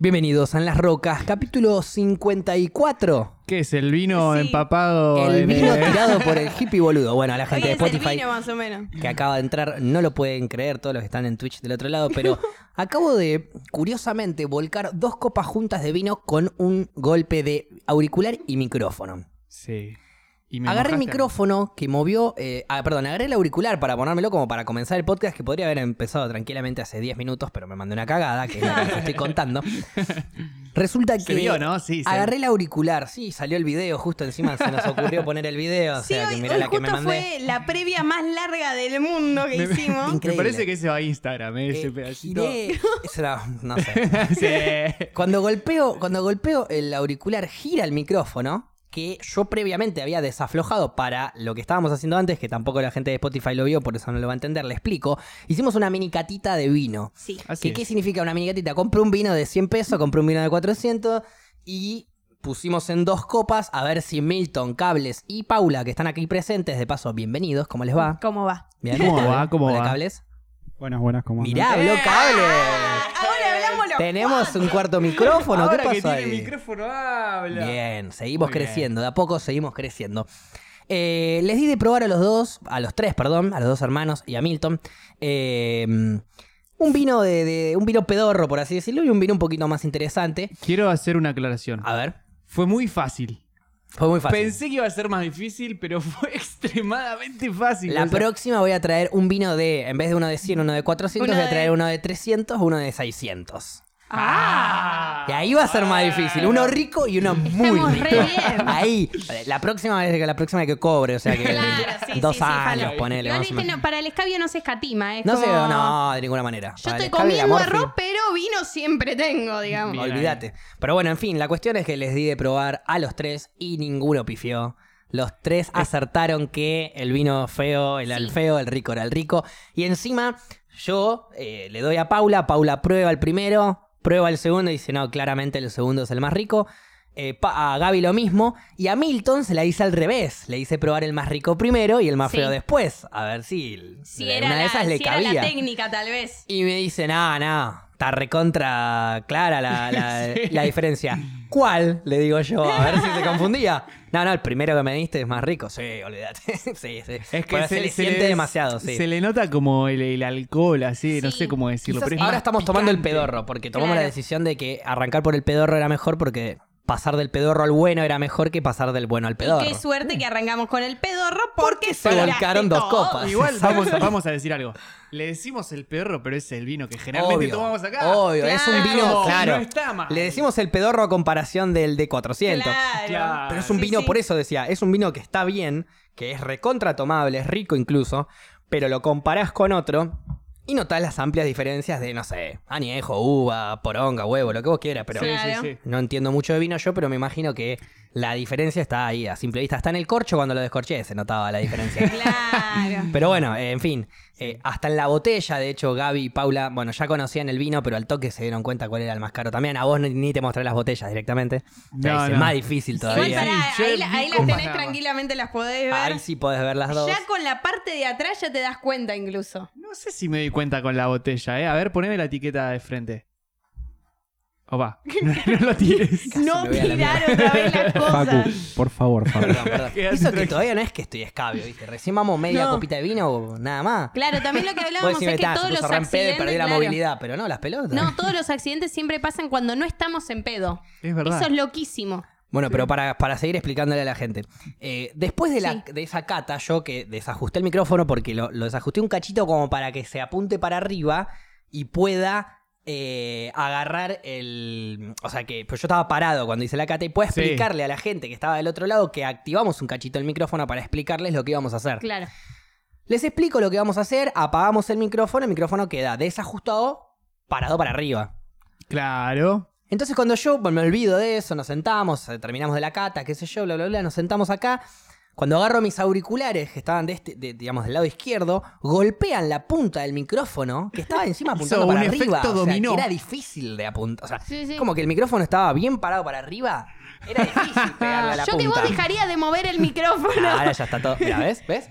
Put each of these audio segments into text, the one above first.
Bienvenidos a En las Rocas, capítulo 54. ¿Qué es? ¿El vino Sí. empapado? El en- vino tirado por el hippie boludo. Bueno, a la gente de es el Spotify vino más o menos. que acaba de entrar no lo pueden creer todos los que están en Twitch del otro lado, pero acabo de, curiosamente, volcar dos copas juntas de vino con un golpe de auricular y micrófono. Sí. Y me Agarré el micrófono que movió. eh, ah, perdón, agarré el auricular para ponérmelo como para comenzar el podcast que podría haber empezado tranquilamente hace 10 minutos, pero me mandé una cagada, que es la que les estoy contando. Resulta que. Se vio, ¿no? Sí, se- Agarré el auricular, sí, salió el video, justo encima se nos ocurrió poner el video, o Sí, sea que hoy, mirá hoy la que me justo mandé. fue la previa más larga del mundo que Me- hicimos. Me parece que ese va a Instagram, ¿eh? ese Eh, pedacito. giré- no sé. sí. Cuando golpeo, cuando golpeo el auricular, gira el micrófono, que yo previamente había desaflojado para lo que estábamos haciendo antes, que tampoco la gente de Spotify lo vio, por eso no lo va a entender, le explico. Hicimos una mini catita de vino. Sí. Así ¿Qué. ¿Qué significa una mini catita? Compré un vino de 100 pesos, compré un vino de 400 y pusimos en dos copas a ver si Milton, Cables y Paula, que están aquí presentes, de paso, bienvenidos, ¿cómo les va? ¿Cómo va? Bien. ¿Cómo va? ¿Cómo Hola, va? Cables. Buenas, buenas, ¿cómo? Mirá, habló Cables. Tenemos un cuarto micrófono, ¿qué Ahora que pasó tiene ahí? micrófono habla. Bien, seguimos Muy bien. creciendo, de a poco seguimos creciendo. Eh, les di de probar a los dos, a los tres, perdón, a los dos hermanos y a Milton, eh, un vino de, de- un vino pedorro, por así decirlo, y un vino un poquito más interesante. Quiero hacer una aclaración. A ver, Fue muy fácil. fue muy fácil. Pensé que iba a ser más difícil, pero fue extremadamente fácil. La O sea, próxima voy a traer un vino de, en vez de uno de 100, uno de 400, Uno voy a de- traer uno de 300, uno de 600. ¡Ah! Y ahí va a ser más difícil. Uno rico y uno muy Estamos rico. re bien. Ahí. La próxima vez que la próxima vez que cobre, o sea que Claro, sí, dos sí, años, ponele. Igual, no, para el escabio no se escatima, es No sé, no, de ninguna manera. Yo Para estoy comiendo arroz, pero vino siempre tengo, digamos. Bien. Olvídate. Pero bueno, en fin, la cuestión es que les di de probar a los tres y ninguno pifió. Los tres acertaron que el vino feo era el feo, el rico era el rico. Y encima, yo eh, le doy a Paula, Paula prueba el primero, prueba el segundo y dice, no, claramente el segundo es el más rico. Eh, pa- a Gaby lo mismo. Y a Milton se la hice al revés. Le hice probar el más rico primero y el más Sí. feo después. A ver si, Si una era, de la, esas le si era la cabía. técnica, tal vez. Y me dice, no, no, está recontra clara la, la- Sí. la diferencia. ¿Cuál? Le digo yo, a ver si se confundía. No, no, el primero que me diste es más rico. Sí, olvídate. sí, sí. Es que Pero se, le siente demasiado, sí. Se le nota como el, el alcohol, así, no sé cómo decirlo. Quizás pero es ahora estamos tomando el pedorro, porque tomamos la decisión de que arrancar por el pedorro era mejor porque pasar del pedorro al bueno era mejor que pasar del bueno al pedorro. Y qué suerte que arrancamos con el pedorro porque se volcaron dos todo. copas. Igual vamos, a- vamos a decir algo. Le decimos el pedorro, pero es el vino que generalmente Obvio, tomamos acá. Obvio, es un vino, No, claro. no está mal. Le decimos el pedorro a comparación del de 400. Claro. Claro. Pero es un Sí, vino, sí. por eso decía, es un vino que está bien, que es recontra tomable, es rico incluso, pero lo comparás con otro y notás las amplias diferencias de, no sé, añejo, uva, poronga, huevo, lo que vos quieras, pero Sí, sí. no entiendo mucho de vino yo, pero me imagino que la diferencia está ahí, a simple vista. Está en el corcho cuando lo descorché, se notaba la diferencia. Claro. Pero bueno, eh, en fin, eh, hasta en la botella, de hecho, Gaby y Paula, bueno, ya conocían el vino, pero al toque se dieron cuenta cuál era el más caro también. A vos ni, ni te mostré las botellas directamente. No, es no. más difícil Igual todavía. pará, ahí, la- ahí las tenés tranquilamente, las podés ver. Ahí sí podés ver las dos. Ya con la parte de atrás ya te das cuenta incluso. No sé si me di cuenta con la botella, ¿eh? A ver, poneme la etiqueta de frente. Opa, no, no lo tires. no la tirar otra vez las Facu, cosas. por favor, Facu. Perdón, Eso que todavía no es que estoy escabio, ¿viste? Recién vamos media No. copita de vino o nada más. Claro, también lo que hablábamos decime, es que "Ta, se todos puso los accidentes. perdí la claro. movilidad, pero no, las pelotas. No, todos los accidentes siempre pasan cuando no estamos en pedo. Es verdad. Eso es loquísimo. Bueno, pero para, para seguir explicándole a la gente. eh, después de, la, Sí. de esa cata, yo que desajusté el micrófono porque lo, lo desajusté un cachito como para que se apunte para arriba y pueda eh, agarrar el... O sea, que pues yo estaba parado cuando hice la cata y pueda Sí. explicarle a la gente que estaba del otro lado que activamos un cachito el micrófono para explicarles lo que íbamos a hacer. Claro. Les explico lo que vamos a hacer, apagamos el micrófono, el micrófono queda desajustado, parado para arriba. Claro. Entonces cuando yo bueno, me olvido de eso, nos sentamos, terminamos de la cata, qué sé yo, bla, bla, bla, nos sentamos acá. Cuando agarro mis auriculares, que estaban de este, de- digamos, del lado izquierdo, golpean la punta del micrófono, que estaba encima apuntando Hizo para un arriba. efecto o sea, dominó. que era difícil de apuntar. O sea, Sí, sí. como que el micrófono estaba bien parado para arriba. Era difícil pegarle a la Yo que punta. vos dejaría de mover el micrófono. Ah, ahora ya está todo. Mira, ¿ves? ¿Ves?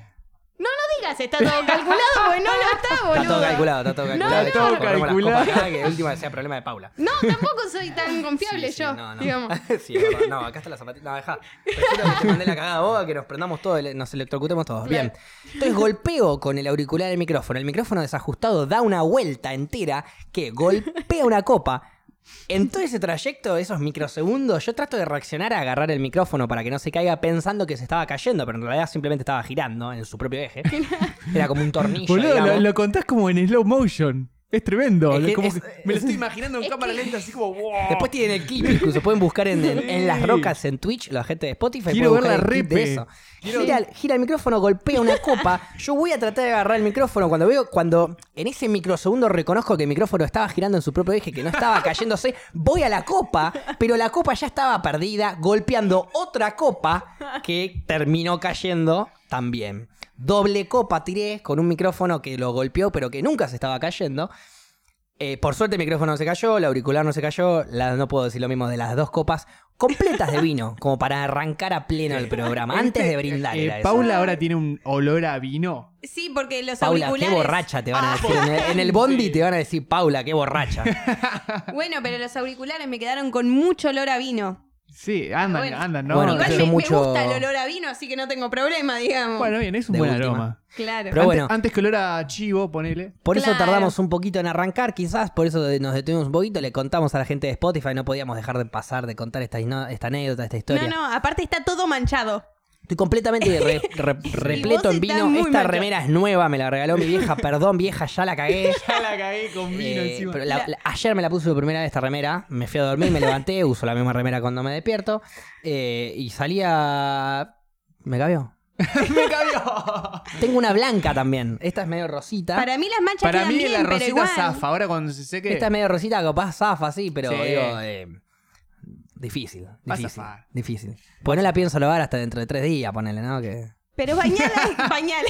Está todo calculado, porque no lo está, boludo. Está todo calculado, está todo calculado. No, está todo calculado. copas que última sea problema de Paula. No, tampoco soy tan confiable Sí, sí, yo, no, no. digamos. sí. No, acá está la zapatilla. No, deja. Prefiero que te mandé la cagada a vos, a que nos prendamos todos, nos electrocutemos todos. Bien. Entonces golpeo con el auricular el micrófono. El micrófono desajustado da una vuelta entera que golpea una copa. En todo ese trayecto, esos microsegundos, yo trato de reaccionar a agarrar el micrófono para que no se caiga pensando que se estaba cayendo, pero en realidad simplemente estaba girando en su propio eje. Era como un tornillo. Boludo, lo, lo contás como en slow motion. Es tremendo. Es que como es- que me lo es- estoy imaginando en cámara lenta, así como. wow. Después tienen el clip, incluso pueden buscar en, en- en las rocas en Twitch, la gente de Spotify. Quiero pueden ver la clip de repe. eso. Quiero- Gira, el- gira el micrófono, golpea una copa. Yo voy a tratar de agarrar el micrófono cuando veo, cuando en ese microsegundo reconozco que el micrófono estaba girando en su propio eje, que no estaba cayéndose, voy a la copa, pero la copa ya estaba perdida, golpeando otra copa que terminó cayendo también. Doble copa tiré con un micrófono que lo golpeó, pero que nunca se estaba cayendo. Eh, por suerte el micrófono no se cayó, el auricular no se cayó, la- no puedo decir lo mismo de las dos copas completas de vino, como para arrancar a pleno el programa, antes de brindar. Eh. Paula ahora tiene un olor a vino. Sí, porque los Paula, auriculares. qué borracha te van a Ah, decir. En el, en el bondi te van a decir, Paula, qué borracha. Bueno, pero los auriculares me quedaron con mucho olor a vino. Sí, andan, Bueno. andan, ¿no? Bueno, Igual me, me mucho- gusta el olor a vino, así que no tengo problema, digamos. Bueno, bien, es un De buen última. aroma. claro. Pero antes, bueno. antes que olor a chivo, ponele. Por eso Claro. tardamos un poquito en arrancar, quizás, por eso nos detuvimos un poquito, le contamos a la gente de Spotify, no podíamos dejar de pasar, de contar esta, esta anécdota, esta historia. no, no, aparte está todo manchado. Estoy completamente re- re- repleto en vino. Esta macho. remera es nueva, me la regaló mi vieja. Perdón, vieja, ya la cagué. Ya la cagué con vino Eh, encima. pero la- la- ayer me la puse por primera vez esta remera. Me fui a dormir, me levanté, uso la misma remera cuando me despierto. eh, y salía. ¿Me cabió? Me cabió. Tengo una blanca también. Esta es medio rosita. Para mí las manchas Para quedan mí bien, la rosita zafa. Ahora cuando se seque. Esta es medio rosita, capaz zafa, sí, pero Sí. digo. eh, difícil, Va a difícil. zafar. Difícil. Pues no la pienso lavar hasta dentro de tres días, ponele, ¿no? Que... Pero bañala, bañala.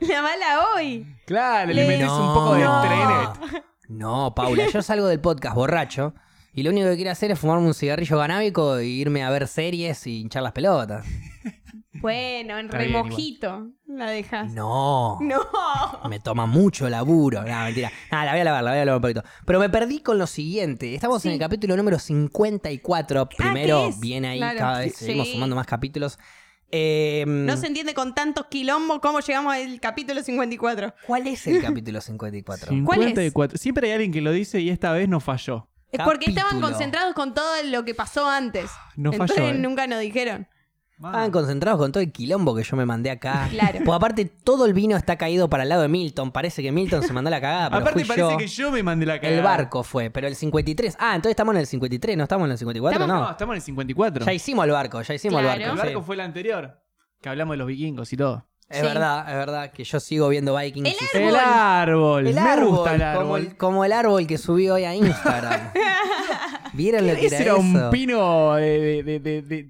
Lavala hoy. Claro, le, Le- metes un poco de No. trenet. No, Paula, yo salgo del podcast borracho y lo único que quiero hacer es fumarme un cigarrillo canábico e irme a ver series y hinchar las pelotas. Bueno, en remojito la dejas. No. No. Me toma mucho laburo. No, mentira. Nada, la voy a lavar, la voy a lavar un poquito. Pero me perdí con lo siguiente. Estamos en el capítulo número 54. Primero ¿qué es? viene ahí, Claro. cada vez Sí. seguimos sumando más capítulos. Eh, No se entiende con tantos quilombos cómo llegamos al capítulo 54. ¿Cuál es el capítulo 54? ¿Cuál es? 54. Siempre hay alguien que lo dice y esta vez no falló. Es porque estaban concentrados con todo lo que pasó antes. No Entonces falló, eh. nunca nos dijeron. Estaban concentrados con todo el quilombo que yo me mandé acá. Claro. Pues aparte, todo el vino está caído para el lado de Milton. Parece que Milton se mandó la cagada, pero Aparte fui parece yo. que yo me mandé la cagada. El barco fue, pero el 53. Ah, entonces estamos en el 53, no estamos en el 54, No, no. estamos en el 54. Ya hicimos el barco, ya hicimos Claro. el el barco. barco sí. fue el anterior. Que hablamos de los vikingos y todo. Es Sí. verdad, es verdad que yo sigo viendo Vikings. El y- árbol. El árbol. El me árbol, gusta el Como, árbol. el, como el árbol que subí hoy a Instagram. ¿Vieron lo que era, era un pino de, de- de- de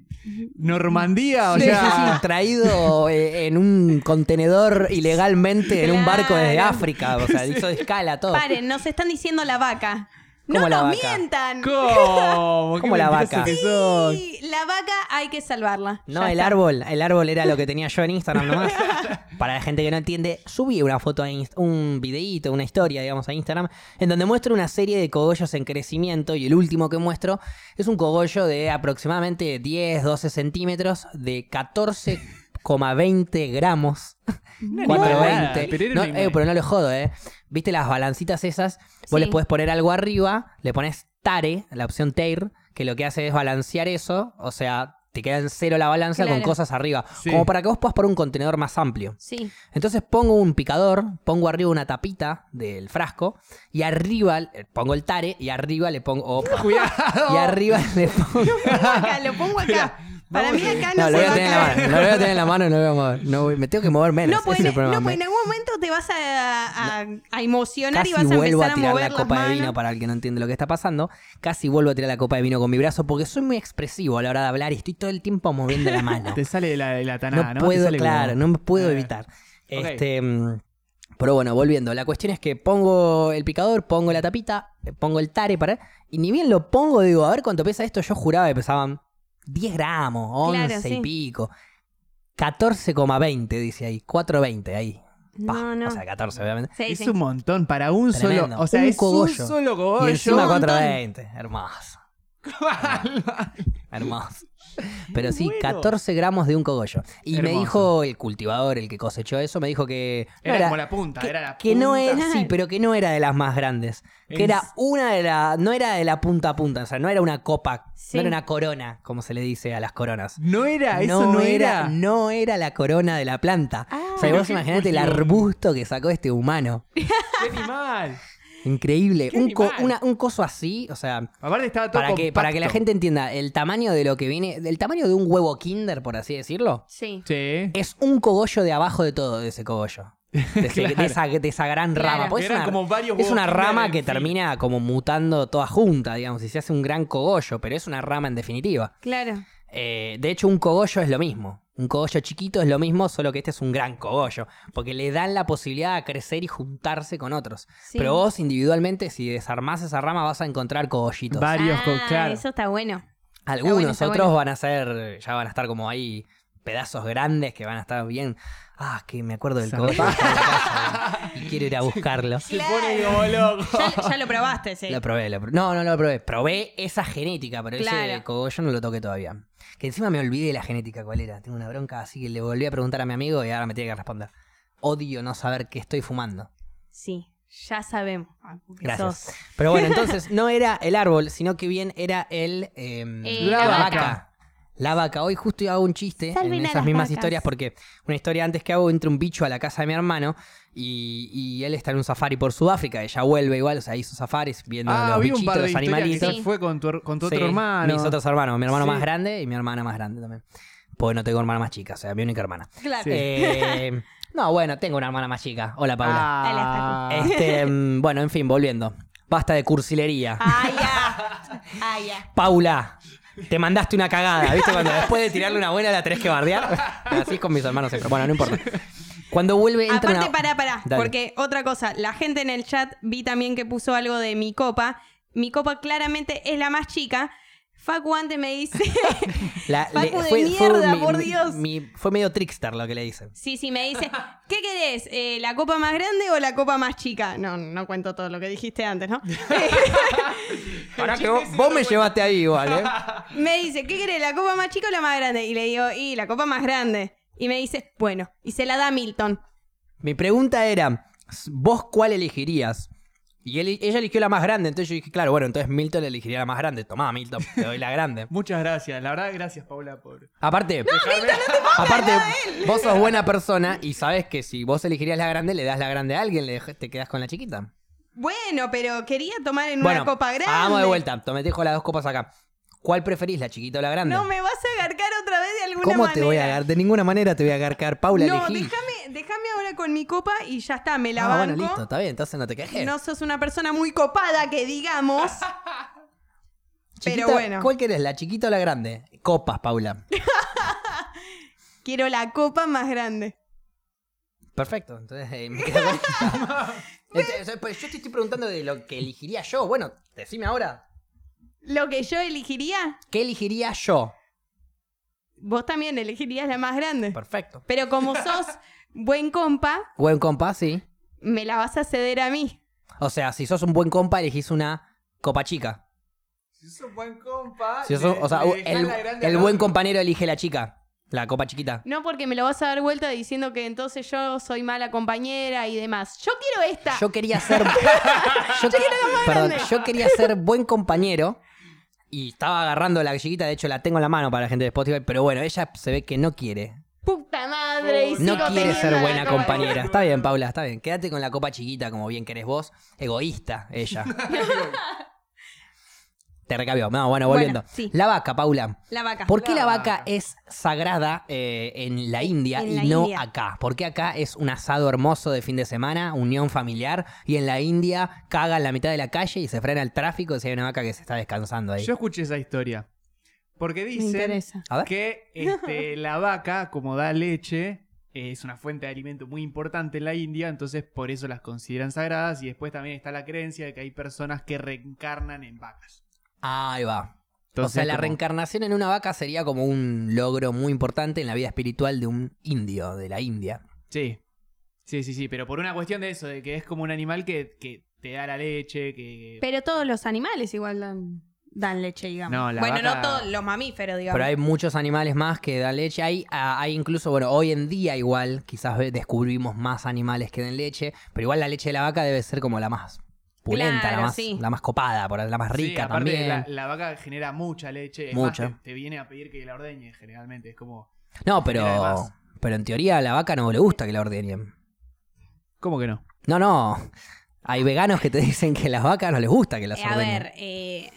Normandía, o Sí, sea. sí, traído eh, en un contenedor ilegalmente en un barco desde. África. O sea, hizo escala todo. Paren, nos están diciendo la vaca. ¿Cómo no la nos vaca? mientan. ¿Cómo? ¿Qué ¿Cómo la vaca? que sos? Sí, la vaca hay que salvarla. No, Ya el está. árbol, el árbol era lo que tenía yo en Instagram nomás. Para la gente que no entiende, subí una foto, a Inst- un videíto, una historia, digamos, a Instagram, en donde muestro una serie de cogollos en crecimiento y el último que muestro es un cogollo de aproximadamente 10, 12 centímetros, de 14,20 gramos. No, 420. pero era No, una eh, pero no lo jodo, ¿eh? ¿Viste las balancitas esas? Vos Sí. les podés poner algo arriba, le pones tare, la opción TARE, que lo que hace es balancear eso, o sea, te queda en cero la balanza con cosas arriba, Sí. como para que vos puedas poner un contenedor más amplio. Sí. Entonces pongo un picador, pongo arriba una tapita del frasco y arriba eh, pongo el tare y arriba le pongo opa, Cuidado. y arriba le pongo Acá, lo pongo acá. Para mí acá no, no, lo se voy a tener en la mano, no lo voy a tener en la mano, no voy a mover, no voy- me tengo que mover menos. No, pues, en- problema. no, pues en algún momento te vas a, a- a emocionar Casi y vas a empezar a a, tirar mover la copa de vino para el que no entiende lo que está pasando. Casi vuelvo a tirar la copa de vino con mi brazo porque soy muy expresivo a la hora de hablar y estoy todo el tiempo moviendo la mano. Te sale de la, de la tanada, ¿no? Puedo, como- claro, no me puedo evitar. Este, pero bueno, volviendo. La cuestión es que pongo el picador, pongo la tapita, pongo el tare para. Y ni bien lo pongo, digo, a ver cuánto pesa esto. Yo juraba que pesaban 10 gramos, 11 Claro, y sí. pico. 14,20 dice ahí, 4,20 ahí. Pa, No, no. O sea, 14, obviamente. Sí, Es sí. un montón para un Tremendo. solo. O sea, Un es cogollo. un solo cogollo. Y encima un montón. 420. Hermoso. Hermoso. Pero sí, Bueno. 14 gramos de un cogollo. Y me dijo el cultivador, el que cosechó eso, me dijo que. no Era como la punta, que, era la que no punta. es, sí, pero que no era de las más grandes. Que Es- era una de la. No era de la punta a punta. O sea, no era una copa. Sí. No era una corona, como se le dice a las coronas. No era, eso no, era. No era la corona de la planta. Ah. o sea, vos Qué imaginate el arbusto que sacó este humano. ¡Qué animal! Increíble. Un, co- una- un coso así, o sea, Aparte estaba todo para que, para que la gente entienda, el tamaño de lo que viene, del tamaño de un huevo kinder, por así decirlo, Sí. Sí. es un cogollo de abajo de todo de ese cogollo. De, ese- de Claro. esa, de esa gran Claro. rama. Porque es una, como varios es una huevos rama que termina como mutando toda junta, digamos, y se hace un gran cogollo, pero es una rama en definitiva. Claro. Eh, de hecho, un cogollo es lo mismo. Un cogollo chiquito es lo mismo, solo que este es un gran cogollo. Porque le dan la posibilidad de crecer y juntarse con otros. Sí. Pero vos individualmente, si desarmás esa rama, vas a encontrar cogollitos. Varios, Ah, claro. Eso está bueno. Algunos bueno, está otros bueno. van a ser, ya van a estar como ahí pedazos grandes que van a estar bien. Ah, que me acuerdo del casa y quiero ir a buscarlo. Se pone como loco. Ya, ya lo probaste, sí. Lo probé, lo probé. No, no lo probé. Probé esa genética, pero ese Claro. cogollo no lo toqué todavía. Que encima me olvidé la genética cuál era. Tengo una bronca, así que le volví a preguntar a mi amigo y ahora me tiene que responder. Odio no saber qué estoy fumando. Sí, ya sabemos. Ah, Gracias. sos- Pero bueno, entonces no era el árbol, sino que bien era el... em, Eh, la la vaca. La vaca. Hoy justo hago un chiste Salven en esas mismas vacas. historias porque una historia antes que hago entra un bicho a la casa de mi hermano y, y él está en un safari por Sudáfrica. Ella vuelve igual, o sea, hizo safaris viendo Ah, los vi un bichitos, par de los animalitos. se fue con tu, con tu Sí, otro hermano. Mis otros hermanos. Mi hermano Sí. más grande y mi hermana más grande también. Porque no tengo hermana más chica, o sea, mi única hermana. Claro. Sí. Eh, no, bueno, tengo una hermana más chica. Hola, Paula. Ah, Este, mm, bueno, en fin, volviendo. Basta de cursilería. Ah, ya. Ah, ya. Paula, te mandaste una cagada, ¿viste? Cuando después de tirarle una buena la tenés que bardear. Así es con mis hermanos siempre. Bueno, no importa. Cuando vuelve, entra Aparte, una... pará, pará. Dale. Porque otra cosa, la gente en el chat vi también que puso algo de mi copa. Mi copa claramente es la más chica. Facu antes me dice. La- Facu de mierda, por Dios. mi- fue medio trickster lo que le dicen. sí, sí, me dice. ¿Qué querés? Eh, ¿La copa más grande o la copa más chica? No, no cuento todo lo que dijiste antes, ¿no? Pará que vos, vos me llevaste ahí igual, ¿eh? me dice, ¿qué querés? ¿La copa más chica o la más grande? Y le digo, y la copa más grande. Y me dice, bueno, y se la da Milton. Mi pregunta era, ¿vos cuál elegirías? Y él- ella eligió la más grande, entonces yo dije, claro, bueno, entonces Milton elegiría la más grande. Tomá, Milton, te doy la grande. Muchas gracias. La verdad, gracias, Paula, por. Aparte, aparte vos sos buena persona y sabes que si vos elegirías la grande, le das la grande a alguien, le dej- te quedas con la chiquita. Bueno, pero quería tomar en Bueno, una copa grande. hagamos de vuelta. Tomé, te dejo las dos copas acá. ¿Cuál preferís, la chiquita o la grande? No me vas a agarcar otra vez de alguna ¿Cómo manera. te voy a agarcar? De ninguna manera te voy a agarcar. Paula, No, elegí. déjame, déjame ahora con mi copa y ya está, me la ah, banco. bueno, listo, está bien, entonces no te quejes. No sos una persona muy copada, que digamos. Chiquita, pero bueno. ¿Cuál querés, la chiquita o la grande? Copas, Paula. Quiero la copa más grande. Perfecto, entonces eh, me quedo. Entonces, pues, yo te estoy preguntando de lo que elegiría yo. Bueno, decime ahora. Lo que yo elegiría, ¿Qué elegiría yo? vos también elegirías la más grande. Perfecto. Pero como sos buen compa, Buen compa, sí. me la vas a ceder a mí. O sea, si sos un buen compa, elegís una copa chica. Si sos buen compa. Si sos- o sea, el, el buen compañero elige la chica, la copa chiquita. No porque me lo vas a dar vuelta diciendo que entonces yo soy mala compañera y demás. Yo quiero esta. Yo quería ser. yo, perdón, grande. yo quería ser buen compañero. Y estaba agarrando la chiquita, de hecho la tengo en la mano para la gente de Spotify, pero bueno, ella se ve que no quiere. Puta madre. y No sigo quiere ser buena compañera. Está bien, Paula, está bien. Quédate con la copa chiquita como bien querés vos. Egoísta, ella. Te recabió. No, bueno, volviendo. Bueno, sí. La vaca, Paula. La vaca. ¿Por qué la La vaca vaca. es sagrada eh, en la India En y la no India. acá? ¿Por qué acá es un asado hermoso de fin de semana, unión familiar, y en la India caga en la mitad de la calle y se frena el tráfico si hay una vaca que se está descansando ahí? Yo escuché esa historia. Porque dicen ver. que este, la vaca, como da leche, es una fuente de alimento muy importante en la India, entonces por eso las consideran sagradas. Y después también está la creencia de que hay personas que reencarnan en vacas. Ahí va. o sea, la como- reencarnación en una vaca sería como un logro muy importante en la vida espiritual de un indio, de la India. Sí. Sí, sí, sí, pero por una cuestión de eso, de que es como un animal que, que te da la leche, que... Pero todos los animales igual dan, dan leche, digamos. No, la bueno, vaca- no todos los mamíferos, digamos. Pero hay muchos animales más que dan leche. Hay, ah, hay incluso, bueno, hoy en día igual, quizás ve- descubrimos más animales que den leche, pero igual la leche de la vaca debe ser como la más pulenta, Claro, la, más, sí. la más copada, por ahí, la más Sí, rica aparte también. La, la vaca genera mucha leche. Es Mucha. más, te, te viene a pedir que la ordeñes generalmente. Es como... No, genera de pero, más. pero en teoría a la vaca no le gusta que la ordeñen. ¿Cómo que no? No, no. Hay veganos que te dicen que a las vacas no les gusta que las Eh, a ver, eh,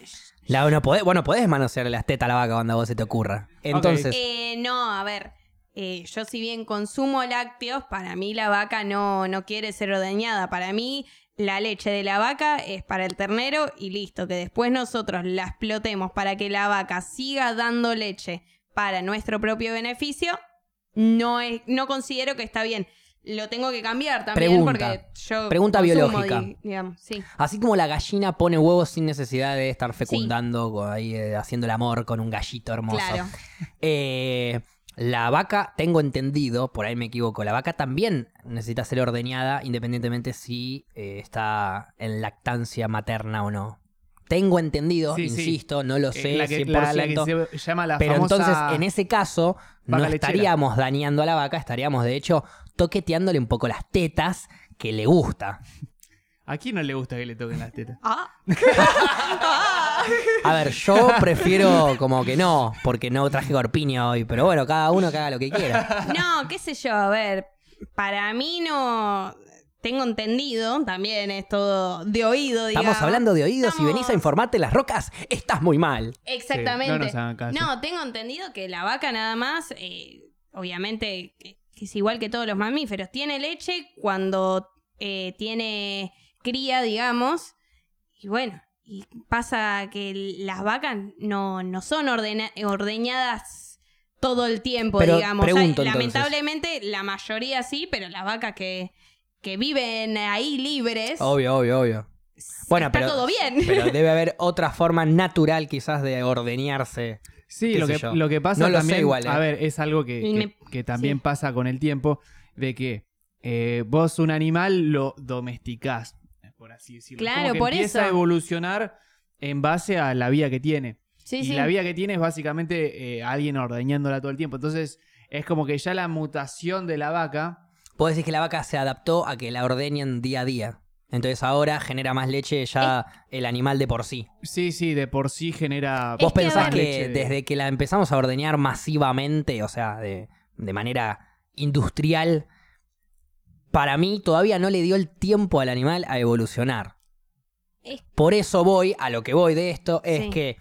La- no podés, bueno, podés manosearle las tetas a la vaca cuando a vos se te ocurra. Entonces, eh, no, a ver. eh, yo si bien consumo lácteos, para mí la vaca no, no quiere ser ordeñada. Para mí la leche de la vaca es para el ternero y listo. Que después nosotros la explotemos para que la vaca siga dando leche para nuestro propio beneficio, no, es, no considero que está bien. Lo tengo que cambiar también Pregunta. porque yo... Pregunta biológica. di- digamos, sí. así como la gallina pone huevos sin necesidad de estar fecundando, con- ahí, eh, haciendo el amor con un gallito hermoso. Claro. Eh, la vaca, tengo entendido, por ahí me equivoco, la vaca también necesita ser ordeñada independientemente si eh, está en lactancia materna o no. Tengo entendido, Sí, sí. insisto, no lo Eh, sé la, que, 100%. la- la que se llama la pero famosa... entonces, en ese caso, no lechera. estaríamos dañando a la vaca, estaríamos de hecho toqueteándole un poco las tetas que le gusta. ¿A quién no le gusta que le toquen las tetas? Ah. A ver, yo prefiero como que no, porque no traje corpiño hoy, pero bueno, cada uno que haga lo que quiera. No, qué sé yo, a ver, para mí no tengo entendido, también es todo de oído, digamos. Estamos hablando de oídos y Estamos- venís a informarte las rocas, estás muy mal. Exactamente. Sí, no nos hagan caso. No, tengo entendido que la vaca nada más, eh, obviamente, que es igual que todos los mamíferos, tiene leche cuando eh, tiene cría, digamos, y bueno, y pasa que las vacas no, no son ordena- ordeñadas todo el tiempo, Pero digamos. O sea, lamentablemente la mayoría sí, pero las vacas que, que viven ahí libres, Obvio, obvio, obvio. Bueno, está pero, todo bien. pero debe haber otra forma natural quizás de ordeñarse. Sí, lo que, lo que pasa No lo sé también, igual, ¿eh? a ver, es algo que, que- me- que también sí. pasa con el tiempo, de que eh, vos un animal lo domesticás, por así decirlo. Claro, Como que por empieza eso. a evolucionar en base a la vida que tiene. Sí, y sí. la vida que tiene es básicamente eh, alguien ordeñándola todo el tiempo. Entonces, es como que ya la mutación de la vaca... Puedes decir que la vaca se adaptó a que la ordeñen día a día. Entonces ahora genera más leche ya el animal de por sí. Sí, sí, de por sí genera... ¿Vos que, pensás que leche de- desde que la empezamos a ordeñar masivamente, o sea, de, de manera industrial, para mí todavía no le dio el tiempo al animal a evolucionar? Es- Por eso voy, a lo que voy de esto, es Sí. que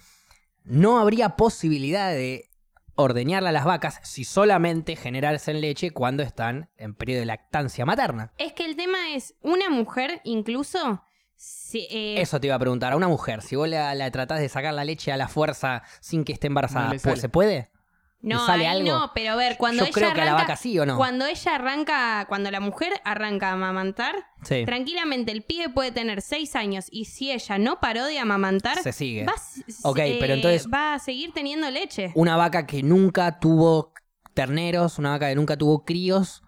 no habría posibilidad de ordeñarle a las vacas si solamente generarse en leche cuando están en periodo de lactancia materna. Es que el tema es, una mujer incluso... si- eh, Eso te iba a preguntar, a una mujer, si vos la, la tratás de sacar la leche a la fuerza sin que esté embarazada, No pues. ¿se puede? No, ¿le sale ahí algo? no, pero a ver, cuando Yo ella creo que a la arranca- vaca sí o no. Cuando ella arranca, cuando la mujer arranca a amamantar, Sí, tranquilamente el pibe puede tener seis años y si ella no paró de amamantar, se sigue. va, Ok, eh, pero entonces- va a seguir teniendo leche. Una vaca que nunca tuvo terneros, una vaca que nunca tuvo críos,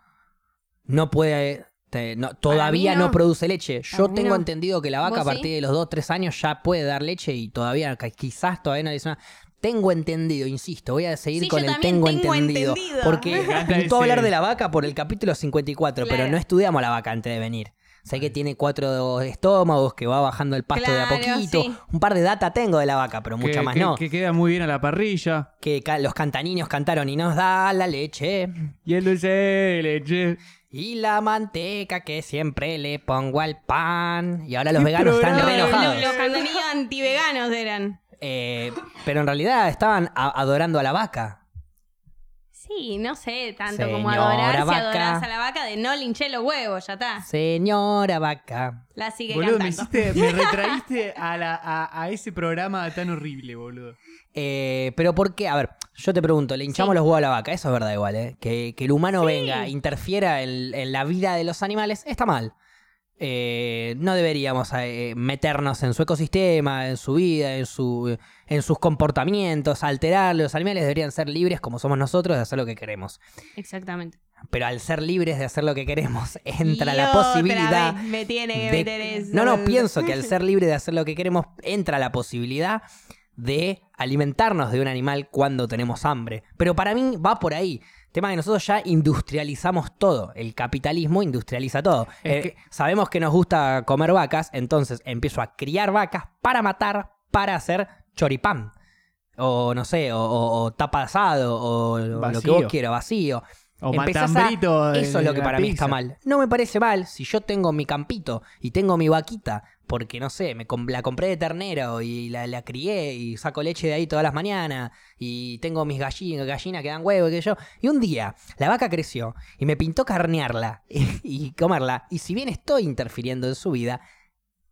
no puede... te- no- todavía no. no. produce leche. Yo tengo no. entendido que la vaca a partir de los 2 3 años ya puede dar leche y todavía, quizás todavía no dice nada. Tengo entendido, insisto, voy a seguir Sí, con el tengo, tengo entendido. entendido. Porque ese- hablar de la vaca por el capítulo 54, pero Claro. no estudiamos la vaca antes de venir. Sé que tiene cuatro estómagos, que va bajando el pasto de a poquito. sí. Un par de data tengo de la vaca, pero mucha que, más que- no. que queda muy bien a la parrilla. Que ca- los cantaniños cantaron y nos da la leche. Y el dulce de leche. Y la manteca que siempre le pongo al pan. Y ahora los ¿Qué veganos están re Los, enojados. los cantanillos antiveganos eran. Eh, pero en realidad estaban a- adorando a la vaca. Sí, no sé, tanto como Señora adorar si vaca. adorás a la vaca de no linché los huevos, ya está. Señora vaca. La sigue Boludo, me cantando. hiciste, me retraíste a, la, a, a ese programa tan horrible, boludo. Eh, pero ¿por qué? A ver, yo te pregunto, le hinchamos Sí. los huevos a la vaca, eso es verdad igual, ¿eh? Que, que el humano Sí. venga, interfiera en, en la vida de los animales, está mal. Eh, no deberíamos eh, meternos en su ecosistema, en su vida, en, su, en sus comportamientos, alterarlos. Los animales deberían ser libres como somos nosotros de hacer lo que queremos. Exactamente. Pero al ser libres de hacer lo que queremos, entra Y la posibilidad me tiene que de- meter eso. No, no, pienso que al ser libre de hacer lo que queremos, entra la posibilidad de alimentarnos de un animal cuando tenemos hambre. Pero para mí va por ahí. Tema que nosotros ya industrializamos todo. El capitalismo industrializa todo. Es Eh, que- Sabemos que nos gusta comer vacas, entonces empiezo a criar vacas para matar, para hacer choripán. O no sé, o, o- o tapa asado, o lo- lo que vos quieras, vacío. O Empezás a- Eso es lo que para mí está mal. No me parece mal si yo tengo mi campito y tengo mi vaquita, porque no sé, me la compré de ternero y la, crié y saco leche de ahí todas las mañanas y tengo mis gallinas, gallinas que dan huevo y yo. Y un día la vaca creció y me pintó carnearla y comerla. Y si bien estoy interfiriendo en su vida,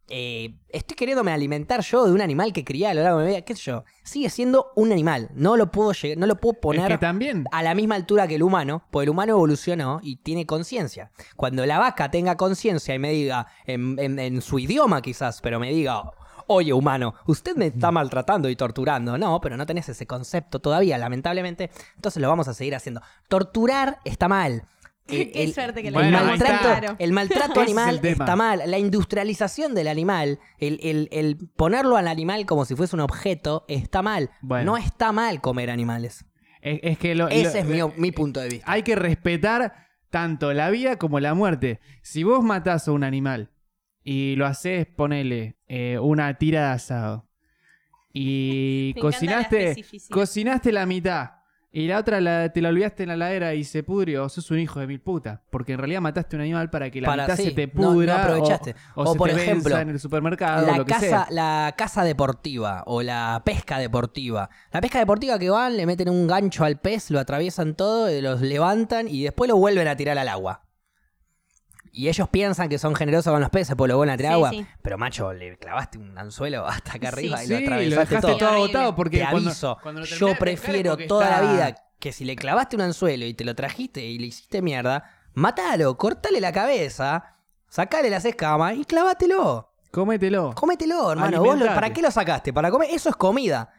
eh, estoy queriéndome alimentar yo de un animal que crié a lo largo de mi vida, qué sé yo. Sigue siendo un animal. No lo puedo, no lo puedo Es poner que también. a la misma altura que el humano, porque el humano evolucionó y tiene conciencia. Cuando la vaca tenga conciencia y me diga, en, en- en su idioma quizás, pero me diga, oye humano, usted me está maltratando y torturando. No, pero no tenés ese concepto todavía, lamentablemente. Entonces lo vamos a seguir haciendo. Torturar está mal. El, Qué el- suerte que el Bueno, maltrato, el maltrato es animal está mal. La industrialización del animal, el, el- el ponerlo al animal como si fuese un objeto, está mal. Bueno. No está mal comer animales. Es, es que lo, Ese lo- es mi, mi punto de vista. hay que respetar tanto la vida como la muerte. Si vos matás a un animal y lo haces, ponele eh, una tira de asado y Me la cocinaste, especificidad. cocinaste la mitad y la otra la- te la olvidaste en la ladera y se pudrió, sos un hijo de mil puta. Porque en realidad mataste a un animal para que la Para- mitad sí, se te no- no pudra o- aprovechaste. o, se por te ejemplo, en el supermercado o la que casa, sea. la casa deportiva o la pesca deportiva. La pesca deportiva que van, le meten un gancho al pez, lo atraviesan todo, los levantan y después lo vuelven a tirar al agua. Y ellos piensan que son generosos con los peces, pues lo tirar Sí, agua. sí. Pero macho, le clavaste un anzuelo hasta acá arriba y Sí, lo lo atravesaste dejaste todo. todo agotado porque Te cuando- aviso, cuando lo terminás yo prefiero toda está- la vida que si le clavaste un anzuelo y te lo trajiste y le hiciste mierda, matalo, cortale la cabeza, sacale las escamas y clávatelo. Cómetelo. Cómetelo, hermano. ¿Vos lo-. ¿Para qué lo sacaste? Para comer. Eso es comida.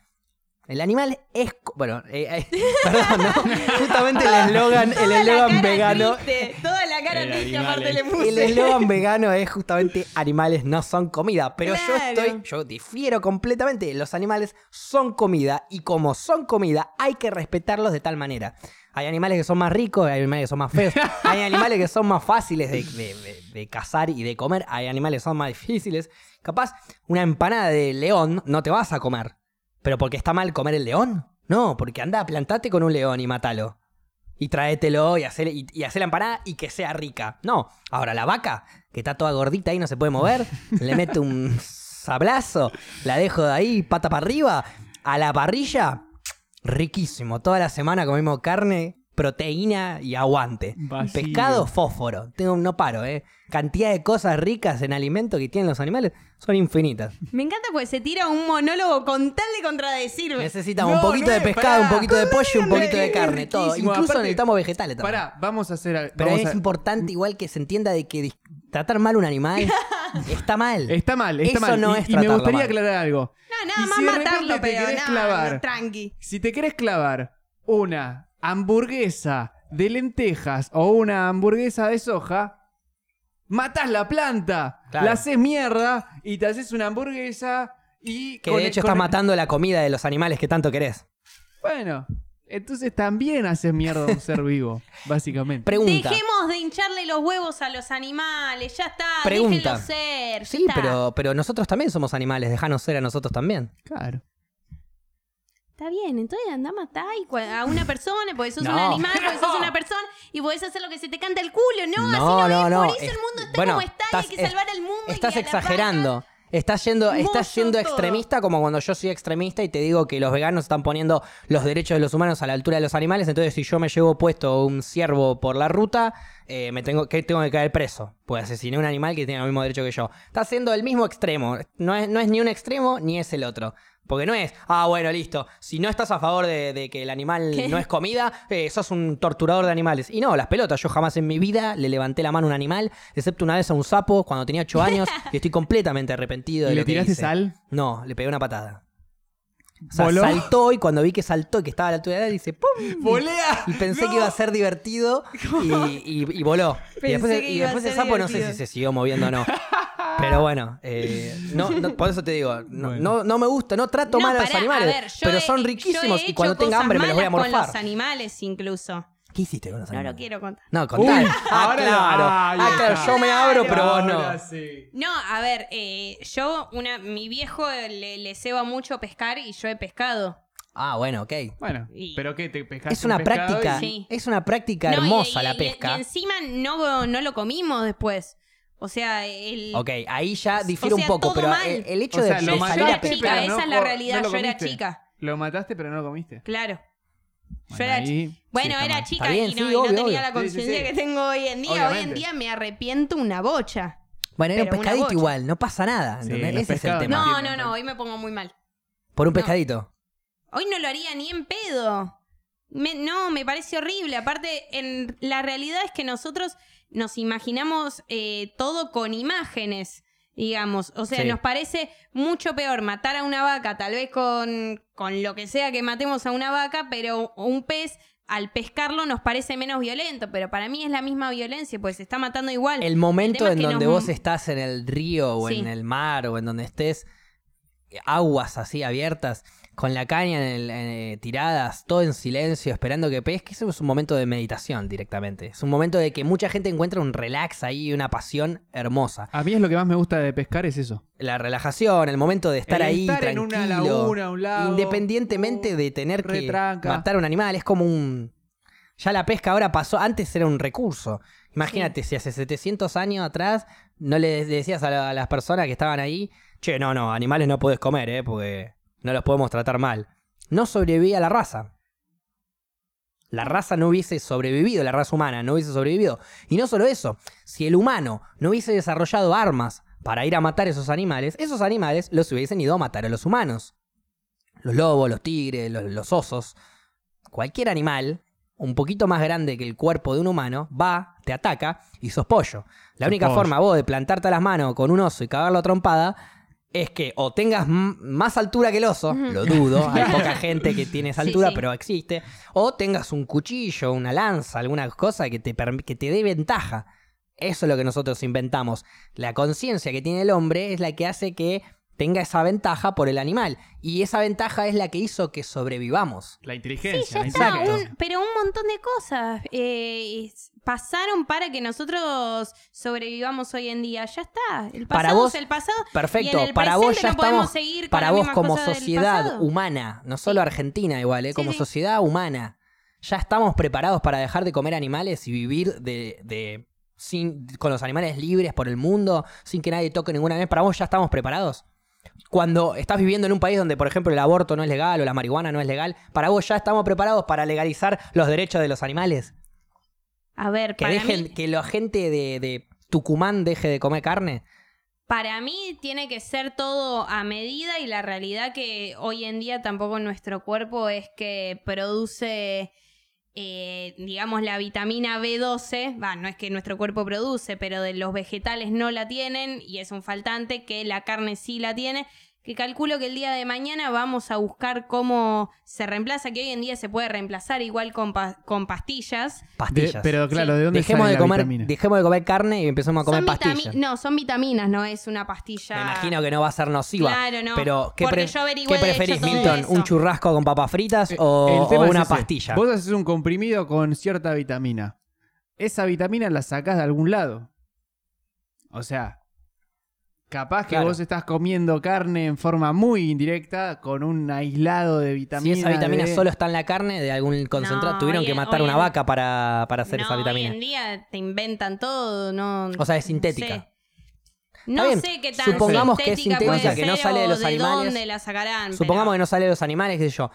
El animal es. Bueno, eh, eh, perdón, ¿no? Justamente el eslogan, el Toda la eslogan cara vegano. triste, toda la cara El triste aparte le puse. El eslogan vegano es justamente animales no son comida. Pero yo estoy. Yo difiero completamente. Los animales son comida. Y como son comida, hay que respetarlos de tal manera. Hay animales que son más ricos, hay animales que son más feos. Hay animales que son más fáciles de, de- de- de cazar y de comer. Hay animales que son más difíciles. Capaz, una empanada de león no te vas a comer. ¿Pero porque está mal comer el león? No, porque anda, plantate con un león y matalo. Y tráetelo y hacer, y, y hacer la empanada y que sea rica. No, ahora la vaca, que está toda gordita y no se puede mover, le meto un sablazo, la dejo de ahí, pata para arriba, a la parrilla, riquísimo. Toda la semana comemos carne, proteína y aguante. Vacío. Pescado, fósforo. Tengo, no paro, ¿eh? Cantidad de cosas ricas en alimento que tienen los animales son infinitas. Me encanta porque se tira un monólogo con tal de contradecirme. Necesitamos No, un poquito no de es- pescado, pará, un poquito de pollo y un poquito de carne, todo. Incluso aparte- necesitamos vegetales también. Pará, vamos a hacer. al- Pero es a- importante igual que se entienda de que tratar mal a un animal está mal. Está mal, está Eso mal. no y, es y me gustaría mal. aclarar algo. No, nada Y más si matarlo, pero nada, clavar- no, tranqui. Si te querés clavar una hamburguesa de lentejas o una hamburguesa de soja, matás la planta, Claro. la haces mierda y te haces una hamburguesa y. Que con de hecho con estás el- matando la comida de los animales que tanto querés. Bueno, entonces también haces mierda a un ser vivo, básicamente. Pregunta. Dejemos de hincharle los huevos a los animales, ya está, Pregunta. déjenlos ser. ya Sí, está. pero, pero nosotros también somos animales, dejanos ser a nosotros también. Claro. Está bien, entonces anda a matar a una persona, porque sos un animal, porque sos una persona y podés hacer lo que se te canta el culo. No, así No, no, no, es. no. Por eso Es- el mundo está bueno, como está estás- y hay que salvar al mundo. y Estás exagerando. Estás yendo, estás siendo extremista como cuando yo soy extremista y te digo que los veganos están poniendo los derechos de los humanos a la altura de los animales. Entonces, si yo me llevo puesto un ciervo por la ruta, eh, me tengo que tengo que caer preso. Pues asesiné a un animal que tiene el mismo derecho que yo. Está siendo el mismo extremo. No es, no es ni un extremo ni es el otro. Porque no es, ah, bueno, listo. Si no estás a favor de, de que el animal ¿Qué? no es comida, eh, sos un torturador de animales. Y no, las pelotas. Yo jamás en mi vida le levanté la mano a un animal, excepto una vez a un sapo cuando tenía 8 años, y estoy completamente arrepentido de ¿Y le lo que tiraste hice. sal? No, le pegué una patada. O sea, ¿Voló? saltó y cuando vi que saltó y que estaba a la altura de él, dice ¡pum! ¡Volea! Y pensé No. que iba a ser divertido y, y- y voló. y después, que y después el sapo no sé si se siguió moviendo o no. Pero bueno, eh, no, no- por eso te digo, no, Bueno. no, no me gusta, no trato No, mal a los pará, animales, a ver, yo pero he- son riquísimos y cuando tenga hambre me los voy a malas con los morfar. animales incluso. ¿Qué hiciste con los No animales? lo quiero contar. No, contá. Uy, ah, ahora claro. ahí Ah, claro, está. yo me abro, pero vos Ahora no. sí. No, a ver, eh, yo, una, mi viejo le, le ceba mucho pescar y yo he pescado. Ah, bueno, ok. Bueno, Y- ¿pero qué? ¿Te pescaste Es una pescado práctica, y- Sí. es una práctica No, y- hermosa y- la y- pesca. Y, encima no, no lo comimos después. O sea, el... Ok, ahí ya difiere O sea, un poco, todo pero mal. el, el hecho O sea, de, lo de yo salir pescar. chica, pero no esa es la co- realidad, no lo yo era comiste. chica. Lo mataste, pero no lo comiste. Claro. Yo era ahí chi- sí Bueno, era chica bien, y no, sí, y no tenía obvio. la Sí, sí, conciencia sí. que tengo hoy en día. Hoy en día me arrepiento una bocha. Bueno, era un pescadito igual, no pasa nada. Sí, ¿entendés? Ese es el tema. no. No, no, hoy me pongo muy mal. Por un No. pescadito. Hoy no lo haría ni en pedo. Me- no, me parece horrible. Aparte, en, la realidad es que nosotros nos imaginamos eh, todo con imágenes, digamos. O sea, Sí. nos parece mucho peor matar a una vaca, tal vez con, con lo que sea que matemos a una vaca, pero un pez, al pescarlo, nos parece menos violento. Pero para mí es la misma violencia, pues se está matando igual. El momento en donde nos- vos estás en el río o Sí. en el mar o en donde estés, aguas así abiertas, con la caña en el- eh, tiradas, todo en silencio, esperando que pesques, eso es un momento de meditación directamente. Es un momento de que mucha gente encuentra un relax ahí, una pasión hermosa. A mí es lo que más me gusta de pescar es eso. La relajación, el momento de estar El ahí estar en tranquilo, una laguna, a un lago, independientemente uh, de tener que matar un animal, es como un... Ya la pesca ahora pasó, antes era un recurso. Imagínate si hace 700 años atrás no le decías a, la- a las personas que estaban ahí, che, no, no, animales no puedes comer, ¿eh? porque no los podemos tratar mal. No sobrevivía la raza. La raza no hubiese sobrevivido, la raza humana no hubiese sobrevivido. Y no solo eso, si el humano no hubiese desarrollado armas para ir a matar esos animales, esos animales los hubiesen ido a matar a los humanos. Los lobos, los tigres, los, los osos, cualquier animal un poquito más grande que el cuerpo de un humano va, te ataca y sos pollo. La Sos única pollo. forma vos de plantarte a las manos con un oso y cagarlo a trompada es que o tengas más altura que el oso, lo dudo, hay poca gente que tiene esa altura, sí. pero existe, o tengas un cuchillo, una lanza, alguna cosa que te, que te dé ventaja. Eso es lo que nosotros inventamos. La conciencia que tiene el hombre es la que hace que tenga esa ventaja por el animal. Y esa ventaja es la que hizo que sobrevivamos. La inteligencia. Sí, ya la está. inteligencia. un- pero un montón de cosas eh, pasaron para que nosotros sobrevivamos hoy en día. Ya está. El pasado Para vos, es el pasado. Perfecto, Y en el para vos ya no estamos, seguir para vos como sociedad humana, no solo Argentina igual, ¿eh? Sí, como sí. sociedad humana, ya estamos preparados para dejar de comer animales y vivir de, de- sin, con los animales libres por el mundo, sin que nadie toque ninguna vez. Para vos ya estamos preparados. Cuando estás viviendo en un país donde, por ejemplo, el aborto no es legal o la marihuana no es legal, para vos ya estamos preparados para legalizar los derechos de los animales. A ver, Que para dejen, mí, que la gente de, de Tucumán deje de comer carne. para mí tiene que ser todo a medida y la realidad que hoy en día tampoco nuestro cuerpo es que produce, eh, digamos, la vitamina B12. Va, no es que nuestro cuerpo produce, pero de los vegetales no la tienen y es un faltante que la carne sí la tiene. Que calculo que el día de mañana vamos a buscar cómo se reemplaza, que hoy en día se puede reemplazar igual con, pa- con pastillas. De- Pastillas. pero claro, Sí. ¿de dónde dejemos de comer, vitamina? dejemos de comer carne y empecemos a comer pastillas. No, son vitaminas, no es una pastilla. Me imagino que no va a ser nociva. Claro, no. Pero, ¿qué, Porque pre- yo qué preferís, Milton? ¿Un churrasco con papas fritas Eh, o, es una ese. pastilla? Vos haces un comprimido con cierta vitamina. Esa vitamina la sacás de algún lado. O sea, capaz que Claro. vos estás comiendo carne en forma muy indirecta con un aislado de Si vitamina. esa vitamina de- solo está en la carne de algún concentrado, No, tuvieron que matar una en- vaca para, para hacer no, esa vitamina. Hoy en día te inventan todo, no. O sea, es no sintética. sé. No bien. sé qué tan Supongamos que es sintética puede que no ser sale de los de animales. dónde la sacarán. Supongamos que no sale de los animales, qué sé yo.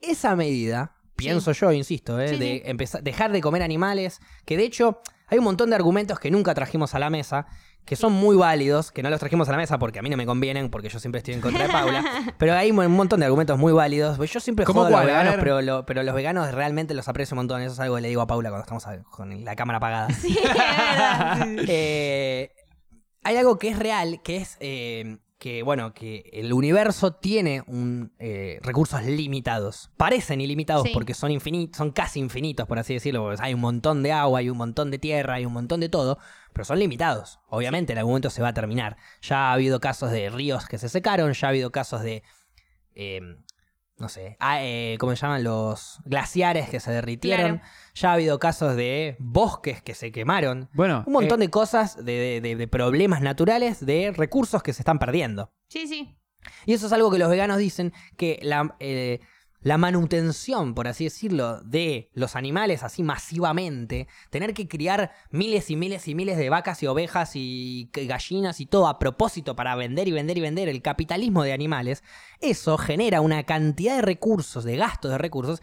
Esa medida, pienso yo, insisto, ¿eh? Sí, de sí. empezar, dejar de comer animales, que de hecho hay un montón de argumentos que nunca trajimos a la mesa, que son muy válidos, que no los trajimos a la mesa porque a mí no me convienen, porque yo siempre estoy en contra de Paula, pero hay un montón de argumentos muy válidos. Pues Yo siempre ¿Cómo jodo a los veganos, pero, lo- pero los veganos realmente los aprecio un montón. Eso es algo que le digo a Paula cuando estamos a- con la cámara apagada. Sí, es verdad. Eh, hay algo que es real, que es eh, que, bueno, que el universo tiene un, eh, recursos limitados. Parecen ilimitados Sí. porque son infinitos, son casi infinitos, por así decirlo. hay un montón de agua, hay un montón de tierra, hay un montón de todo, pero son limitados. Obviamente en algún momento se va a terminar. Ya ha habido casos de ríos que se secaron, ya ha habido casos de... eh, no sé, ah, eh, ¿cómo se llaman? Los glaciares que se derritieron. Claro. Ya ha habido casos de bosques que se quemaron. Bueno, Un montón eh, de cosas, de, de- de- de problemas naturales, de recursos que se están perdiendo. Sí, sí. Y eso es algo que los veganos dicen, que la, eh, la manutención, por así decirlo, de los animales así masivamente, tener que criar miles y miles y miles de vacas y ovejas y gallinas y todo a propósito para vender y vender y vender el capitalismo de animales, eso genera una cantidad de recursos, de gastos de recursos,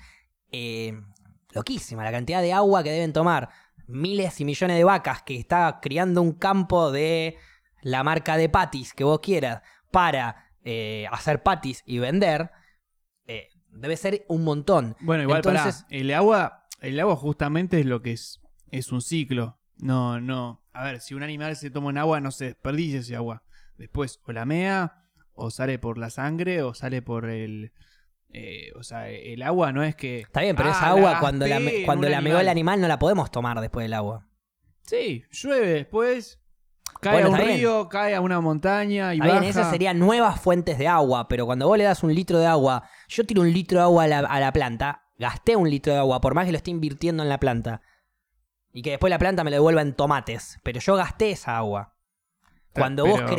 eh, loquísima. La cantidad de agua que deben tomar miles y millones de vacas que está criando un campo de la marca de patis que vos quieras para eh, hacer patis y vender, debe ser un montón. Bueno, igual Entonces, pará. El agua, el agua justamente es lo que es, es un ciclo. No, no. A ver, si un animal se toma un agua, no se desperdicia ese agua. Después, o la mea, o sale por la sangre, o sale por el. eh, o sea, el agua no es que. Está bien, pero ah, esa agua la cuando la, en cuando la el animal no la podemos tomar después del agua. Sí, llueve después. Cae Bueno, a un bien. río, cae a una montaña y Está baja. bien, esas serían nuevas fuentes de agua, pero cuando vos le das un litro de agua, yo tiro un litro de agua a la, a la planta, gasté un litro de agua, por más que lo esté invirtiendo en la planta, y que después la planta me lo devuelva en tomates, pero yo gasté esa agua. Cuando vos Pero-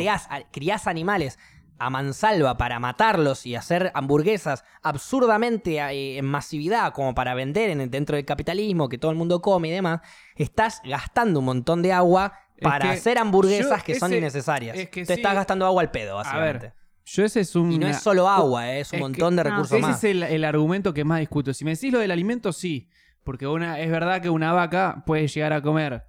criás, animales a mansalva para matarlos y hacer hamburguesas absurdamente eh, en masividad como para vender en, dentro del capitalismo, que todo el mundo come y demás, estás gastando un montón de agua Es para que hacer hamburguesas que son innecesarias. es que Te sí. estás gastando agua al pedo, A básicamente. ver, yo ese es un. y no es solo agua, eh, es un es montón que- de no, recursos Ese más. es el, el argumento que más discuto. Si me decís lo del alimento, sí. Porque una, es verdad que una vaca puede llegar a comer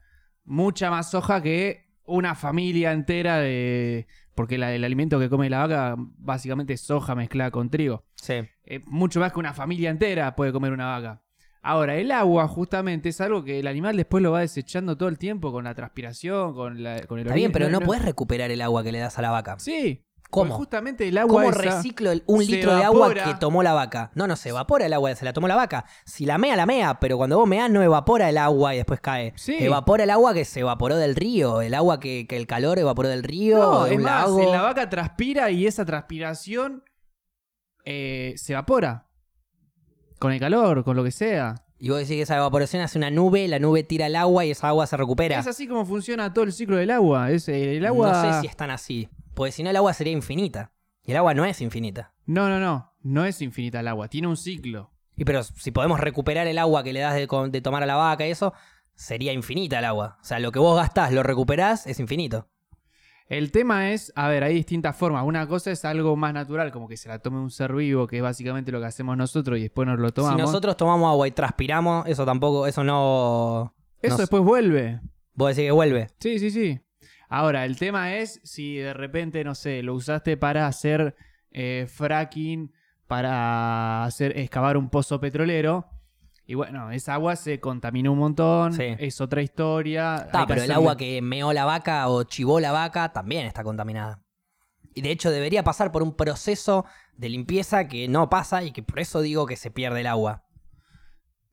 mucha más soja que una familia entera de. Porque la- el alimento que come la vaca básicamente es soja mezclada con trigo. Sí. Eh, mucho más que una familia entera puede comer una vaca. Ahora, el agua justamente es algo que el animal después lo va desechando todo el tiempo con la transpiración, con, la, con el Está bien, pero no, puedes recuperar el agua que le das a la vaca. Sí. ¿Cómo? Justamente el agua ¿Cómo reciclo el- un litro de agua que tomó la vaca? No, no se evapora el agua, se la tomó la vaca. Si la mea, la mea, pero cuando vos meás no evapora el agua y después cae. Sí. Evapora el agua que se evaporó del río, el agua que, que el calor evaporó del río, No, de es un más, lago. la vaca transpira y esa transpiración eh, se evapora. Con el calor, con lo que sea. Y vos decís que esa evaporación hace una nube, la nube tira el agua y esa agua se recupera. Es así como funciona todo el ciclo del agua. Es, eh, el agua... No sé si es tan así. Porque si no, el agua sería infinita. Y el agua no es infinita. no, no, no. No es infinita el agua. Tiene un ciclo. Y pero si podemos recuperar el agua que le das de, de tomar a la vaca y eso, sería infinita el agua. O sea, lo que vos gastás, lo recuperás, es infinito. El tema es, a ver, hay distintas formas. Una cosa es algo más natural, como que se la tome un ser vivo, que es básicamente lo que hacemos nosotros y después nos lo tomamos. Si nosotros tomamos agua y transpiramos, eso tampoco, eso no... Eso después vuelve. Vos decís que vuelve. Sí, sí, sí. Ahora, el tema es si de repente, no sé, lo usaste para hacer eh, fracking, para hacer excavar un pozo petrolero. Y bueno, esa agua se contaminó un montón, Sí. es otra historia. Está, pero el agua que meó la vaca o chivó la vaca también está contaminada. Y de hecho debería pasar por un proceso de limpieza que no pasa y que por eso digo que se pierde el agua.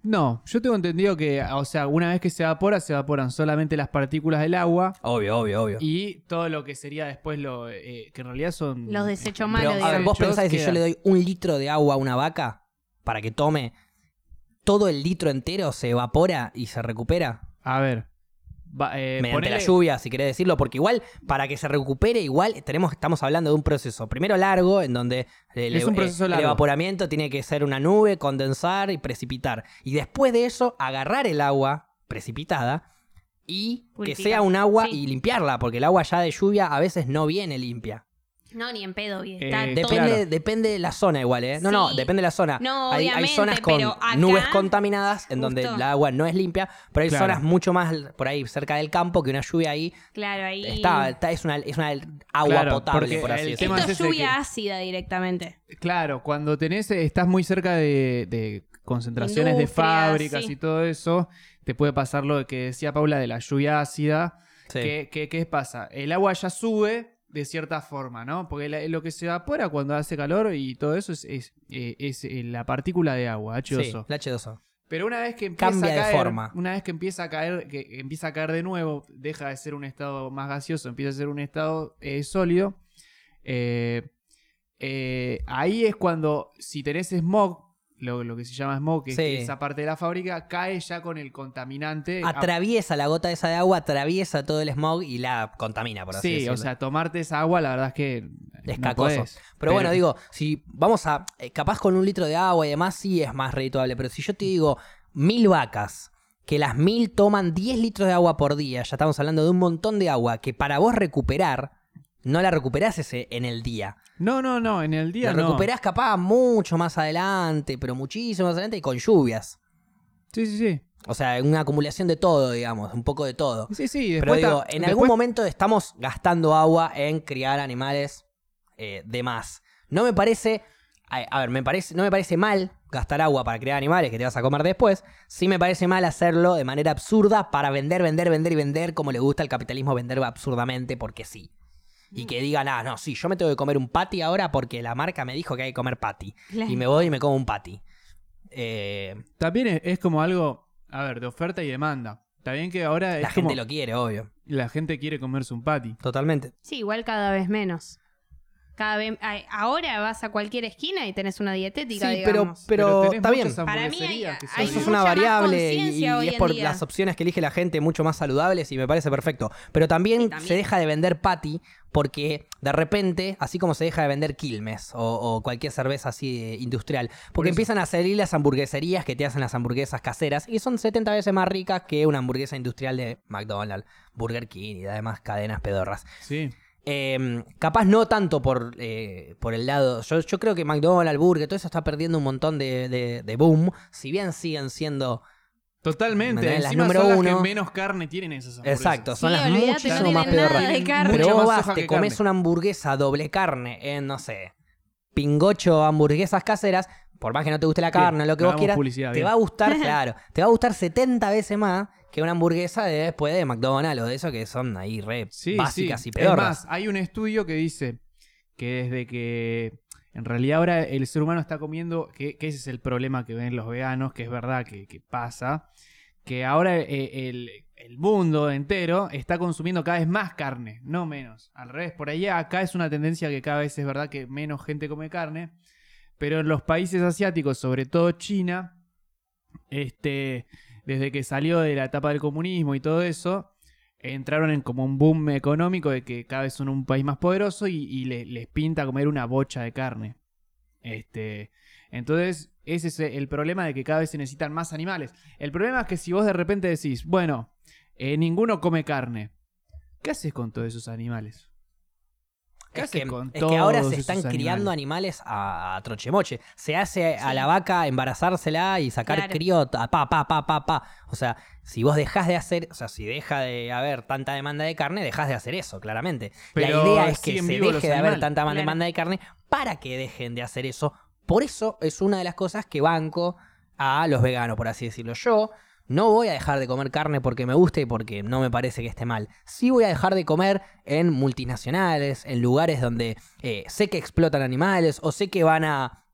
No, yo tengo entendido que, o sea, una vez que se evapora, se evaporan solamente las partículas del agua Obvio, obvio, obvio. y todo lo que sería después lo eh, que en realidad son Los desechos Pero, malos, a ver, digamos. vos pensás que si yo le doy un litro de agua a una vaca para que tome, todo el litro entero se evapora y se recupera A ver, va- eh, mediante la lluvia, si querés decirlo, porque igual para que se recupere, igual tenemos, estamos hablando de un proceso primero largo, en donde el, Es un proceso el largo. evaporamiento tiene que ser una nube, condensar y precipitar. Y después de eso, agarrar el agua precipitada y que sea un agua Sí. y limpiarla, porque el agua ya de lluvia a veces no viene limpia. No, ni en pedo, bien. Eh, Está de- todo- Depende, Claro. depende de la zona igual, ¿eh? No, no, Sí. depende de la zona. No, hay, hay obviamente, zonas con pero acá- nubes contaminadas en donde Justo. el agua no es limpia, pero hay Claro. zonas mucho más por ahí cerca del campo que una lluvia ahí Claro, ahí. está, está- es, una, es una agua Claro, potable, porque por así el decirlo. tema Esto es es ese lluvia que- ácida directamente. Claro, cuando tenés, estás muy cerca de, de concentraciones de fábricas sí. y todo eso, te puede pasar lo que decía Paula de la lluvia ácida. Sí. que ¿Qué, qué pasa? El agua ya sube de cierta forma, ¿no? Porque la- lo que se evapora cuando hace calor y todo eso es, es, eh, es, eh, la partícula de agua, H2O. Sí, el H2O. Pero una vez que empieza Cambia a de caer, forma. una vez que empieza a caer, que empieza a caer de nuevo, deja de ser un estado más gaseoso, empieza a ser un estado eh, sólido. eh, eh, ahí es cuando, si tenés smog, lo, lo que se llama smog, que es Sí. que esa parte de la fábrica, cae ya con el contaminante. Atraviesa la gota esa de agua, atraviesa todo el smog y la contamina, por así Sí, decirlo. o sea, tomarte esa agua, la verdad es que. Es no cacoso. podés. Pero, bueno, digo, si vamos a. eh, capaz con un litro de agua y demás, sí es más redituable. Pero si yo te digo mil vacas, que las mil toman 10 litros de agua por día, ya estamos hablando de un montón de agua que para vos recuperar, no la recuperás ese en el día. No, no, no, en el día La no. recuperás capaz mucho más adelante, pero muchísimo más adelante y con lluvias. Sí, sí, sí. O sea, una acumulación de todo, digamos, un poco de todo. Sí, sí. Pero después digo, ta- en después- algún momento estamos gastando agua en criar animales eh, de más. No me parece. A, a ver, me parece, no me parece mal gastar agua para criar animales que te vas a comer después. Sí me parece mal hacerlo de manera absurda para vender, vender, vender y vender como le gusta al capitalismo vender absurdamente porque sí. Y que digan, ah, no, sí, yo me tengo que comer un patty ahora porque la marca me dijo que hay que comer patty. Claro. Y me voy y me como un patty. Eh, También es, es como algo, a ver, de oferta y demanda. Está bien que ahora es la gente como- lo quiere, obvio. la gente quiere comerse un patty. Totalmente. Sí, igual cada vez menos. Cada vez, ahora vas a cualquier esquina y tenés una dietética, Sí, pero, digamos. pero, tenés está bien. Para mí hay- hay Eso es una variable y, es por día. las opciones que elige la gente mucho más saludables y me parece perfecto. Pero también, Sí, también. se deja de vender patty porque de repente, así como se deja de vender Quilmes o, o cualquier cerveza así eh, industrial, porque empiezan a salir las hamburgueserías que te hacen las hamburguesas caseras y son 70 veces más ricas que una hamburguesa industrial de McDonald's, Burger King y además cadenas pedorras. Sí. Eh, capaz no tanto por, eh, por el lado. Yo, yo creo que McDonald's, Burger, todo eso está perdiendo un montón de, de- de boom. Si bien siguen siendo. Totalmente. Las Encima número son las uno. que menos carne tienen esas hamburguesas. Exacto, son Sí, las olvídate, no muchísimo tienen más nada pedorras. de carne. Pero Mucha vos más vas, hoja te que comes carne. una hamburguesa doble carne en, no sé, pingocho hamburguesas caseras. Por más que no te guste la Bien, carne, lo que vos hagamos quieras, publicidad, te bien. va a gustar, claro, te va a gustar 70 veces más que una hamburguesa de después de McDonald's o de eso que son ahí re Sí, básicas sí. y pedorras. Es más, hay un estudio que dice que desde que en realidad ahora el ser humano está comiendo, que, que ese es el problema que ven los veganos, que es verdad que, que pasa, que ahora eh, el, el mundo entero está consumiendo cada vez más carne, no menos. Al revés, por ahí acá es una tendencia que cada vez es verdad que menos gente come carne, pero en los países asiáticos, sobre todo China, este, desde que salió de la etapa del comunismo y todo eso, entraron en como un boom económico de que cada vez son un país más poderoso y, y le- les pinta comer una bocha de carne. Este, entonces, ese es el problema de que cada vez se necesitan más animales. El problema es que si vos de repente decís, bueno, eh, ninguno come carne, ¿qué haces con todos esos animales? ¿Qué Es que, con es que ahora se están criando animales a, a trochemoche. Se hace a la vaca embarazársela y sacar Claro. crío a pa, pa, pa, pa, pa. O sea, si vos dejás de hacer, o sea, si deja de haber tanta demanda de carne, dejás de hacer eso, claramente. Pero la idea es que se deje de haber tanta Claro. demanda de carne para que dejen de hacer eso. Por eso es una de las cosas que banco a los veganos, por así decirlo. Yo no voy a dejar de comer carne porque me guste y porque no me parece que esté mal. Sí voy a dejar de comer en multinacionales, en lugares donde eh, sé que explotan animales o sé que van a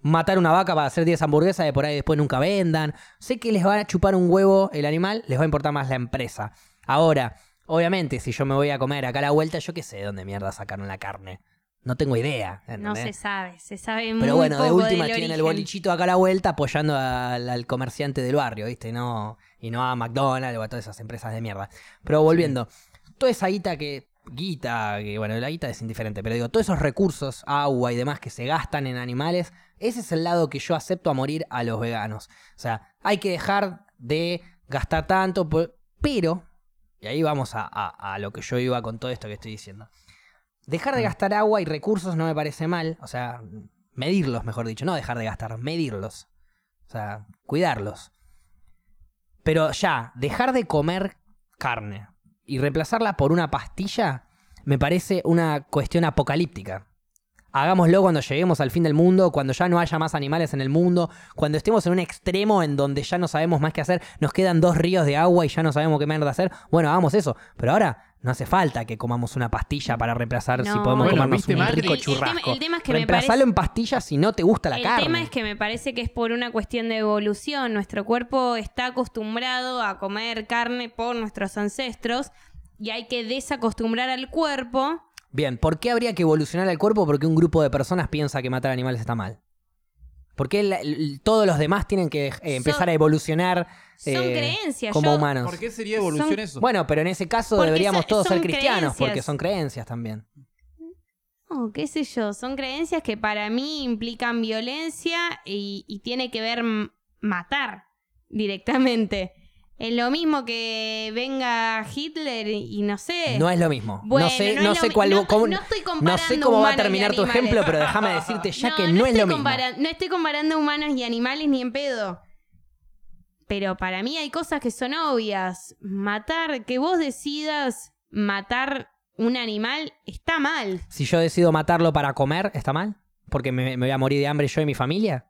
matar una vaca para hacer 10 hamburguesas y por ahí después nunca vendan. Sé que les va a chupar un huevo el animal, les va a importar más la empresa. Ahora, obviamente, si yo me voy a comer acá a la vuelta, yo qué sé de dónde mierda sacaron la carne. No tengo idea. No se sabe, se sabe muy Pero bueno, de poco última del tienen el bolichito acá a la vuelta apoyando al, al comerciante del barrio, ¿viste? No, y no a McDonald's o a todas esas empresas de mierda. Pero volviendo, toda esa guita que. Guita, que bueno, la guita es indiferente, pero digo, todos esos recursos, agua y demás que se gastan en animales, ese es el lado que yo acepto a morir a los veganos. O sea, hay que dejar de gastar tanto, pero, y ahí vamos a, a- a lo que yo iba con todo esto que estoy diciendo. Dejar de gastar agua y recursos no me parece mal. O sea, medirlos, mejor dicho. No dejar de gastar, medirlos. O sea, cuidarlos. Pero ya, dejar de comer carne y reemplazarla por una pastilla me parece una cuestión apocalíptica. Hagámoslo cuando lleguemos al fin del mundo, cuando ya no haya más animales en el mundo, cuando estemos en un extremo en donde ya no sabemos más qué hacer, nos quedan dos ríos de agua y ya no sabemos qué mierda hacer. Bueno, hagamos eso. Pero ahora no hace falta que comamos una pastilla para reemplazar si podemos Bueno, comernos ¿viste, un Macri? rico El- el tema- churrasco. el tema es que parece- en pastillas si no te gusta la el carne. tema es que me parece que es por una cuestión de evolución. Nuestro cuerpo está acostumbrado a comer carne por nuestros ancestros y hay que desacostumbrar al cuerpo. Bien, ¿por qué habría que evolucionar el cuerpo porque un grupo de personas piensa que matar animales está mal? ¿Por qué la- el- todos los demás tienen que eh, empezar Son- a evolucionar Son eh, creencias. como Yo- humanos? ¿Por qué sería evolución Son- eso? Bueno, pero en ese caso Porque deberíamos son- todos ser cristianos porque son creencias también. Oh, qué sé yo, son creencias que para mí implican violencia y, y tiene que ver m- matar directamente. Es lo mismo que venga Hitler y, no sé. No es lo mismo. Bueno, no sé, no no sé cuál, no- cómo- no estoy no comparando sé cómo va a terminar tu ejemplo, pero déjame decirte ya que no, es lo mismo. No estoy comparando humanos y animales ni en pedo. Pero para mí hay cosas que son obvias. Matar, que vos decidas matar un animal está mal. Si yo decido matarlo para comer, ¿está mal? Porque me, me voy a morir de hambre yo y mi familia.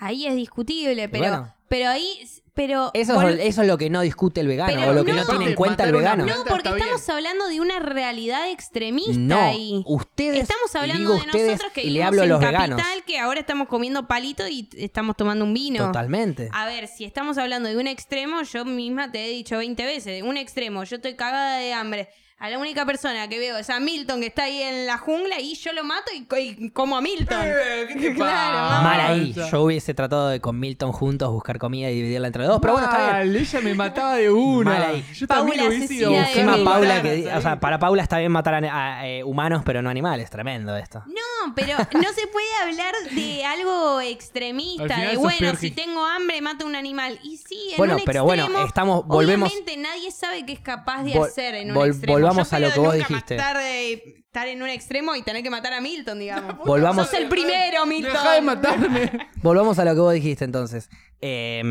Ahí es discutible, pero, bueno. pero ahí, pero Eso, es, eso es lo que no discute el vegano o lo que no, no. tiene en cuenta el vegano. no, porque estamos hablando de una realidad extremista No, ahí. ustedes, Estamos y hablando digo de ustedes nosotros que y le vivimos hablo a en los capital, veganos. que ahora estamos comiendo palito y estamos tomando un vino. Totalmente. A ver, si estamos hablando de un extremo, yo misma te he dicho 20 veces, un extremo, yo estoy cagada de hambre. A la única persona que veo es a Milton que está ahí en la jungla y yo lo mato y, co- y como a Milton. Eh, ¿Qué te Claro, pasa? Mal ahí. Yo hubiese tratado de con Milton juntos buscar comida y dividirla entre dos, pero bueno, está bien. Ella me mataba de una. Mal ahí. Yo Paula también lo hubiese ido a Encima. Paula que, ahí. o sea, para Paula está bien matar a, a, eh, humanos, pero no animales. Tremendo esto. No, pero no se puede hablar de algo extremista, de bueno, si que- tengo hambre mato un animal. Y sí, en Bueno, un pero bueno, extremo, estamos- volvemos- Obviamente nadie sabe qué es capaz de Vol- hacer en un vol- extremo. Volvamos a lo que vos dijiste. Matar de- estar en un extremo y tener que matar a Milton, digamos. Volvamos, Sos el primero, Milton. Deja de matarme. volvamos a lo que vos dijiste entonces. Eh,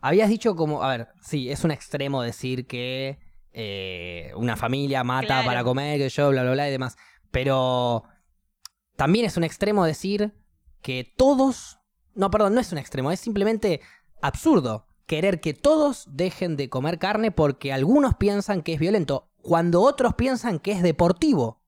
habías dicho como, a ver, sí, es un extremo decir que eh, una familia mata Claro. para comer, que yo, bla, bla, bla y demás. Pero también es un extremo decir que todos, no, perdón, no es un extremo, es simplemente absurdo querer que todos dejen de comer carne porque algunos piensan que es violento, cuando otros piensan que es deportivo.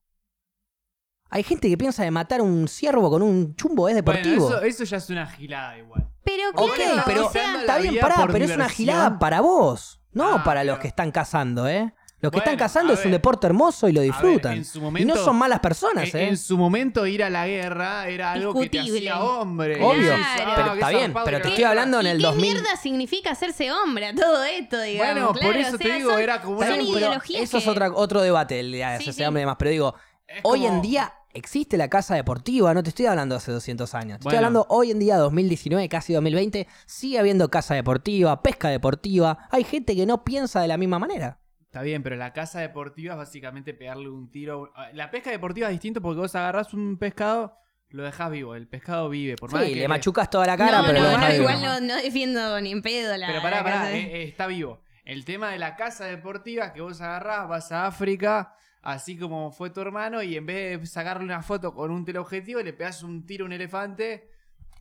Hay gente que piensa de matar un ciervo con un chumbo es deportivo. Bueno, eso, eso ya es una gilada igual. Pero Ok, claro, pero o sea, está bien, pará, pero es una gilada para vos, no Ah, para los pero- que están cazando, ¿eh? Los que Bueno, están cazando es un deporte hermoso y lo ver, disfrutan. en su y no son malas personas, En, ¿eh? en su momento ir a la guerra era algo que te Discutible. hacía hombre. Obvio, Y Claro. pero qué está bien, pero te estoy hablando en ¿Y el qué 2000. mierda significa hacerse hombre a todo esto, digamos? Bueno, por eso o te digo, son- era como una ideologías eso es que- otra, otro debate, el de Sí, sí. hombre y demás. Pero digo, Es hoy como- en día existe la casa deportiva, no te estoy hablando hace 200 años. Te estoy hablando hoy en día, 2019, casi 2020, sigue habiendo casa deportiva, pesca deportiva. Hay gente que no piensa de la misma manera. Está bien, pero la caza deportiva es básicamente pegarle un tiro. La pesca deportiva es distinto porque vos agarrás un pescado, lo dejás vivo. El pescado vive. Por más Sí, que le machucas toda la cara, no, pero no, lo no, dejas vivo. igual no, no defiendo ni en pedo la. Pero pará, pará, de- eh, eh, está vivo. El tema de la caza deportiva que vos agarrás, vas a África, así como fue tu hermano, y en vez de sacarle una foto con un teleobjetivo, le pegás un tiro a un elefante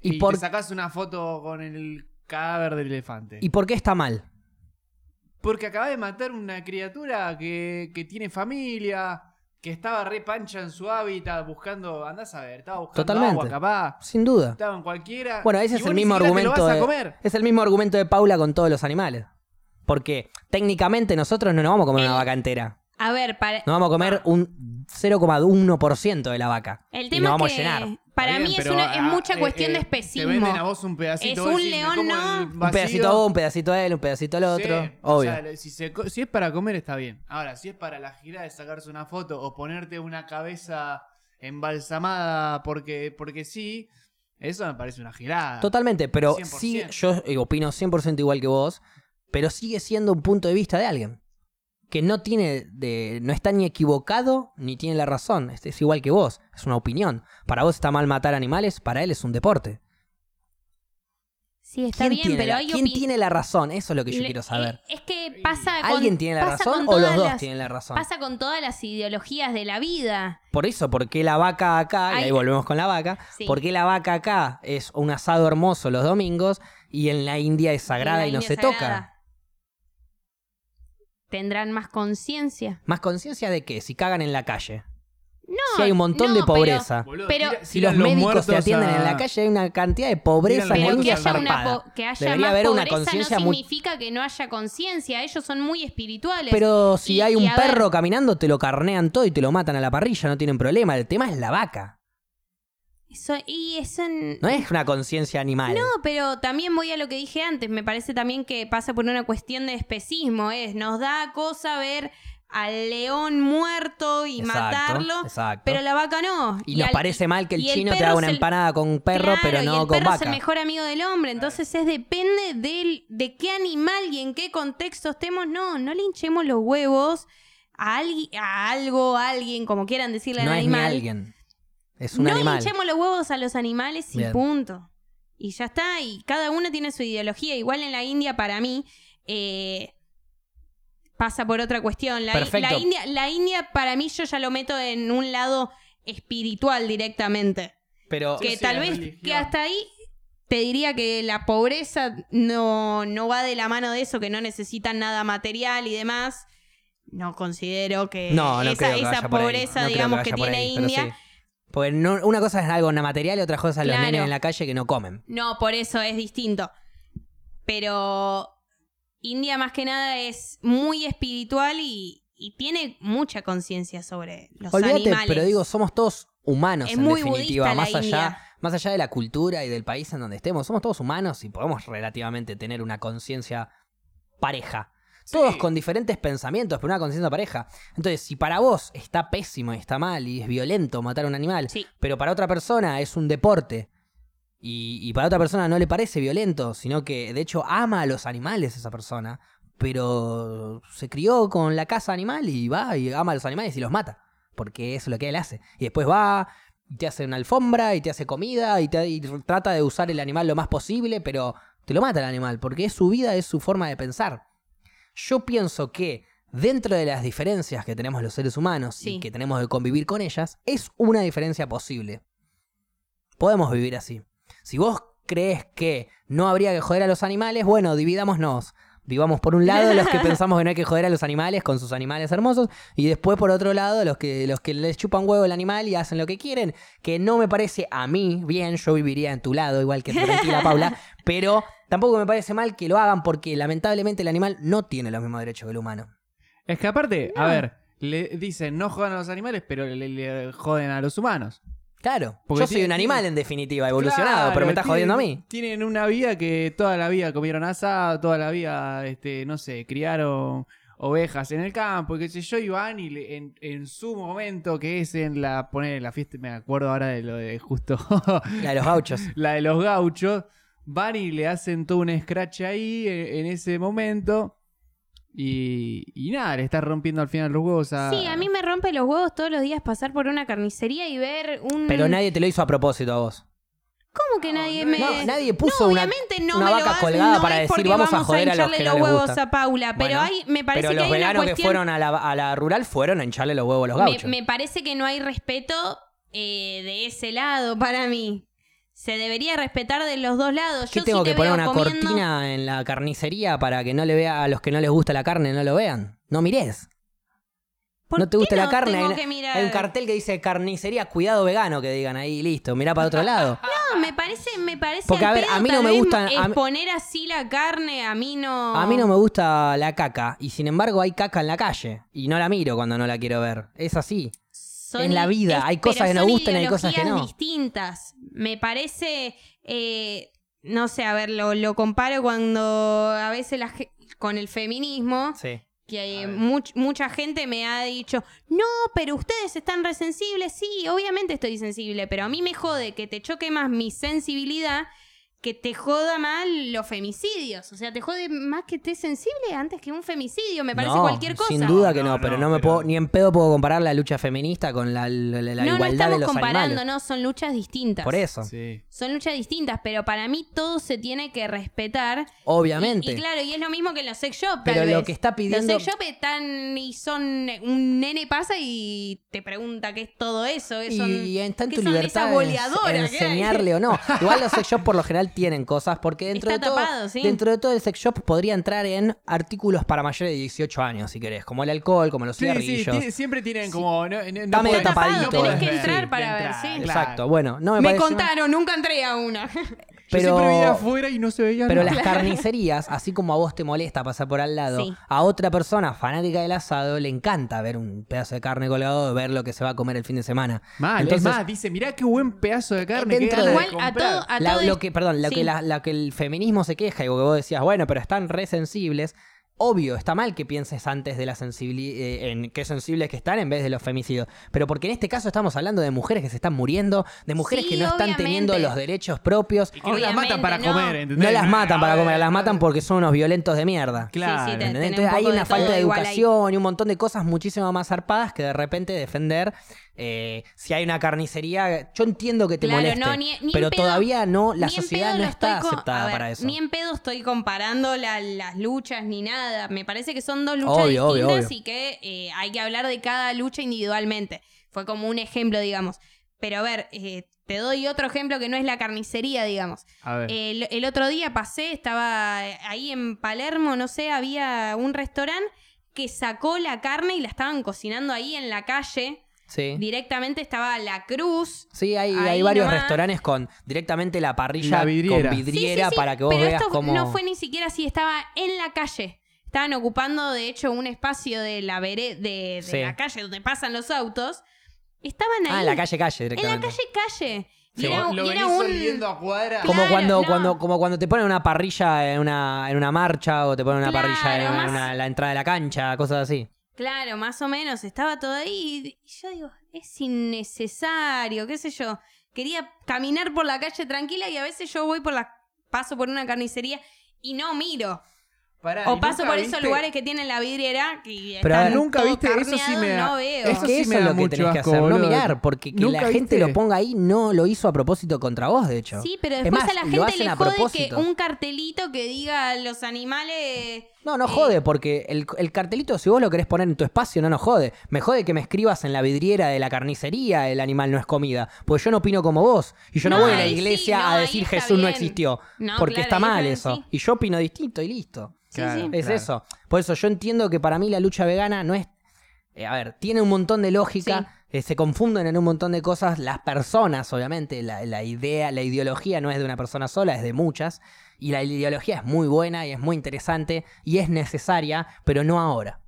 ¿Y y, por- te sacás una foto con el cadáver del elefante. ¿Y por qué está mal? Porque acaba de matar una criatura que, que tiene familia, que estaba re pancha en su hábitat buscando, andás a ver, estaba buscando Totalmente. agua capaz, Sin duda. estaba en cualquiera. Bueno, ese y es el mismo siquiera te lo argumento vas a de, comer. es el mismo argumento de Paula con todos los animales. Porque técnicamente nosotros no nos vamos a comer El- una vaca entera. A ver, para, Nos vamos a comer un 0,1% de la vaca. el y tema nos vamos es a llenar. Para bien, mí es, una, es ah, mucha eh, cuestión eh, de Te especismo. venden a vos un pedacito. Es un león, no. Un pedacito vos, un pedacito él, un pedacito el otro. Sí, Obvio. o sea, si, se co- si es para comer está bien. Ahora, si es para la gira de sacarse una foto o ponerte una cabeza embalsamada porque, porque sí, eso me parece una girada. Totalmente, pero 100%. sí, yo eh, opino 100% igual que vos, pero sigue siendo un punto de vista de alguien. Que no tiene de, no está ni equivocado ni tiene la razón. Es, es igual que vos, es una opinión. Para vos está mal matar animales, para él es un deporte. Sí, está ¿Quién, bien, tiene, pero la, hay quién tiene la razón? Eso es lo que yo Le- quiero saber. eh, Es que pasa con, ¿Alguien tiene la razón o los dos las- tienen la razón? Pasa con todas las ideologías de la vida. Por eso, ¿por qué la vaca acá? Y ahí volvemos con la vaca. Sí. ¿Por qué la vaca acá es un asado hermoso los domingos y en la India es sagrada y no se sagrada. toca? Tendrán más conciencia. ¿Más conciencia de qué? Si cagan en la calle. No, si hay un montón no, de pero- pobreza. Boludo, Pero- tira- Si los médicos te atienden a- en la calle, hay una cantidad de pobreza que haya, una po- que haya Debería más haber una pobreza conciencia no muy- significa que no haya conciencia. Ellos son muy espirituales. Pero si Y- hay un ver- perro caminando, te lo carnean todo y te lo matan a la parrilla, no tienen problema. El tema es la vaca. Y eso No es una conciencia animal. No, pero también voy a lo que dije antes. Me parece también que pasa por una cuestión de especismo. Es, nos da cosa ver al león muerto y Exacto, matarlo, exacto. pero la vaca no. Y, nos al- parece mal que el y el chino te haga una el- empanada con un perro, Claro, pero y no el con perro vaca. es el mejor amigo del hombre, entonces es depende del, de qué animal y en qué contexto estemos. No, no le hinchemos los huevos a, algui- a algo, a alguien, como quieran decirle No al es ni animal. alguien. Es un no animal. hinchemos los huevos a los animales y Bien. punto. Y ya está, y cada uno tiene su ideología. Igual en la India, para mí, eh, pasa por otra cuestión. La, Perfecto. la India, la India, para mí, yo ya lo meto en un lado espiritual directamente. Pero que sí, tal vez religión. que hasta ahí te diría que la pobreza no, no va de la mano de eso, que no necesitan nada material y demás. No considero que no, no esa, que esa pobreza, No digamos, que, tiene ahí, India. Porque no- una cosa es algo material y otra cosa es los Claro. nenes en la calle que no comen. No, por eso es distinto. Pero India más que nada es muy espiritual y, y tiene mucha conciencia sobre los Olvídate, animales. pero digo, somos todos humanos Es en muy definitiva. budista la Más allá, India. más allá de la cultura y del país en donde estemos, somos todos humanos y podemos relativamente tener una conciencia pareja. Todos con diferentes pensamientos, pero una conciencia pareja. Entonces, si para vos está pésimo y está mal y es violento matar a un animal, Sí. pero para otra persona es un deporte y, y para otra persona no le parece violento, sino que de hecho ama a los animales esa persona, pero se crió con la casa animal y va y ama a los animales y los mata, porque eso es lo que él hace. Y después va y te hace una alfombra y te hace comida y, te- y trata de usar el animal lo más posible, pero te lo mata el animal, porque es su vida, es su forma de pensar. Yo pienso que dentro de las diferencias que tenemos los seres humanos y que tenemos que convivir con ellas, es una diferencia posible. Podemos vivir así. Si vos crees que no habría que joder a los animales, bueno, dividámonos. Vivamos por un lado los que pensamos que no hay que joder a los animales con sus animales hermosos y después por otro lado los que, los que les chupan huevo el animal y hacen lo que quieren, que no me parece a mí bien, yo viviría en tu lado igual que tranquila Paula, pero tampoco me parece mal que lo hagan porque lamentablemente el animal no tiene los mismos derechos que el humano. Es que aparte, a ver, le dicen no jodan a los animales, pero le, le joden a los humanos. Claro, Porque yo soy tiene- un animal en definitiva, evolucionado, Claro, pero me estás tienen- jodiendo a mí. Tienen una vida que toda la vida comieron asado, toda la vida, este, no sé, criaron ovejas en el campo, y qué sé yo, y van y le- en, en su momento, que es en la, poner en la fiesta, me acuerdo ahora de lo de justo, La de los gauchos. la de los gauchos, van y le hacen todo un scratch ahí en, en ese momento. Y, y nada, le estás rompiendo al final los huevos a. Sí, a mí me rompe los huevos todos los días pasar por una carnicería y ver un... Pero nadie te lo hizo a propósito a vos. ¿Cómo que nadie me...? No, nadie puso No, una, obviamente no una me lo vaca hace- colgada no para decir porque vamos a joder a los no los les huevos gusta. a Paula, pero Bueno, hay, me parece Pero que los hay una veganos que fueron a la, a la rural fueron a hincharle los huevos a los me, gauchos. me parece que no hay respeto eh, de ese lado para mí. Se debería respetar de los dos lados. ¿Qué Yo tengo sí te que poner una comiendo- cortina en la carnicería para que no le vea a los que no les gusta la carne, no lo vean? No mires. ¿Por No te gusta la carne. Hay, hay un cartel que dice carnicería, cuidado vegano, que digan ahí, listo, mirá para otro lado. No, me parece, me parece Porque, a ver, pedo, a mí no me vez gustan- a mí- Exponer así la carne, a mí no... A mí no me gusta la caca y sin embargo hay caca en la calle y no la miro cuando no la quiero ver. Es así. Son en la vida, hay cosas que nos gustan y hay cosas que no. distintas. Me parece, eh, no sé, a ver, lo, lo comparo cuando a veces la con el feminismo, Sí. que ver. much- mucha gente me ha dicho, no, pero ustedes están resensibles. Sí, obviamente estoy sensible, pero a mí me jode que te choque más mi sensibilidad que te joda mal los femicidios. O sea, te jode más que estés sensible antes que un femicidio. Me parece No, cualquier cosa. Sin duda que no, No, pero no, no, me pero- puedo, ni en pedo puedo comparar la lucha feminista con la, la- la no, no igualdad estamos de los comparando, animales. no, son luchas distintas. Por eso, Sí. Son luchas distintas, pero para mí todo se tiene que respetar. obviamente. Y, y claro, y es lo mismo que en los sex shops. Pero tal lo vez. que está pidiendo- Los sex shops están y son. Un nene pasa y te pregunta qué es todo eso. que son- y está en ¿qué tu son libertad esas boleadoras enseñarle o no. Igual los sex shops por lo general tienen cosas, porque dentro Está de todo, sí. dentro de todo el sex shop podría entrar en artículos para mayores de 18 años, si querés, como el alcohol, como los Sí, cigarrillos. siempre tienen como. No, no- no Está medio tapadito. Tenés que entrar para ver, sí. Exacto, bueno, no me, Me parece contaron, nunca entré a una. Yo Pero- siempre de afuera y no se veía Pero nada. las carnicerías, así como a vos te molesta pasar por al lado, Sí. a otra persona fanática del asado le encanta ver un pedazo de carne colgado, ver lo que se va a comer el fin de semana. Mal, Entonces, es más, dice, mirá qué buen pedazo de carne que Dentro de- de Igual a todo, a la- todo lo que, perdón, lo sí. que, la, la que el feminismo se queja y que vos decías, bueno, pero están re sensibles. Obvio, está mal que pienses antes de la sensibilidad, en qué sensibles que están en vez de los femicidios. Pero porque en este caso estamos hablando de mujeres que se están muriendo, de mujeres Sí, que no están teniendo los derechos propios. Y que no las matan para no. comer, ¿entendés? No las matan para comer, las matan ver. porque son unos violentos de mierda. Claro. Sí, Entonces un hay una falta de ahí. educación y un montón de cosas muchísimo más zarpadas que de repente defender. Eh, si hay una carnicería, yo entiendo que te Claro, moleste, no, ni- ni en pero pedo- todavía no, la sociedad no está aceptada ver, para eso. Ni en pedo estoy comparando la- las luchas ni nada. Me parece que son dos luchas Obvio, obvio, distintas obvio. y que eh, hay que hablar de cada lucha individualmente. Fue como un ejemplo, digamos. Pero a ver, eh, te doy otro ejemplo que no es la carnicería, digamos. A ver. El, el otro día pasé, estaba ahí en Palermo, no sé, había un restaurante que sacó la carne y la estaban cocinando ahí en la calle. Sí. Directamente estaba la cruz. Sí, hay, Ahí hay varios nomás. restaurantes con directamente la parrilla La vidriera. con vidriera sí, sí, para que vos pero veas esto cómo. no fue ni siquiera así, estaba en la calle. Estaban ocupando, de hecho, un espacio de la vere- de, de Sí. la calle donde pasan los autos. Estaban ahí. Ah, en la calle, calle En la directamente. calle, calle. Y Sí, era, vos lo y era venís un... oliendo a cuadra. Como Claro, cuando, no. cuando, como cuando te ponen una parrilla en una, en una marcha o te ponen una Claro, parrilla en, más- una- la entrada de la cancha, cosas así. Claro, más o menos, estaba todo ahí. Y yo digo, es innecesario, qué sé yo. Quería caminar por la calle tranquila y a veces yo voy por la. paso por una carnicería y no miro. Pará, O ¿y paso por esos lugares que tienen la vidriera y Pero están nunca todo viste, eso sí carneado, me da- no veo. Es Eso que sí eso me es lo que tenés que hacer, no mirar, porque que ¿Nunca la gente viste? lo ponga ahí no lo hizo a propósito contra vos, de hecho. Sí, pero Es después más, a la gente le jode que un cartelito que diga los animales. No, no jode, porque el, el cartelito, si vos lo querés poner en tu espacio, no nos jode. Me jode que me escribas en la vidriera de la carnicería el animal no es comida. Porque yo no opino como vos. Y yo no, No, voy a la sí, iglesia no, a decir Jesús no existió. No, porque claro, está mal eso. sí. Y yo opino distinto y listo. Sí, Claro. sí. Es Claro. eso. Por eso yo entiendo que para mí la lucha vegana no es. eh, a ver, tiene un montón de lógica. eh, se confunden en un montón de cosas. Las personas, obviamente, la, la idea, la ideología no es de una persona sola, es de muchas. Y la ideología es muy buena y es muy interesante y es necesaria, pero no ahora.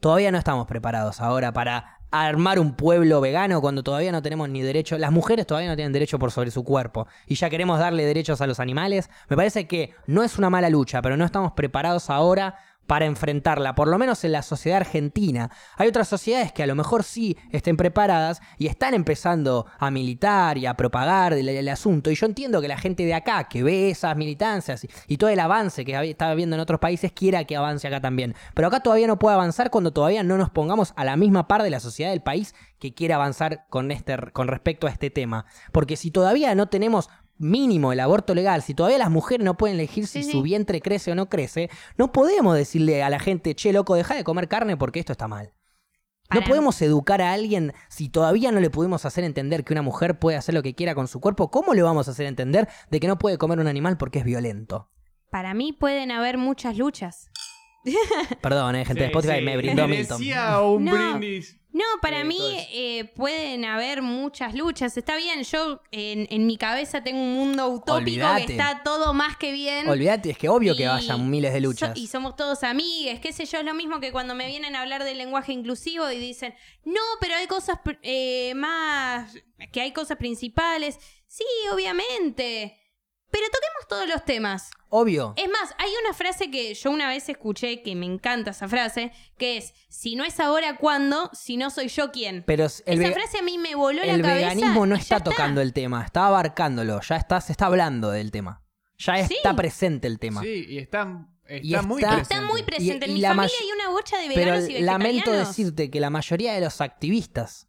Todavía no estamos preparados ahora para armar un pueblo vegano cuando todavía no tenemos ni derecho. Las mujeres todavía no tienen derecho por sobre su cuerpo y ya queremos darle derechos a los animales. Me parece que no es una mala lucha, pero no estamos preparados ahora para enfrentarla, por lo menos en la sociedad argentina. Hay otras sociedades que a lo mejor sí estén preparadas y están empezando a militar y a propagar el, asunto. Y yo entiendo que la gente de acá, que ve esas militancias y, todo el avance que estaba viendo en otros países, quiera que avance acá también. Pero acá todavía no puede avanzar cuando todavía no nos pongamos a la misma par de la sociedad del país que quiere avanzar con, este, con respecto a este tema. Porque si todavía no tenemos mínimo el aborto legal, si todavía las mujeres no pueden elegir si Sí, sí. su vientre crece o no crece, no podemos decirle a la gente, che, loco, deja de comer carne porque esto está mal. No podemos educar a alguien si todavía no le pudimos hacer entender que una mujer puede hacer lo que quiera con su cuerpo. ¿Cómo le vamos a hacer entender de que no puede comer un animal porque es violento? Para mí pueden haber muchas luchas. Perdón, eh, gente de Spotify sí. me brindó Milton. Merecía un No. brindis. No, para Eh, mí eh, pueden haber muchas luchas. Está bien, yo en, en mi cabeza tengo un mundo utópico que está todo más que bien. Olvídate, es que obvio que Y vayan miles de so- luchas. y somos todos amigues, qué sé yo, es lo mismo que cuando me vienen a hablar del lenguaje inclusivo y dicen, no, pero hay cosas pr- eh, más, que hay cosas principales. Sí, obviamente. Pero toquemos todos los temas. Obvio. Es más, hay una frase que yo una vez escuché que me encanta esa frase, que es, si no es ahora, ¿cuándo? Si no soy yo, ¿quién? Pero el, esa frase a mí me voló el la cabeza. veganismo no y está tocando el tema, está abarcándolo, ya está, se está hablando del tema. Ya Sí. está presente el tema. Sí, y está, está, Y muy presente. Está muy presente. Y- en y mi la familia hay una bocha de Pero veganos y lamento vegetarianos. decirte que la mayoría de los activistas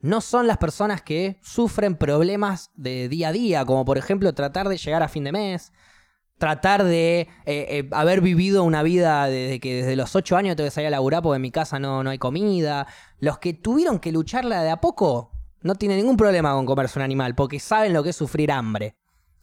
no son las personas que sufren problemas de día a día, como por ejemplo tratar de llegar a fin de mes, tratar de eh, eh, haber vivido una vida desde que desde los 8 años tengo que salir a laburar porque en mi casa no, no hay comida. Los que tuvieron que lucharla de a poco no tienen ningún problema con comerse un animal porque saben lo que es sufrir hambre.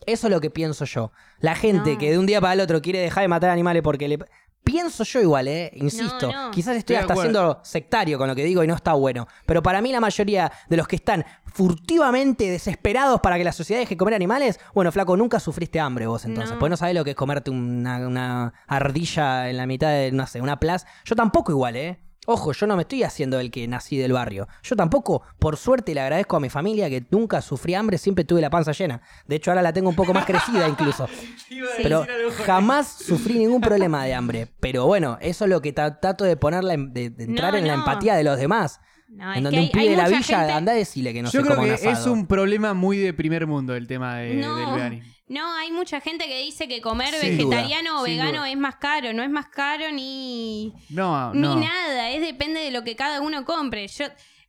Eso es lo que pienso yo. La gente No. que de un día para el otro quiere dejar de matar animales porque le... Pienso yo igual, ¿eh? Insisto. No, no. Quizás estoy hasta siendo sectario con lo que digo y no está bueno. Pero para mí la mayoría de los que están furtivamente desesperados para que la sociedad deje de comer animales, bueno, flaco, nunca sufriste hambre vos entonces. No. Porque no sabés lo que es comerte una, una ardilla en la mitad de, no sé, una plaza. Yo tampoco igual, ¿eh? Ojo, yo no me estoy haciendo el que nací del barrio. Yo tampoco, por suerte, le agradezco a mi familia que nunca sufrí hambre, siempre tuve la panza llena. De hecho, ahora la tengo un poco más crecida incluso. Pero jamás sufrí ningún problema de hambre. Pero bueno, eso es lo que trato de ponerla, en- de, de entrar No, en la empatía de los demás. No, en donde hay- un pibe de la villa gente- anda a decirle que no Yo se creo coma un que es un problema muy de primer mundo el tema de- No. del veganismo. No, hay mucha gente que dice que comer Sin duda, vegetariano o vegano duda. es más caro. No es más caro ni, No, ni no. nada. Es depende de lo que cada uno compre. Yo,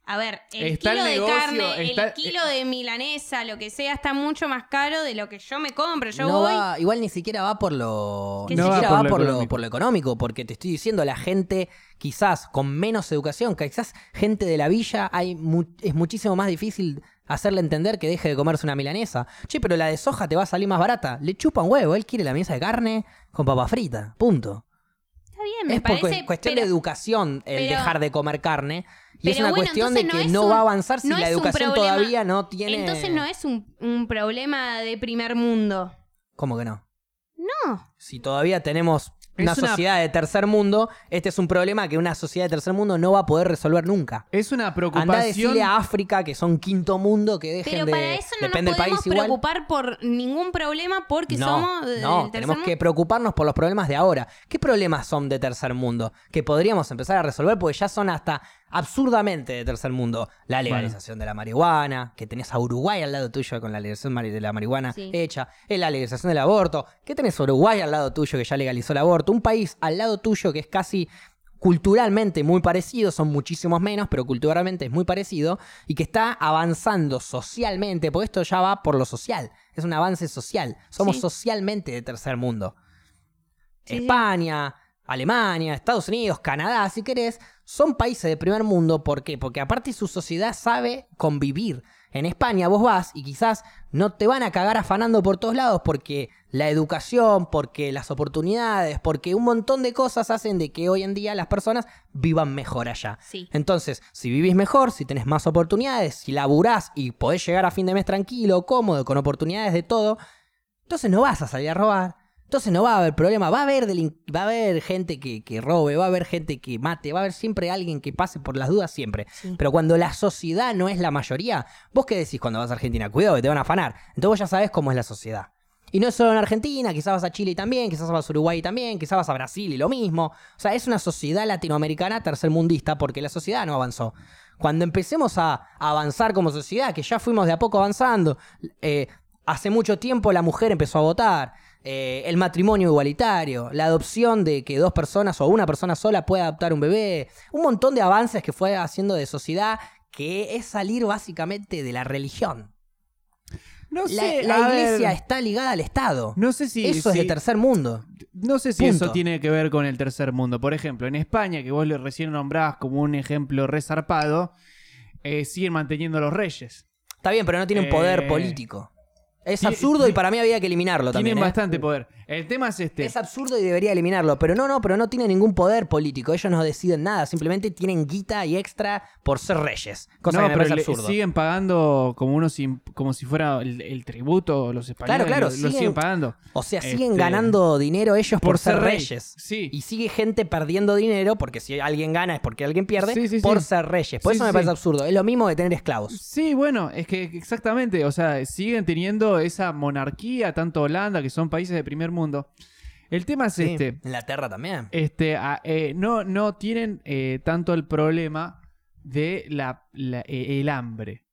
a ver, el Está el kilo negocio, de carne, está- el kilo de milanesa, lo que sea, está mucho más caro de lo que yo me compro. Yo No voy. va- igual ni siquiera va por lo, ¿Qué ni siquiera No va va por por lo lo, económico. por lo económico, porque te estoy diciendo, la gente quizás con menos educación, quizás gente de la villa, hay mu- es muchísimo más difícil hacerle entender que deje de comerse una milanesa. Che, pero la de soja te va a salir más barata. Le chupa un huevo, él quiere la milanesa de carne con papa frita, punto. Está bien, me es por parece. cu- cuestión pero- de educación el pero- dejar de comer carne. Y es una bueno, cuestión de que no va a avanzar si no la educación todavía no tiene... Entonces no es un, un problema de primer mundo. ¿Cómo que no? No. Si todavía tenemos una, una- sociedad de tercer mundo, este es un problema que una sociedad de tercer mundo no va a poder resolver nunca. Es una Anda a preocupación. decirle a África, que son quinto mundo, que dejen Pero de... para eso no depende nos del país podemos igual. preocupar por ningún problema porque no, somos del no, tercer tenemos mundo. que preocuparnos por los problemas de ahora. ¿Qué problemas son de tercer mundo? Que podríamos empezar a resolver porque ya son hasta absurdamente de tercer mundo. La legalización de la marihuana, que tenés a Uruguay al lado tuyo con la legalización de la marihuana Sí. hecha, es la legalización del aborto, que tenés a Uruguay al lado tuyo que ya legalizó el aborto, un país al lado tuyo que es casi culturalmente muy parecido, son muchísimos menos, pero culturalmente es muy parecido, y que está avanzando socialmente, porque esto ya va por lo social, es un avance social, somos Sí. socialmente de tercer mundo. Sí, sí. España, Alemania, Estados Unidos, Canadá, si querés, son países de primer mundo, ¿por qué? Porque aparte su sociedad sabe convivir. En España vos vas y quizás no te van a cagar afanando por todos lados porque la educación, porque las oportunidades, porque un montón de cosas hacen de que hoy en día las personas vivan mejor allá. Sí. Entonces, si vivís mejor, si tenés más oportunidades, si laburás y podés llegar a fin de mes tranquilo, cómodo, con oportunidades de todo, entonces no vas a salir a robar. Entonces no va a haber problema. Va a haber, va a haber gente que, que robe, va a haber gente que mate, va a haber siempre alguien que pase por las dudas, siempre. Sí. Pero cuando la sociedad no es la mayoría, ¿vos qué decís cuando vas a Argentina? Cuidado, que te van a afanar. Entonces vos ya sabés cómo es la sociedad. Y no es solo en Argentina, quizás vas a Chile también, quizás vas a Uruguay también, quizás vas a Brasil y lo mismo. O sea, es una sociedad latinoamericana tercermundista porque la sociedad no avanzó. Cuando empecemos a avanzar como sociedad, que ya fuimos de a poco avanzando, eh, hace mucho tiempo la mujer empezó a votar, eh, el matrimonio igualitario, la adopción de que dos personas o una persona sola pueda adoptar un bebé, un montón de avances que fue haciendo de sociedad que es salir básicamente de la religión. No La, sé, la a ver, iglesia está ligada al Estado. No sé si. Eso si- es de tercer mundo. No sé si Punto. eso tiene que ver con el tercer mundo. Por ejemplo, en España, que vos le recién nombrabas como un ejemplo resarpado, eh, siguen manteniendo a los reyes. Está bien, pero no tienen poder Eh, político. Es absurdo y para mí había que eliminarlo también. Tienen ¿eh? bastante poder. El tema es este. Es absurdo y debería eliminarlo. Pero no, no, pero no tiene ningún poder político. Ellos no deciden nada. Simplemente tienen guita y extra por ser reyes. Cosa no, que me pero parece absurdo. siguen pagando como unos como si fuera el, el tributo, los españoles Claro, claro, lo, lo siguen- siguen pagando. O sea, siguen Este, ganando dinero ellos por, por ser ser rey. reyes. Sí. Y sigue gente perdiendo dinero, porque si alguien gana es porque alguien pierde, Sí, sí, por ser reyes. Por eso me parece absurdo. Es lo mismo que tener esclavos. Sí, bueno, es que exactamente, o sea, siguen teniendo esa monarquía, tanto Holanda, que son países de primer mundo. El tema es Sí, este. Inglaterra también. Este, a- eh, no, no tienen eh, tanto el problema de la, la- eh, el hambre.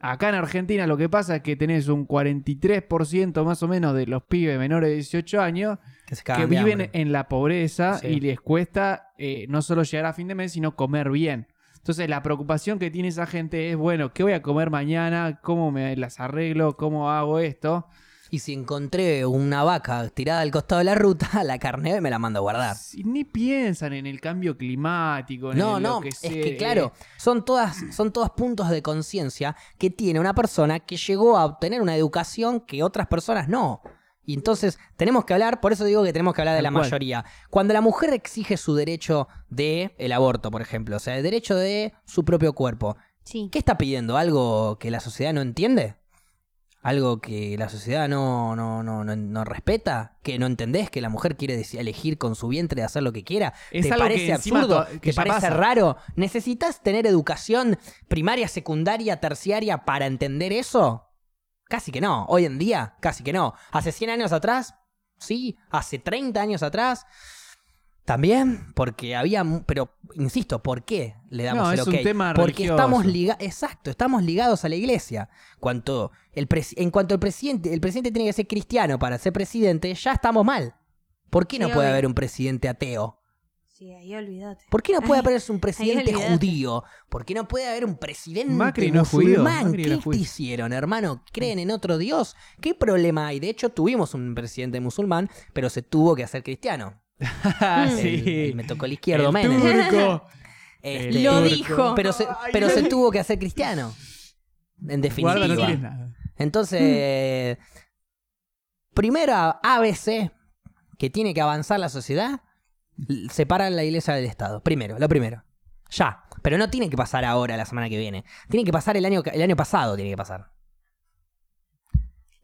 Acá en Argentina lo que pasa es que tenés un 43% más o menos de los pibes menores de 18 años Que, viven hambre. en la pobreza Sí. y les cuesta no solo llegar a fin de mes, sino comer bien. Entonces la preocupación que tiene esa gente es, bueno, ¿qué voy a comer mañana? ¿Cómo me las arreglo? ¿Cómo hago esto? Y si encontré una vaca tirada al costado de la ruta, la carne me la mando a guardar. Si ni piensan en el cambio climático, en No, el no, lo que es sea, que claro, son todas, son todos puntos de conciencia que tiene una persona que llegó a obtener una educación que otras personas no. Y entonces tenemos que hablar, por eso digo que tenemos que hablar de la cual. mayoría. Cuando la mujer exige su derecho de el aborto, por ejemplo, o sea, el derecho de su propio cuerpo, Sí. ¿qué está pidiendo? ¿Algo que la sociedad no entiende? ¿Algo que la sociedad no, no, no, no, no respeta? ¿Que no entendés que la mujer quiere deci- elegir con su vientre hacer lo que quiera? Es ¿Te algo parece absurdo? que ¿Te parece pasa. raro? ¿Necesitas tener educación primaria, secundaria, terciaria para entender eso? Casi que no. Hoy en día, casi que no. Hace 100 años atrás, sí. Hace 30 años atrás, también. Porque había... Pero, insisto, ¿por qué le damos No, el es un ok? tema Porque religioso. estamos ligados... Exacto, estamos ligados a la iglesia. Cuanto el en cuanto el presidente, el presidente tiene que ser cristiano para ser presidente, ya estamos mal. ¿Por qué Sí, no puede haber un presidente ateo? Sí, ahí olvídate. ¿Por qué no puede Ay, haber un presidente judío? ¿Por qué no puede haber un presidente Macri no musulmán? Macri ¿Qué te hicieron, hermano? ¿Creen en otro Dios? ¿Qué problema hay? De hecho, tuvimos un presidente musulmán, pero se tuvo que hacer cristiano. Ah, El- el me tocó el izquierdo, El turco. Este, Lo turco. dijo. Pero se, pero se tuvo que hacer cristiano. En definitiva. Guarda, no tienes nada. Entonces, primero ABC que tiene que avanzar la sociedad, separar la iglesia del Estado. Primero, lo primero. Ya. Pero no tiene que pasar ahora, la semana que viene. Tiene que pasar el año, el año pasado, tiene que pasar.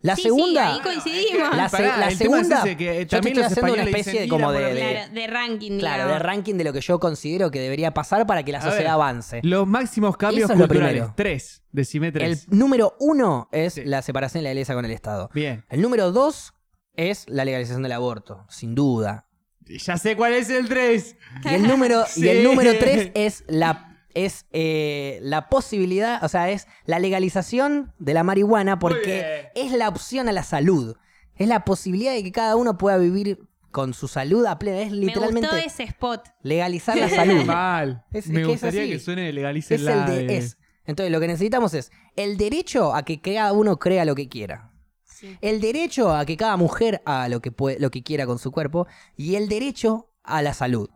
La Sí, segunda... Sí, ahí coincidimos. La, se- es segunda... ese, que yo te también estoy haciendo una especie de como de... Claro, de ranking, claro, digamos. de ranking de lo que yo considero que debería pasar para que la A sociedad ver, avance. Los máximos cambios Eso es lo culturales. primero. Tres. Decime El número uno es Sí. la separación de la iglesia con el Estado. Bien. El número dos es la legalización del aborto, sin duda. Ya sé cuál es el tres. Y el número, y el número tres es la es eh, la posibilidad, o sea, es la legalización de la marihuana porque es la opción a la salud. Es la posibilidad de que cada uno pueda vivir con su salud a plena. Es Me literalmente gustó ese spot. legalizar la salud. Mal. Es- es Me que es gustaría así. que suene legalice es el de es. Entonces, lo que necesitamos es el derecho a que cada uno crea lo que quiera. Sí. El derecho a que cada mujer haga lo que, puede, lo que quiera con su cuerpo y el derecho a la salud.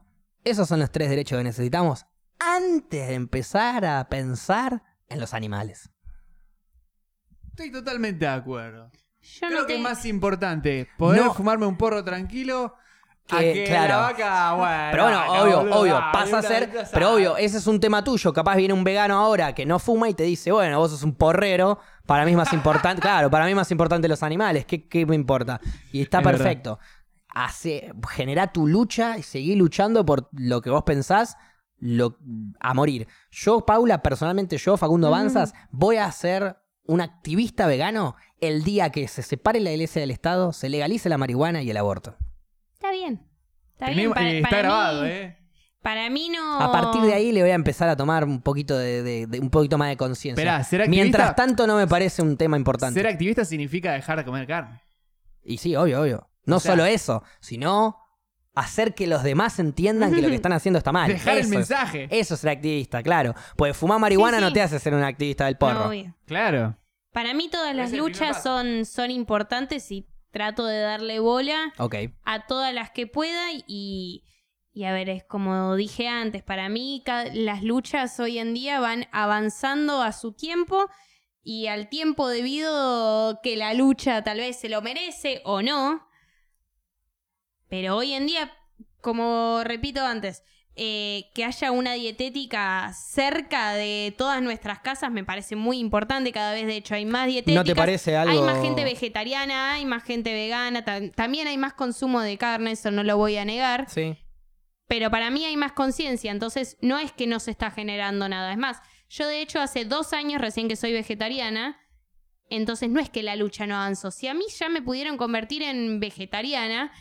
Esos son los tres derechos que necesitamos antes de empezar a pensar en los animales. Estoy totalmente de acuerdo. Yo Creo no que te... es más importante poder No. fumarme un porro tranquilo a Que, que claro. la vaca, bueno. Pero bueno, vaca, obvio, boludo, obvio, dale, pasa a una- ser. Pero obvio, ese es un tema tuyo. Capaz viene un vegano ahora que no fuma y te dice, bueno, vos sos un porrero. Para mí es más importante. claro, para mí es más importante los animales. ¿Qué, qué me importa? Y está Es verdad. perfecto. Hace, genera tu lucha y seguí luchando por lo que vos pensás lo, a morir. Yo, Paula, personalmente, yo, Facundo Ujú. Avanzas, voy a ser un activista vegano el día que se separe la iglesia del Estado, se legalice la marihuana y el aborto. Está bien. Está bien. Tenemos- Para, eh, está para grabado, mí, ¿eh? Para mí no... A partir de ahí le voy a empezar a tomar un poquito de, de- de- un poquito más de conciencia. Mientras tanto no me parece un tema importante. Ser activista significa dejar de comer carne. Y sí, obvio, obvio. No O sea- solo eso, sino hacer que los demás entiendan que lo que están haciendo está mal. Dejar el Eso es- mensaje. Eso es ser activista, claro. Pues fumar marihuana Sí, sí. no te hace ser un activista del No, porro. obvio. Claro. Para mí todas Es las el primer luchas paso. son, son importantes y trato de darle bola ok. a todas las que pueda y, y a ver, es como dije antes, para mí ca- las luchas hoy en día van avanzando a su tiempo y al tiempo debido que la lucha tal vez se lo merece o no. Pero hoy en día, como repito antes, eh, que haya una dietética cerca de todas nuestras casas me parece muy importante. Cada vez, de hecho, hay más dietéticas. ¿No te parece algo...? Hay más gente vegetariana, hay más gente vegana, tam- también hay más consumo de carne, eso no lo voy a negar. Sí. Pero para mí hay más conciencia, entonces no es que no se está generando nada. Es más, yo de hecho hace dos años recién que soy vegetariana, entonces no es que la lucha no avanzó. Si a mí ya me pudieron convertir en vegetariana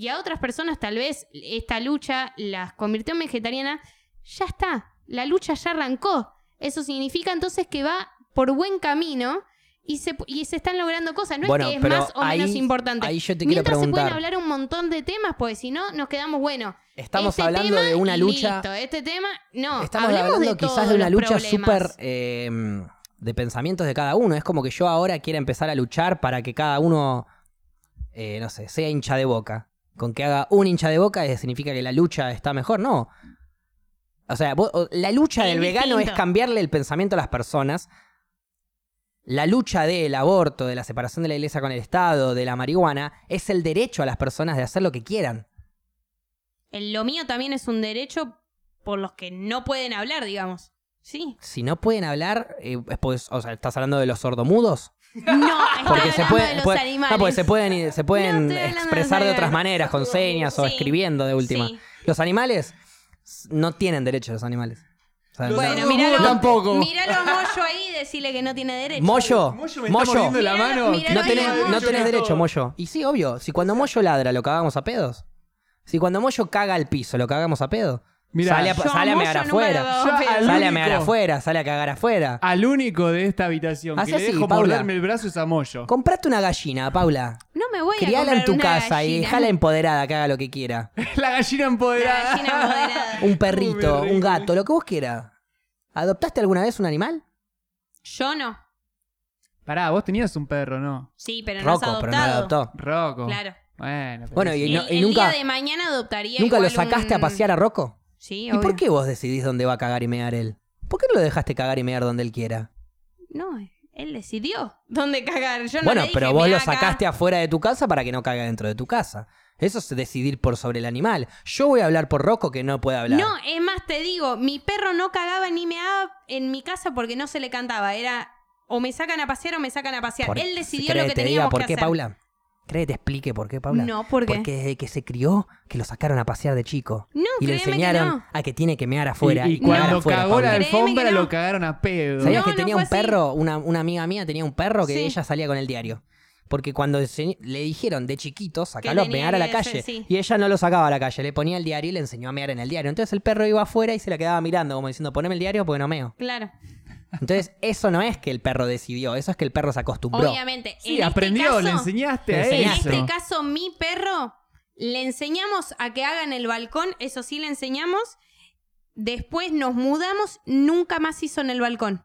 y a otras personas tal vez esta lucha las convirtió en vegetariana, ya está, la lucha ya arrancó. Eso significa entonces que va por buen camino y se, y se están logrando cosas. No Bueno, es que es más o menos importante. ahí yo te quiero Mientras se pueden hablar un montón de temas, pues si no, nos quedamos, bueno. Estamos este hablando tema de una lucha. listo, este tema, no. Estamos hablando de quizás de una lucha súper eh, de pensamientos de cada uno. Es como que yo ahora quiera empezar a luchar para que cada uno, eh, no sé, sea hincha de boca. Con que haga un hincha de boca eh, significa que la lucha está mejor. No. O sea, vos- la lucha Es del vegano es cambiarle el pensamiento a las personas. La lucha del aborto, de la separación de la iglesia con el Estado, de la marihuana, es el derecho a las personas de hacer lo que quieran. Lo mío también es un derecho por los que no pueden hablar, digamos. Sí. Si no pueden hablar, eh, es pues, o sea, ¿estás hablando de los sordomudos? No, Porque se pueden, de los puede- animales. no, porque se pueden, se pueden No, estoy hablando de expresar de otras maneras, con señas o escribiendo de última. sí. Los animales no tienen derecho los animales. O sea, Los Bueno, sordomudos míralo, tampoco. míralo a Moyo ahí y decirle que no tiene derecho. Moyo, Moyo me está mordiendo la mano. míralo no tenés, no no derecho, todo. Moyo. Y sí, obvio, si cuando Moyo ladra lo cagamos a pedos. Si cuando Moyo caga al piso lo cagamos a pedo. Mirá, sale a, sale a mear afuera. Yo al Sale a mear afuera, sale a cagar afuera. Al único de esta habitación que le así, dejo Paula. morderme el brazo es a Moyo. Comprate una gallina, Paula. No me voy a Criala en tu una casa y gallina. dejala empoderada que haga lo que quiera. la gallina La empoderada. gallina empoderada. Un perrito, Un gato, lo que vos quieras. ¿Adoptaste alguna vez un animal? Yo no. Pará, vos tenías un perro, ¿no? Sí, pero no es Rocco, pero no lo adoptado. adoptó. Rocco. Claro. Bueno, pero Bueno, y, no- el, y el nunca, día de mañana adoptaría nunca lo igual sacaste un- a pasear a Rocco. Sí, ¿Y obvio. por qué vos decidís dónde va a cagar y mear él? ¿Por qué no lo dejaste cagar y mear donde él quiera? No, él decidió dónde cagar. Yo no bueno, le dije, pero vos "Me lo acá". sacaste afuera de tu casa para que no caiga dentro de tu casa. Eso es decidir por sobre el animal. Yo voy a hablar por Rocco que no puede hablar. No, es más, te digo, mi perro no cagaba ni meaba en mi casa porque no se le cantaba. Era o me sacan a pasear o me sacan a pasear. Por- Él decidió ¿Cree lo que te diga teníamos por que qué, hacer. Paula? ¿Cree que te explique por qué, Paula? No, ¿por qué? Porque desde que se crió, que lo sacaron a pasear de chico. No, y le que enseñaron no. a que tiene que mear afuera. y, Y, cuando afuera, cagó Paula. la Créeme alfombra que no. lo cagaron a pedo. ¿Sabías No, que no tenía fue un así. perro? Una, una amiga mía tenía un perro que Sí. ella salía con el diario. Porque cuando se- le dijeron de chiquito, sacalo a tenía mear a la que calle. sí. Y ella no lo sacaba a la calle, le ponía el diario y le enseñó a mear en el diario. Entonces el perro iba afuera y se la quedaba mirando, como diciendo, poneme el diario porque no meo. Claro. Entonces, eso no es que el perro decidió, eso es que el perro se acostumbró. Obviamente. Sí, en aprendió, este caso, le enseñaste Le a En eso. este caso, mi perro, le enseñamos a que haga en el balcón, eso sí le enseñamos. Después nos mudamos, nunca más hizo en el balcón.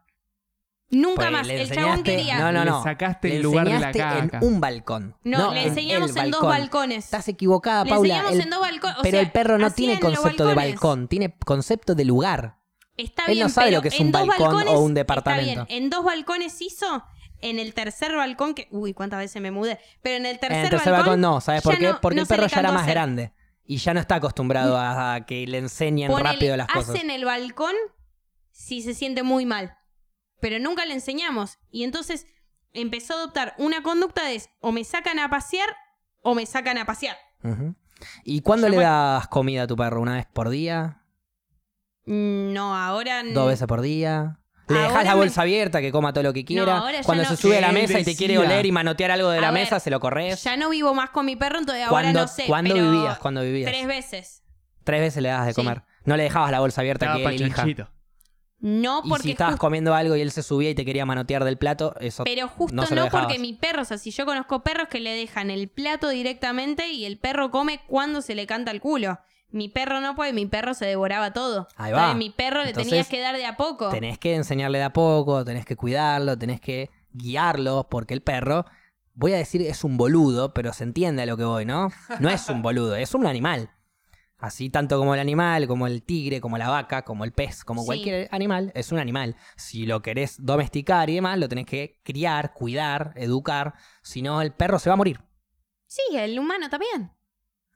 Nunca Pues, más. le El chabón enseñaste- quería. No, no, Le no. sacaste Le el lugar de la enseñaste en caca. un balcón. No, le en enseñamos en dos balcones. Estás equivocada, Le Paula. enseñamos El- en dos balcones. o pero sea, el perro no tiene en concepto de balcón, tiene concepto de lugar. Está Él bien, no sabe pero lo que es en un dos balcón o balcones- un Está departamento. bien, en dos balcones hizo. En el tercer balcón, que. Uy, cuántas veces me mudé. Pero en el tercer, en el tercer balcón, no, ¿sabes por qué? no- Porque no el perro ya era más hacer. grande. Y ya no está acostumbrado a, a que le enseñen Ponele, rápido las cosas. Hace en el balcón si se siente muy mal. Pero nunca le enseñamos. Y entonces empezó a adoptar una conducta de o me sacan a pasear o me sacan a pasear. ¿Y cuándo le das comida a tu perro? ¿Una vez por día? Mm, No, ahora. ¿Dos veces por día? ¿Le Ahora dejas la me- bolsa abierta que coma todo lo que quiera? ahora ya Cuando no. se sube a la mesa y te quiere oler y manotear algo de A la ver, mesa, se lo corres. Ya no vivo más con mi perro, entonces ahora ¿Cuándo, no sé. ¿cuándo pero vivías? ¿Cuándo vivías? Tres veces. Tres veces le das de Sí. comer. No le dejabas la bolsa abierta Estaba que él elija. No Y porque. si estabas comiendo algo y él se subía y te quería manotear del plato, eso Pero justo no no, porque mi perro, o sea, si yo conozco perros que le dejan el plato directamente y el perro come cuando se le canta el culo. Mi perro no puede, mi perro se devoraba todo. Ahí va. Entonces, mi perro le Entonces, tenías que dar de a poco. tenés que enseñarle de a poco, tenés que cuidarlo, tenés que guiarlo, porque el perro, voy a decir, es un boludo, pero se entiende a lo que voy, ¿no? No es un boludo, es un animal. Así tanto como el animal, como el tigre, como la vaca, como el pez, como Sí. cualquier animal, es un animal. Si lo querés domesticar y demás, lo tenés que criar, cuidar, educar, si no el perro se va a morir, Sí, el humano también.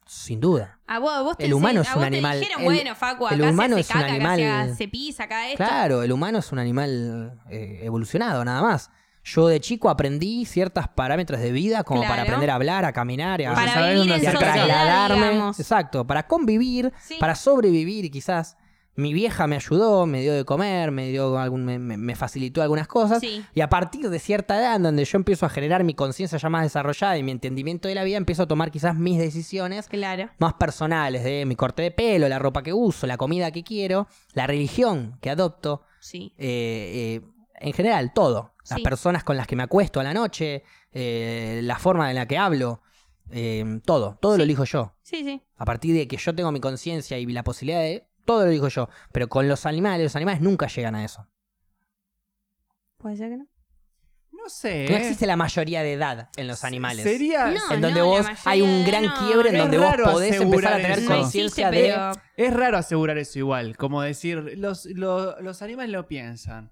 Sin duda. A vos, vos te El humano es un animal. Te dijeron, El- bueno, Facu, el humano es un animal- se, pisa, acá esto. Claro, el humano es un animal eh, evolucionado, nada más. Yo de chico aprendí ciertos parámetros de vida como para Claro. aprender a hablar, a caminar y a, Para Para sabés vivir dónde en sociedad, trasladarme. digamos. Exacto, para convivir, Sí. para sobrevivir quizás. Mi vieja me ayudó, me dio de comer, me, dio algún, me, me- facilitó algunas cosas. Sí. Y a partir de cierta edad, en donde yo empiezo a generar mi conciencia ya más desarrollada y mi entendimiento de la vida, empiezo a tomar quizás mis decisiones Claro. más personales, de mi corte de pelo, la ropa que uso, la comida que quiero, la religión que adopto, Sí. eh, eh, en general, todo. Las Sí. personas con las que me acuesto a la noche, eh, la forma en la que hablo, eh, todo, todo lo elijo yo. Sí, sí. A partir de que yo tengo mi conciencia y la posibilidad de... Todo lo elijo yo. Pero con los animales, los animales nunca llegan a eso. Puede ser que no. No sé. No ¿eh? existe la mayoría de edad en los animales. Sería. No, en donde vos mayoría hay un gran no, quiebre en es donde vos podés empezar a tener conciencia de... pero Es raro asegurar eso igual. Como decir, los, lo- los animales lo piensan.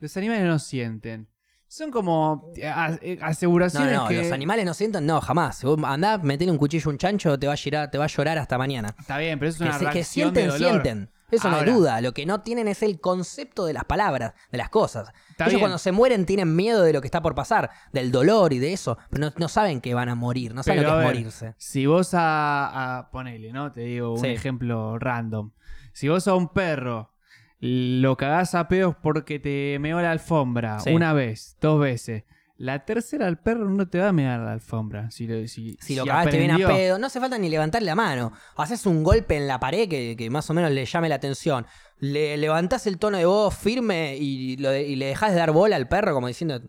Los animales no sienten. Son como eh, eh, No, aseguraciones no, que... los animales no sienten, no, jamás. Si vos andás, metele un cuchillo a un chancho, te va a llorar, te va a llorar hasta mañana. Está bien, pero eso es Que, una que reacción sienten, de dolor. sienten. Eso no hay duda. Lo que no tienen es el concepto de las palabras, de las cosas. Está Ellos bien. cuando se mueren tienen miedo de lo que está por pasar, del dolor y de eso, pero no, no saben que van a morir, no saben Pero, lo que es morirse. Si vos a, a- Ponele, ¿no? Te digo un Sí. ejemplo random. Si vos a un perro lo cagás a pedos porque te meó la alfombra Sí. una vez, dos veces. La tercera, el perro no te va a mear la alfombra. Si lo, si, Si lo si cagaste bien a pedo, no hace falta ni levantar la mano. Haces un golpe en la pared que, que más o menos le llame la atención. Le levantás el tono de voz firme y, lo de- y le dejás de dar bola al perro como diciendo...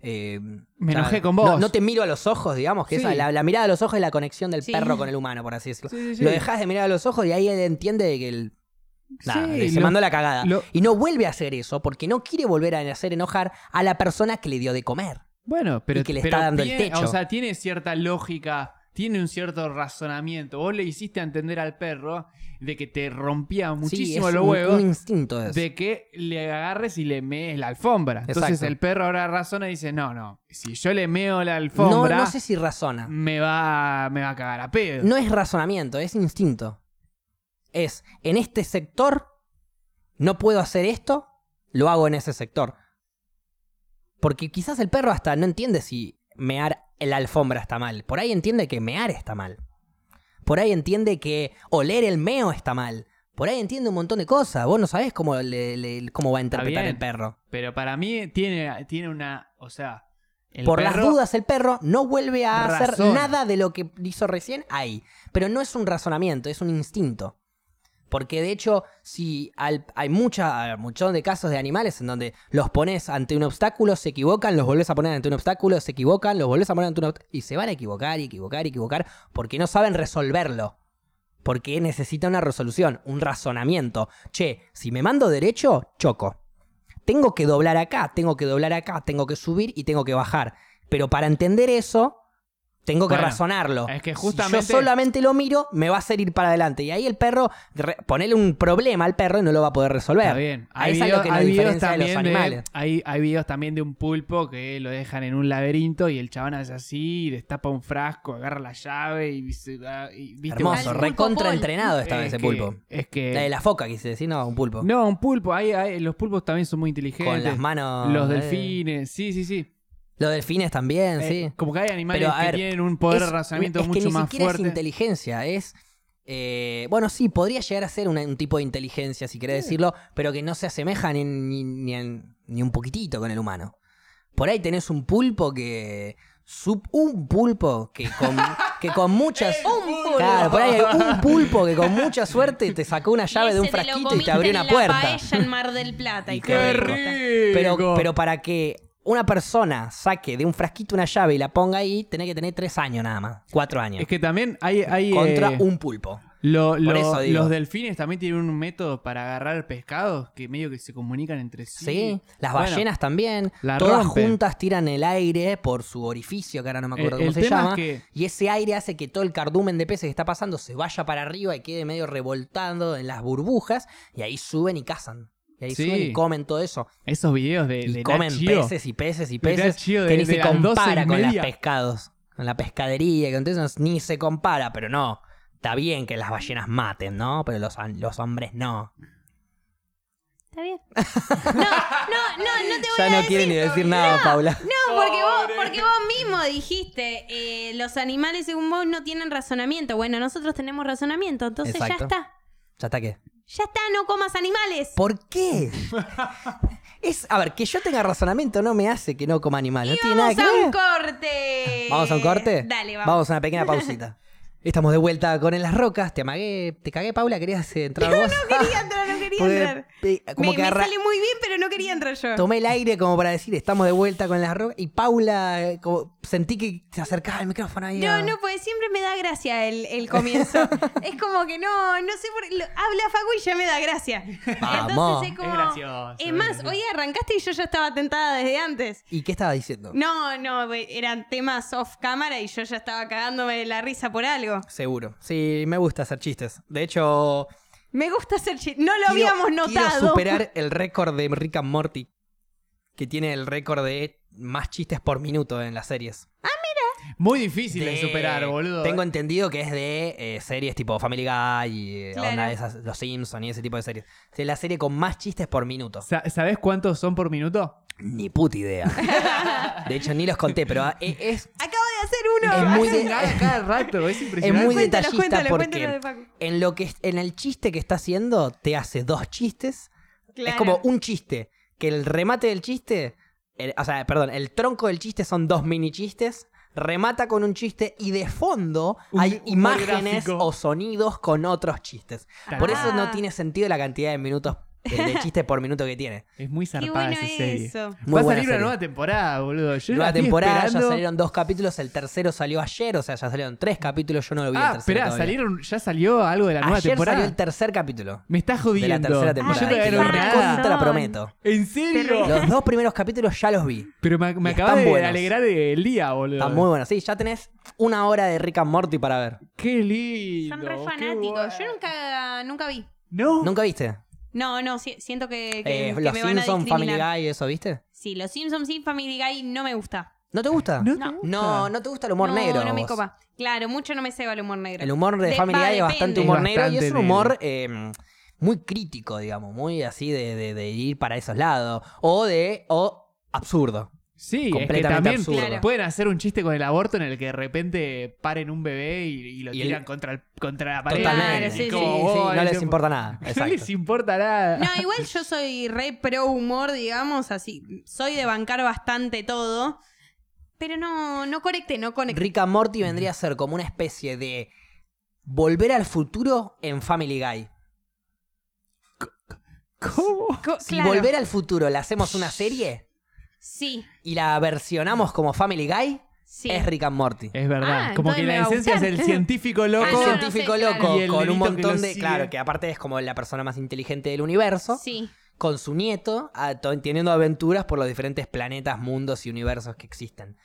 eh, Me o sea, enojé con vos. No, te miro a los ojos, digamos, que Sí. esa, la, la mirada a los ojos es la conexión del Sí. perro con el humano, por así decirlo. Sí. Lo dejas de mirar a los ojos y ahí él entiende que el... Nada, Sí, se lo- mandó la cagada. lo- Y no vuelve a hacer eso porque no quiere volver a hacer enojar a la persona que le dio de comer. Bueno, pero, y que le pero está dando el tiene- techo. O sea, tiene cierta lógica, tiene un cierto razonamiento. Vos le hiciste entender al perro de que te rompía Sí, muchísimo es los huevos Un instinto de eso. de que le agarres y le mees la alfombra. Entonces el perro ahora razona y dice, no, no, si yo le meo la No, alfombra, no sé si razona. me, va, me va a cagar a pedo. No es razonamiento, es instinto. Es, en este sector, no puedo hacer esto, lo hago en ese sector. Porque quizás el perro hasta no entiende si mear la alfombra está mal. Por ahí entiende que mear está mal. Por ahí entiende que oler el meo está mal. Por ahí entiende un montón de cosas. Vos no sabés cómo, le- le- cómo va a interpretar bien. el perro. Pero para mí tiene, tiene una, o sea... el Por las dudas, el perro no vuelve a hacer nada de lo que hizo recién ahí. Pero no es un razonamiento, es un instinto. Porque de hecho, si al- hay mucha, muchón de casos de animales en donde los pones ante un obstáculo, se equivocan, los volvés a poner ante un obstáculo, se equivocan, los volvés a poner ante un obstáculo, y se van a equivocar y equivocar y equivocar porque no saben resolverlo. Porque necesita una resolución, un razonamiento. Che, si me mando derecho, choco. Tengo que doblar acá, tengo que doblar acá, tengo que subir y tengo que bajar. Pero para entender eso, tengo que Bueno, razonarlo. es que Si justamente- yo solamente lo miro, me va a hacer ir para adelante. Y ahí el perro, re- ponerle un problema al perro y no lo va a poder resolver. Está bien. Es lo que hay videos diferencia de los también animales. hay, hay videos también de un pulpo que lo dejan en un laberinto y el chabón hace así, destapa un frasco, agarra la llave y, se da- y- ¿viste? Hermoso, Al pulpo recontra Paul. entrenado estaba Es ese que- pulpo. Es que... La de la foca, quise decir, no, un pulpo. No, un pulpo. Hay, hay- los pulpos también son muy inteligentes. Con las manos. Los eh. delfines, sí, sí, sí. Los delfines también, Eh, sí. Como que hay animales Pero, que ver, tienen un poder de razonamiento es que mucho ni más fuerte. es inteligencia, es. eh, bueno, sí, podría llegar a ser un tipo de inteligencia, si querés decirlo, pero que no se asemeja ni, ni, ni en- ni un poquitito con el humano. Por ahí tenés un pulpo que. sub- un pulpo que con, que con muchas. Un pulpo. Claro, por ahí hay un pulpo que con mucha suerte te sacó una llave de un frasquito y te abrió en una la puerta. paella en Mar del Plata. Y qué rico. Pero, pero para que una persona saque de un frasquito una llave y la ponga ahí, tenés que tener tres años nada más. Cuatro años. Es que también hay... hay contra eh, un pulpo. lo- lo- eso digo. los delfines también tienen un método para agarrar pescados que medio que se comunican entre sí. Sí, las Bueno, ballenas también. la Todas rompen. juntas tiran el aire por su orificio, que ahora no me acuerdo El- cómo el se llama. es que- Y ese aire hace que todo el cardumen de peces que está pasando se vaya para arriba y quede medio revoltando en las burbujas. Y ahí suben y cazan. Y ahí Sí. suben y comen todo eso. Esos videos de, Y de comen peces y peces y peces. De- que ni de se compara con los pescados. Con la pescadería, con todo eso, ni se compara, pero no. Está bien que las ballenas maten, ¿no? Pero los, los hombres no. Está bien. No, no, no, no te voy Ya a no decir. quiere ni decir nada, Paula. No, porque vos, porque vos mismo dijiste, eh, los animales según vos no tienen razonamiento. Bueno, nosotros tenemos razonamiento, entonces Exacto. ya está. ¿Ya está qué? Ya está, no comas animales. ¿Por qué? es, a ver, que yo tenga razonamiento no me hace que no coma animales. No tiene nada vamos que a ver. un corte. ¿Vamos a un corte? Dale, vamos. Vamos a una pequeña pausita. Estamos de vuelta con En las Rocas. Te amagué, te cagué, Paula. ¿Querías entrar vos? No quería entrar, quería Porque, entrar. eh, como me, que me arra- sale muy bien, pero no quería entrar yo. Tomé el aire como para decir, estamos de vuelta con las Rocas. Y Paula, eh, como sentí que se acercaba al micrófono ahí. No, a- no, pues siempre me da gracia el, el comienzo. es como que no, no sé por lo- habla Facu y ya me da gracia. Vamos. Entonces es como. Es gracioso, Es más, hoy arrancaste y yo ya estaba tentada desde antes. ¿Y qué estaba diciendo? No, no, eran temas off cámara y yo ya estaba cagándome de la risa por algo. Seguro. Sí, me gusta hacer chistes. De hecho, Me gusta hacer chiste. No lo quiero- habíamos Quiero notado. superar el récord de Rick and Morty, que tiene el récord de más chistes por minuto en las series. Muy difícil de, De- superar, boludo. Tengo entendido que es de eh, series tipo Family Guy y eh, Claro. onda de esas, Los Simpsons y ese tipo de series. Es la serie con más chistes por minuto. Sa- ¿Sabés cuántos son por minuto? Ni puta idea. De hecho, ni los conté, pero ah, e- es, Acabo de hacer uno. Es muy de- Cada, cada rato, es es impresionante. muy Cuéntalo, detallista cuéntalo, porque de en, lo que, en el chiste que está haciendo te hace dos chistes. Es como un chiste, que el remate del chiste, el- o sea, perdón, el tronco del chiste son dos mini chistes, remata con un chiste y de fondo Un hay imágenes o sonidos con otros chistes. Por eso no Ah. tiene sentido la cantidad de minutos de chistes por minuto que tiene. Es muy zarpada bueno esa serie. eso. Muy Va a salir una nueva temporada, boludo. Yo la Nueva temporada, ya salieron dos capítulos, el tercero salió ayer, o sea, ya salieron tres capítulos, yo no lo vi el Ah, tercero esperá, salieron, ya salió algo de la nueva temporada. salió el tercer capítulo Me estás jodiendo. de la tercera temporada. Yo Ah, todavía Te no lo nada. recontra prometo. ¿En serio? Los dos primeros capítulos ya los vi. Pero me, me Y acaba están de buenos. alegrar el día, boludo. Está muy bueno. Sí, ya tenés una hora de Rick and Morty para ver. Qué lindo. Son re fanáticos. Yo nunca, nunca vi. No. ¿Nunca viste? No, no, si- siento que, que- Eh, que los me van a Simpsons, Family discriminar. Guy, eso, ¿viste? Sí, los Simpsons y Family Guy no me gusta. ¿No te gusta? No, te No. gusta. No, no te gusta el humor no, negro. no me vos. copa. Claro, mucho no me ceba el humor negro. El humor de, De- Family va, Guy es bastante humor Es negro y es un humor eh, muy crítico, digamos, muy así de, de- de ir para esos lados. O de, o absurdo. Sí, es que Completamente también absurdo. Claro. pueden hacer un chiste con el aborto en el que de repente paren un bebé y, y lo Y el- tiran contra, el- contra la pared. Totalmente. Claro, sí, sí, como, sí, no les importa nada. No les importa nada. No, igual yo soy re pro humor, digamos, así. Soy de bancar bastante todo. Pero no, no conecté, no conecté. Rick and Morty vendría a ser como una especie de volver al futuro en Family Guy. ¿Cómo? Si claro. volver al futuro le hacemos una serie Sí, y la versionamos como Family Guy, sí. es Rick and Morty. Es verdad. Ah, como que la esencia es el científico loco. Ah, el no científico sé, loco claro. Con un montón de. sigue. Claro, que aparte es como la persona más inteligente del universo. Sí. Con su nieto, a- to- teniendo aventuras por los diferentes planetas, mundos y universos que existen.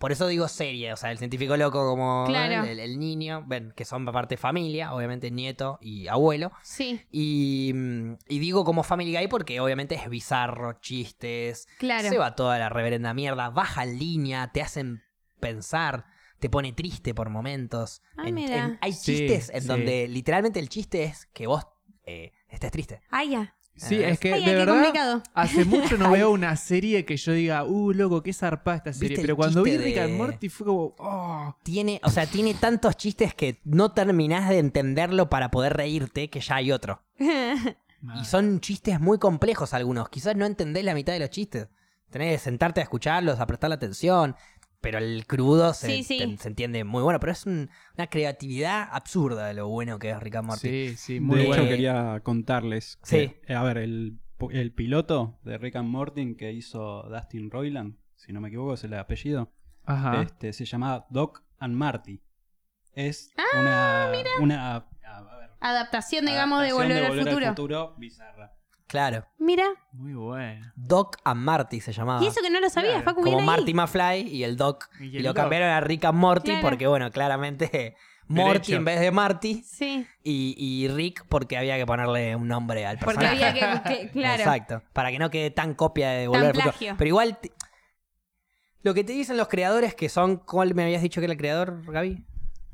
Por eso digo serie, o sea, el científico loco como Claro. el, el niño, ven, que son aparte familia, obviamente nieto y abuelo. Sí, Y, mm, y digo como Family Guy porque obviamente es bizarro, chistes, claro. se va toda la reverenda mierda, baja en línea, te hacen pensar, te pone triste por momentos. Ah, En- mira. en- hay Sí, chistes en sí. donde literalmente el chiste es que vos eh, estés triste. Ah, ya. Sí, es que Ay, de qué verdad complicado. hace mucho no veo una serie que yo diga, uh, loco, qué zarpada esta serie. ¿Viste el Pero cuando vi chiste Rick and de- Morty fue como, oh. Tiene, o sea, tiene tantos chistes que no terminás de entenderlo para poder reírte que ya hay otro. Y son chistes muy complejos algunos. Quizás no entendés la mitad de los chistes. Tenés que sentarte a escucharlos, a prestarle atención. Pero el crudo se, Sí, sí. te- se entiende muy bueno. Pero es un- una creatividad absurda de lo bueno que es Rick and Morty. Sí, sí, muy de bueno. hecho, quería contarles que, Sí. eh, a ver, el, el piloto de Rick and Morty que hizo Dustin Roiland, si no me equivoco, es el apellido, Ajá. este, se llamaba Doc and Marty. Es Ah, una, una a- a ver, Adaptación, digamos, de volver, al futuro. futuro bizarra. Claro. Mira. Muy bueno. Doc and Marty se llamaba. Y eso que no lo sabía, Claro. Facu, Como. Marty McFly y el Doc. Y Y, el lo Doc. cambiaron a Rick and Morty Claro. porque, bueno, claramente Morty Derecho. en vez de Marty. Sí, Y, y Rick porque había que ponerle un nombre al porque personaje. había que, que- claro. Exacto. Para que no quede tan copia de Volver al Futuro. plagio. Pero igual. Lo que te dicen los creadores que son. ¿Cuál me habías dicho que era el creador, Gaby?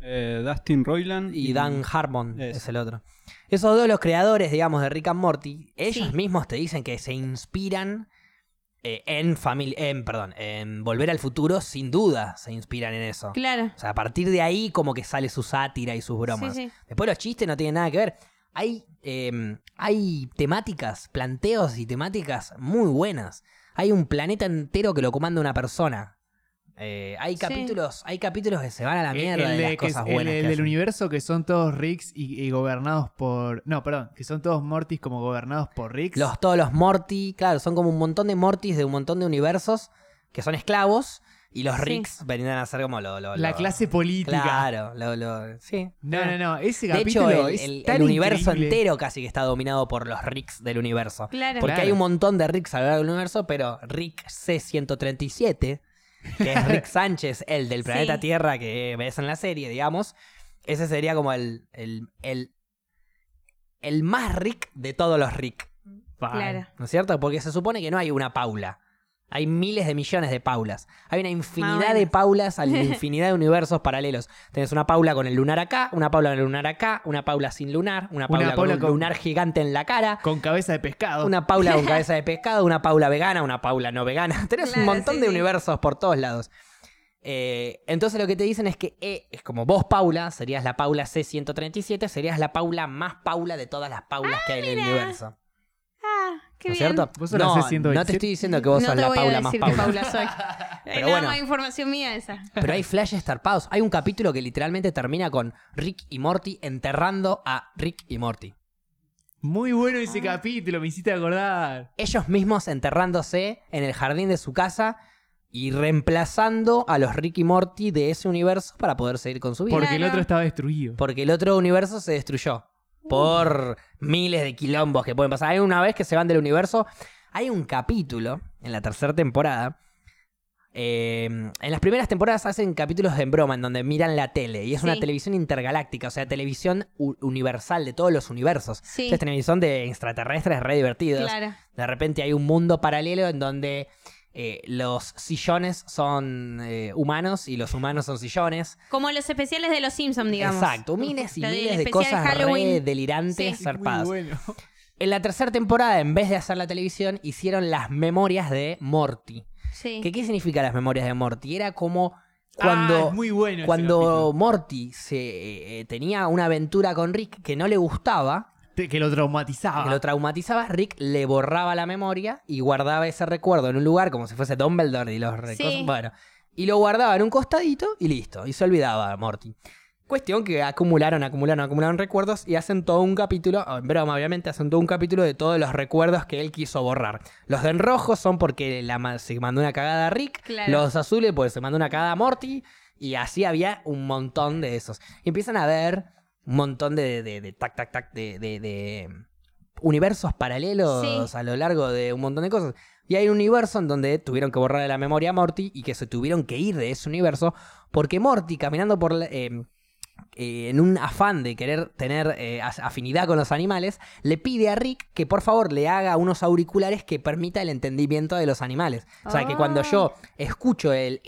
Eh, Dustin Roiland Y Dan Harmon es el otro. Esos dos, los creadores, digamos, de Rick and Morty, ellos Sí. mismos te dicen que se inspiran eh, en familia. En, perdón, en Volver al Futuro, sin duda se inspiran en eso. Claro. O sea, a partir de ahí, como que sale su sátira y sus bromas. Sí, sí. Después los chistes no tienen nada que ver. hay, eh, hay temáticas, planteos y temáticas muy buenas. Hay un planeta entero que lo comanda una persona. Eh, hay Sí. capítulos, hay capítulos que se van a la El- mierda el, de de las es- cosas el- buenas. el que del universo que son todos Ricks y, y gobernados por. No, perdón, que son todos Mortis como gobernados por Ricks. Los, todos los Morty, claro, son como un montón de Mortis de un montón de universos que son esclavos y los Sí. Ricks vendrían a ser como lo, lo- la lo- clase política. Claro, lo, lo- sí. No, no, no. Ese De capítulo hecho, el, es el- tan el universo increíble. entero casi que está dominado por los Ricks del universo. Claro. Porque Claro. hay un montón de Ricks a lo largo del universo, pero Rick C-137, que es Rick Sánchez, el del planeta Sí. Tierra que ves en la serie, digamos, ese sería como el, el, el, el más Rick de todos los Rick. Claro. ¿No es cierto? Porque se supone que no hay una Paula. Hay miles de millones de Paulas. Hay una infinidad menos. de Paulas, hay una infinidad de universos paralelos. Tenés una Paula con el lunar acá, una Paula con el lunar acá, una Paula sin lunar, una Paula, con Paula un con- lunar gigante en la cara, Con cabeza de pescado. una Paula con cabeza de pescado, una Paula vegana, una Paula no vegana. Tenés un montón sí, de sí. universos por todos lados. Eh, entonces lo que te dicen es que E es como vos, Paula, serías la Paula C137, serías la Paula más Paula de todas las Paulas que hay en el universo. Qué ¿No es bien. cierto? ¿Vos sos la no, C127? no te estoy diciendo que vos no sos te la voy Paula a más decir que Paula. Paula soy. Pero bueno. más información mía esa. Pero hay flashes tarpados. Hay un capítulo que literalmente termina con Rick y Morty enterrando a Rick y Morty. Muy bueno ese Ah. capítulo, me hiciste acordar. Ellos mismos enterrándose en el jardín de su casa y reemplazando a los Rick y Morty de ese universo para poder seguir con su vida. Porque el Claro. otro estaba destruido. Porque el otro universo se destruyó. Por miles de quilombos que pueden pasar. Hay una vez que se van del universo. Hay un capítulo en la tercera temporada. eh, en las primeras temporadas hacen capítulos en broma en donde miran la tele. Y es una televisión intergaláctica, o sea, televisión universal de todos los universos. Sí. Es televisión de extraterrestres re divertidos. Claro. De repente hay un mundo paralelo en donde eh, los sillones son eh, humanos y los humanos son sillones. Como los especiales de los Simpsons, digamos. Exacto, miles y Lo del miles de especial cosas re Halloween. delirantes, Sí. zarpadas. Muy bueno. En la tercera temporada, en vez de hacer la televisión, hicieron las memorias de Morty. Sí. ¿Qué, ¿Qué significa las memorias de Morty? Era como Ah, cuando, es muy bueno ese cuando capítulo. Morty se, eh, tenía una aventura con Rick que no le gustaba, Que lo traumatizaba. que lo traumatizaba, Rick le borraba la memoria y guardaba ese recuerdo en un lugar como si fuese Dumbledore y los Sí. recuerdos. Bueno, y lo guardaba en un costadito y listo. Y se olvidaba a Morty. Cuestión que acumularon, acumularon, acumularon recuerdos y hacen todo un capítulo, en broma obviamente, hacen todo un capítulo de todos los recuerdos que él quiso borrar. Los de en rojo son porque la se mandó una cagada a Rick, Claro. los azules porque se mandó una cagada a Morty y así había un montón de esos. Y empiezan a ver un montón de, de, de tac, tac, tac, de, de- de universos paralelos Sí. a lo largo de un montón de cosas. Y hay un universo en donde tuvieron que borrar de la memoria a Morty y que se tuvieron que ir de ese universo porque Morty, caminando por la- eh, eh, en un afán de querer tener eh, afinidad con los animales, le pide a Rick que por favor le haga unos auriculares que permita el entendimiento de los animales. O sea, que cuando Ah. yo escucho el,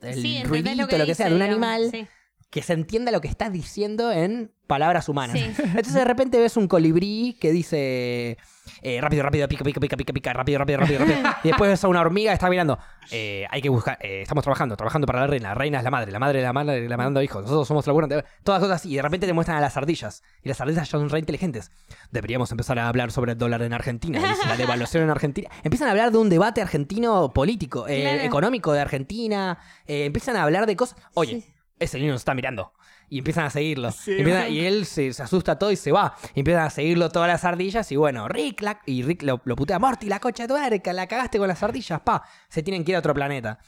el Sí, ¿entendés ruidito, lo que, sea, dice, de un digamos? animal, Sí. Que se entienda lo que estás diciendo en palabras humanas. Sí. Entonces de repente ves un colibrí que dice eh, rápido, rápido, pica, pica, pica, pica, pica, rápido, rápido, rápido, rápido. y después ves a una hormiga que está mirando. eh, hay que buscar, eh, estamos trabajando, trabajando para la reina. La reina es la madre, la madre es la madre, la mandando hijos. Nosotros somos laburantes. Todas cosas así. Y de repente te muestran a las ardillas. Y las ardillas son re inteligentes. Deberíamos empezar a hablar sobre el dólar en Argentina. La devaluación en Argentina. Empiezan a hablar de un debate argentino político, eh, Claro. económico de Argentina. eh, empiezan a hablar de cosas. Oye, Sí. Ese niño nos está mirando. Y empiezan a seguirlo. Sí, Y, empiezan- bueno. y él se, se asusta todo y se va. Y empiezan a seguirlo todas las ardillas. Y bueno, Rick, la- y Rick lo, lo putea. Morty, la cocha de tu madre, que la cagaste con las ardillas, pa. Se tienen que ir a otro planeta.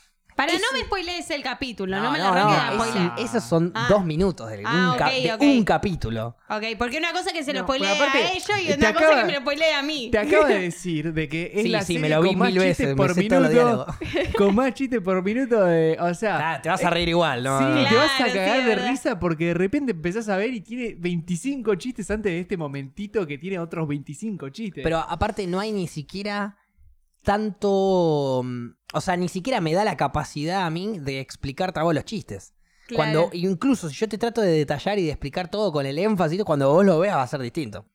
Para no me spoilees el capítulo, no, No, me no, lo arranques no, a es- esos son Ah. dos minutos de, Ah, un, ca- ok, de ok. un capítulo. Ok, porque una cosa es que se lo No, spoilee aparte, a ellos y otra cosa acaba- es que me lo spoilee a mí. Te acabo de decir de que es Sí, la sí, serie me lo vi con más mil chistes veces, por minuto. Con más chistes por minuto de. O sea. Ah, te vas a reír igual, ¿no? Sí, te vas a Claro, sí, cagar de risa porque de repente empezás a ver y tiene 25 chistes antes de este momentito que tiene otros 25 chistes. Pero aparte no hay ni siquiera tanto... mm, O sea, ni siquiera me da la capacidad a mí de explicarte a vos los chistes. Claro. Cuando, incluso si yo te trato de detallar y de explicar todo con el énfasis, cuando vos lo veas va a ser distinto.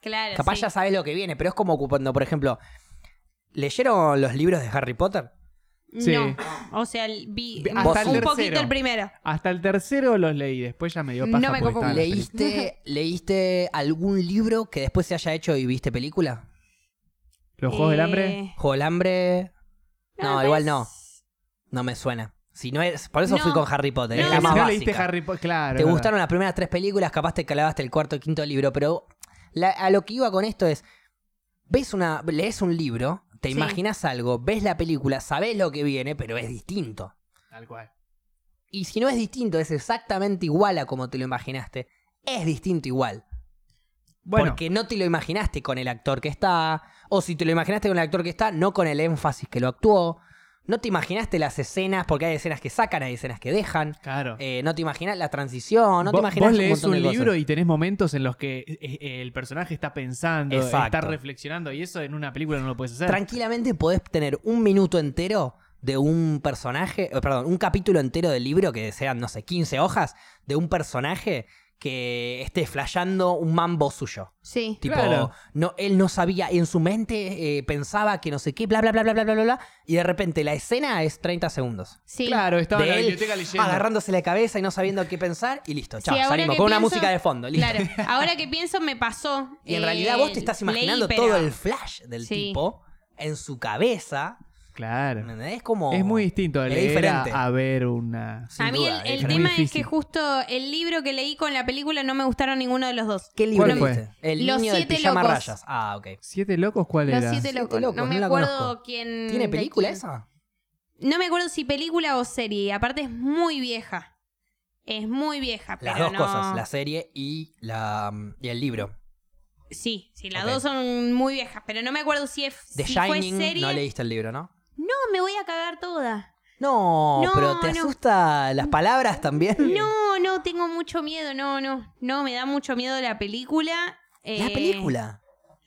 Claro, Capaz sí. ya sabes lo que viene, pero es como cuando, por ejemplo, ¿leyeron los libros de Harry Potter? Sí. No. O sea, vi un hasta el poquito el primero. Hasta el tercero los leí, después ya me dio No paja me estaban las películas. ¿Leíste, ¿Leíste algún libro que después se haya hecho y viste película? ¿Los Juegos del Eh, Hambre? ¿Juego del Hambre? No, me igual no. No me suena. Si no es, por eso fui con Harry Potter. No, es la que más si no básica. leíste Harry Potter, claro. Te es gustaron las primeras tres películas, capaz te calabaste el cuarto o quinto libro, pero la- a lo que iba con esto es, ves una, lees un libro, te Sí. imaginas algo, ves la película, sabes lo que viene, pero es distinto. Tal cual. Y si no es distinto, es exactamente igual a como te lo imaginaste, es distinto igual. Bueno, Porque no te lo imaginaste con el actor que está, o si te lo imaginaste con el actor que está, no con el énfasis que lo actuó. No te imaginaste las escenas, porque hay escenas que sacan, hay escenas que dejan. claro. Eh, no te imaginas la transición, no te imaginas vos un lees un cosas. libro y tenés momentos en los que eh, eh, el personaje está pensando, Exacto. está reflexionando, y eso en una película no lo puedes hacer. Tranquilamente podés tener un minuto entero de un personaje, perdón, un capítulo entero del libro que sean, no sé, 15 hojas, de un personaje que esté flasheando un mambo suyo. Sí. Tipo, claro. no, él no sabía, en su mente eh, pensaba que no sé qué, bla, bla, bla, bla, bla, bla, bla, y de repente la escena es 30 segundos. Sí. Claro, estaba de en. Agarrándose la cabeza y no sabiendo qué pensar, y listo, chao, salimos. Con una música de fondo. Claro, ahora que pienso me pasó. Y en realidad vos te eh, estás imaginando todo el flash del tipo en su cabeza Claro. ¿entendés? Es como. Es muy distinto es leer a, diferente. a ver una... Sin a mí duda, el, el tema es que justo el libro que leí con la película no me gustaron ninguno de los dos. ¿Qué libro ¿Cuál fue? El Los niño del siete pijama locos. rayas. Ah, ok. ¿Siete locos cuál Los era? siete Siete locos. locos, no me no la acuerdo conozco. quién. ¿Tiene de película quién. esa? No me acuerdo si película o serie. Aparte es muy vieja. Es muy vieja, Las pero dos no- cosas, la serie y, la, y el libro. Sí, sí, las Ok. dos son muy viejas, pero no me acuerdo si, es, The si fue Shining, serie. no leíste el libro, ¿no? No, me voy a cagar toda. No, No, pero ¿te no. asusta las palabras también? No, no, tengo mucho miedo, no, no. No, me da mucho miedo la película. La Eh, película.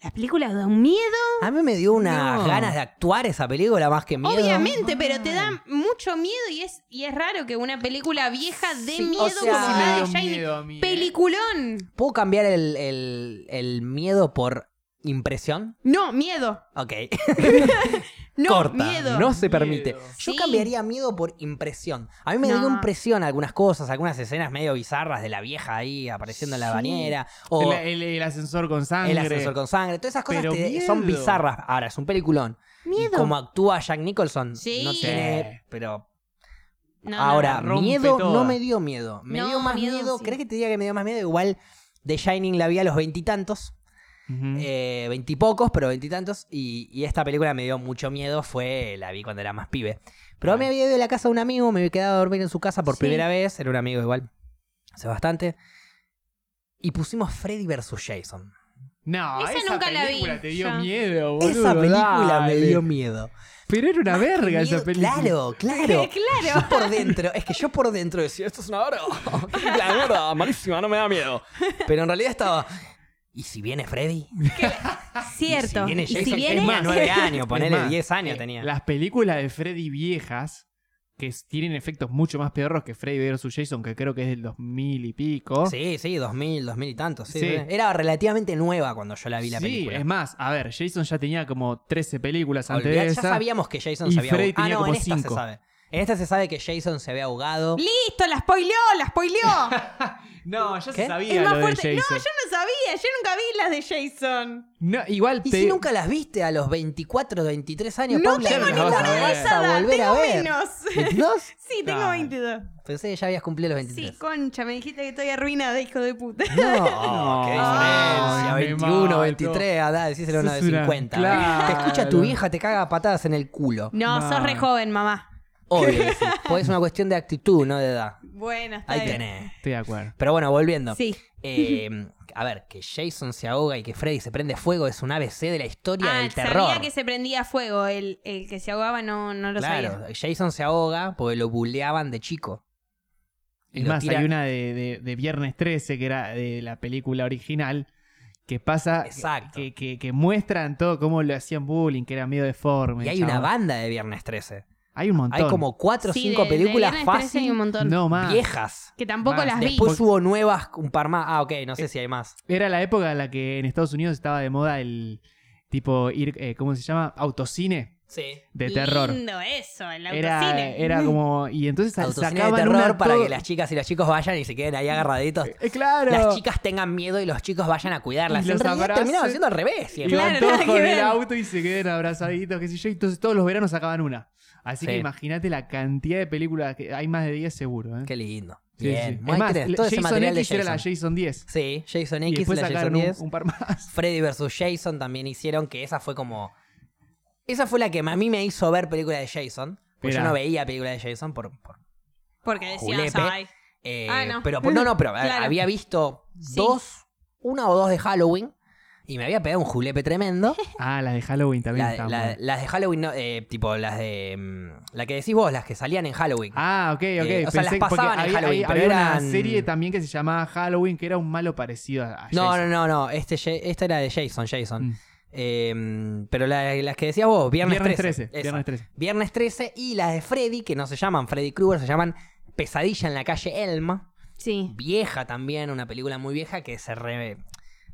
¿La película da un miedo? A mí me dio unas No. ganas de actuar esa película más que miedo. Obviamente, pero te da mucho miedo y es, y es raro que una película vieja dé Sí, miedo o sea- como la de ¿eh? Peliculón. ¿Puedo cambiar el, el- el miedo por impresión? No, miedo. Ok. No, Corta. miedo. No se permite. Miedo. Yo Sí. cambiaría miedo por impresión. A mí me No. dio impresión algunas cosas, algunas escenas medio bizarras de la vieja ahí apareciendo en la Sí. bañera. O El, el- el ascensor con sangre. el ascensor con sangre. Todas esas cosas Pero te- miedo. son bizarras. Ahora, es un peliculón. Y Miedo. como actúa Jack Nicholson, Sí. no tiene. Pero No, no, ahora, rompe miedo no me dio miedo. Me No, dio más miedo miedo. sí. ¿Crees que te diga que me dio más miedo? Igual The Shining la vi a los veintitantos. Eh, veintipocos, pero veintitantos. Y, y esta película me dio mucho miedo. Fue, la vi cuando era más pibe. Pero me había ido a la casa de un amigo, me había quedado a dormir en su casa por Sí. primera vez. Era un amigo igual, hace bastante. Y pusimos Freddy vs. Jason. No, Esa esa, nunca la vi, película te dio miedo, boludo. esa película me dio miedo. Pero era una Más verga esa película. Claro, claro. Claro. Yo por dentro, es que yo por dentro decía, esto es una hora. La mierda, malísima, no me da miedo. Pero en realidad estaba. ¿Y si viene Freddy? Cierto. Y si viene Y si Jason, viene- tenía nueve años, ponele más, 10 años eh, tenía. Las películas de Freddy viejas, que tienen efectos mucho más pedorros que Freddy vs. Jason, que creo que es del 2000 y pico. Sí, sí, 2000, 2000 y tantos. Sí, Sí. Era relativamente nueva cuando yo la vi la Sí, película. es más, a ver, Jason ya tenía como 13 películas antes de ya esa. sabíamos que Jason y había Freddy ahogado. Ah, tenía no, como en esta se cinco. sabe. En esta se sabe que Jason se había ahogado. Listo, la spoileó, la spoileó. No, ya ¿Qué? se sabía es más lo fuerte. de No, Jason. yo no sabía, yo nunca vi las de Jason. No, igual Y te... si nunca las viste a los 24, 23 años, No Paula, tengo no ninguna de ver. vas esa a tengo ver. menos. ¿22? Sí, tengo Dale. 22. Pensé que ya habías cumplido los 23. Sí, concha, me dijiste que estoy arruinada, hijo de puta. No, qué diferencia. Me 21, mato. 23, andá, decíselo a uno de Sos una- 50. claro. Te escucha tu vieja, te caga a patadas en el culo. No, No. sos re joven, mamá. Obvio que sí. Pues es una cuestión de actitud, no de edad. Bueno, está Ahí bien. tenés. Estoy de acuerdo. Pero bueno, volviendo. Sí. Eh, a ver, que Jason se ahoga y que Freddy se prende fuego es un ABC de la historia Ah, del terror. sabía que se prendía fuego. El, el que se ahogaba no, no lo claro, sabía. Jason se ahoga porque lo buleaban de chico. Y Es lo más, tira- hay una de, de- de Viernes 13, que era de la película original, que pasa, Exacto. que, que, que muestran todo cómo le hacían bullying, que era medio deforme. Y hay una banda de Viernes 13. Hay un montón. Hay como 4 o Sí, 5 de- de películas Viernes 13 hay fácil un montón. No más. viejas. Que tampoco Más. las vi. Después hubo nuevas, un par más. Ah, ok, no sé si hay más. Era la época en la que en Estados Unidos estaba de moda el tipo ir, eh, ¿cómo se llama? Autocine. Sí. de terror. Lindo eso, el Era, autocine. era como. Y entonces Autocine de sacaban terror una para todo- que las chicas y los chicos vayan y se queden ahí agarraditos. Eh, claro. Las chicas tengan miedo y los chicos vayan a cuidarlas. Y los terminaban siendo al revés. Siempre. Claro, con el auto y se queden abrazaditos, qué sé yo. Y entonces todos los veranos sacaban una. Así que imagínate la cantidad de películas que hay más de 10 seguro. ¿eh? Qué lindo. Sí, Bien. sí. Muy Es más, tenés todo ese Jason material de X era la Jason. Jason 10. Sí, Jason Y X, después la Jason sacaron un, 10. un par más. Freddy vs. Jason también hicieron, que esa fue como... Esa fue la que a mí me hizo ver películas de Jason. Porque yo no veía películas de Jason por... por- Porque decías, ay. eh, Ah, no. Pero no, no, pero Claro. había visto Sí. dos, una o dos de Halloween. Y me había pegado un julepe tremendo. Ah, la de Halloween también La- las de Halloween, no, eh, tipo las de... mm, la que decís vos, las que salían en Halloween. Ah, ok, ok. Eh, o sea, las pasaban en había, Halloween, había- pero había eran- una serie también que se llamaba Halloween, que era un malo parecido a, no, no, no, no. Este, esta era de Jason, Jason. Mm. Eh, pero la- las que decías vos, Viernes, Viernes 13. 13. esa. Viernes 13. Viernes 13 y las de Freddy, que no se llaman Freddy Krueger, se llaman Pesadilla en la calle Elma. Sí. Vieja también, una película muy vieja que se re-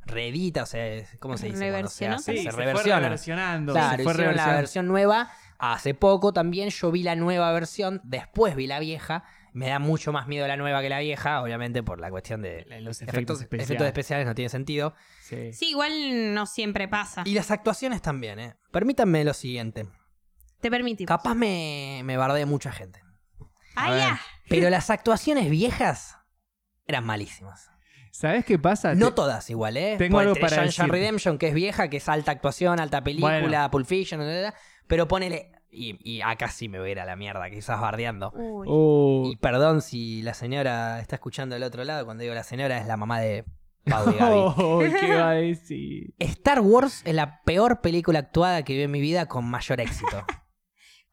reedita, o sea, ¿cómo se dice? Hace? Sí, se, se fue reversiona. reversionando. Claro, se fue hicieron la versión nueva hace poco también. Yo vi la nueva versión, después vi la vieja. Me da mucho más miedo la nueva que la vieja, obviamente por la cuestión de Los efectos, efectos, efectos especiales. especiales no tiene sentido. Sí. Sí, igual no siempre pasa. Y las actuaciones también, ¿eh? Permítanme lo siguiente. Te permitimos. Capaz me, me bardee mucha gente. Ah, ya. Pero las actuaciones viejas eran malísimas. ¿Sabes qué pasa? No Te- todas igual, ¿eh? Tengo Porque algo para Shawshank decir. Redemption, que es vieja, que es alta actuación, alta película, Bueno. Pulp Fiction, etc. Pero ponele... Y, y acá sí me voy a ir a la mierda, quizás bardeando. Uy. Y perdón si la señora está escuchando del otro lado. Cuando digo la señora es la mamá de Pau y Gaby. oh, ¿Qué va a decir? Star Wars es la peor película actuada que vi en mi vida con mayor éxito.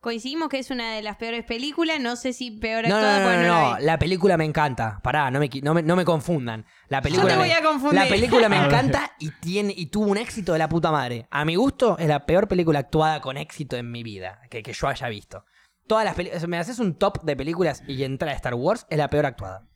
Coincidimos que es una de las peores películas. No sé si peor No, no, actuada no, no, no, la película me encanta. Pará, no me, no me, no me confundan. La película te me- voy a confundir. La película me A encanta y, tiene, y tuvo un éxito de la puta madre. A mi gusto, es la peor película actuada con éxito en mi vida que, que yo haya visto. Todas las películas. Me haces un top de películas y entra Star Wars, es la peor actuada.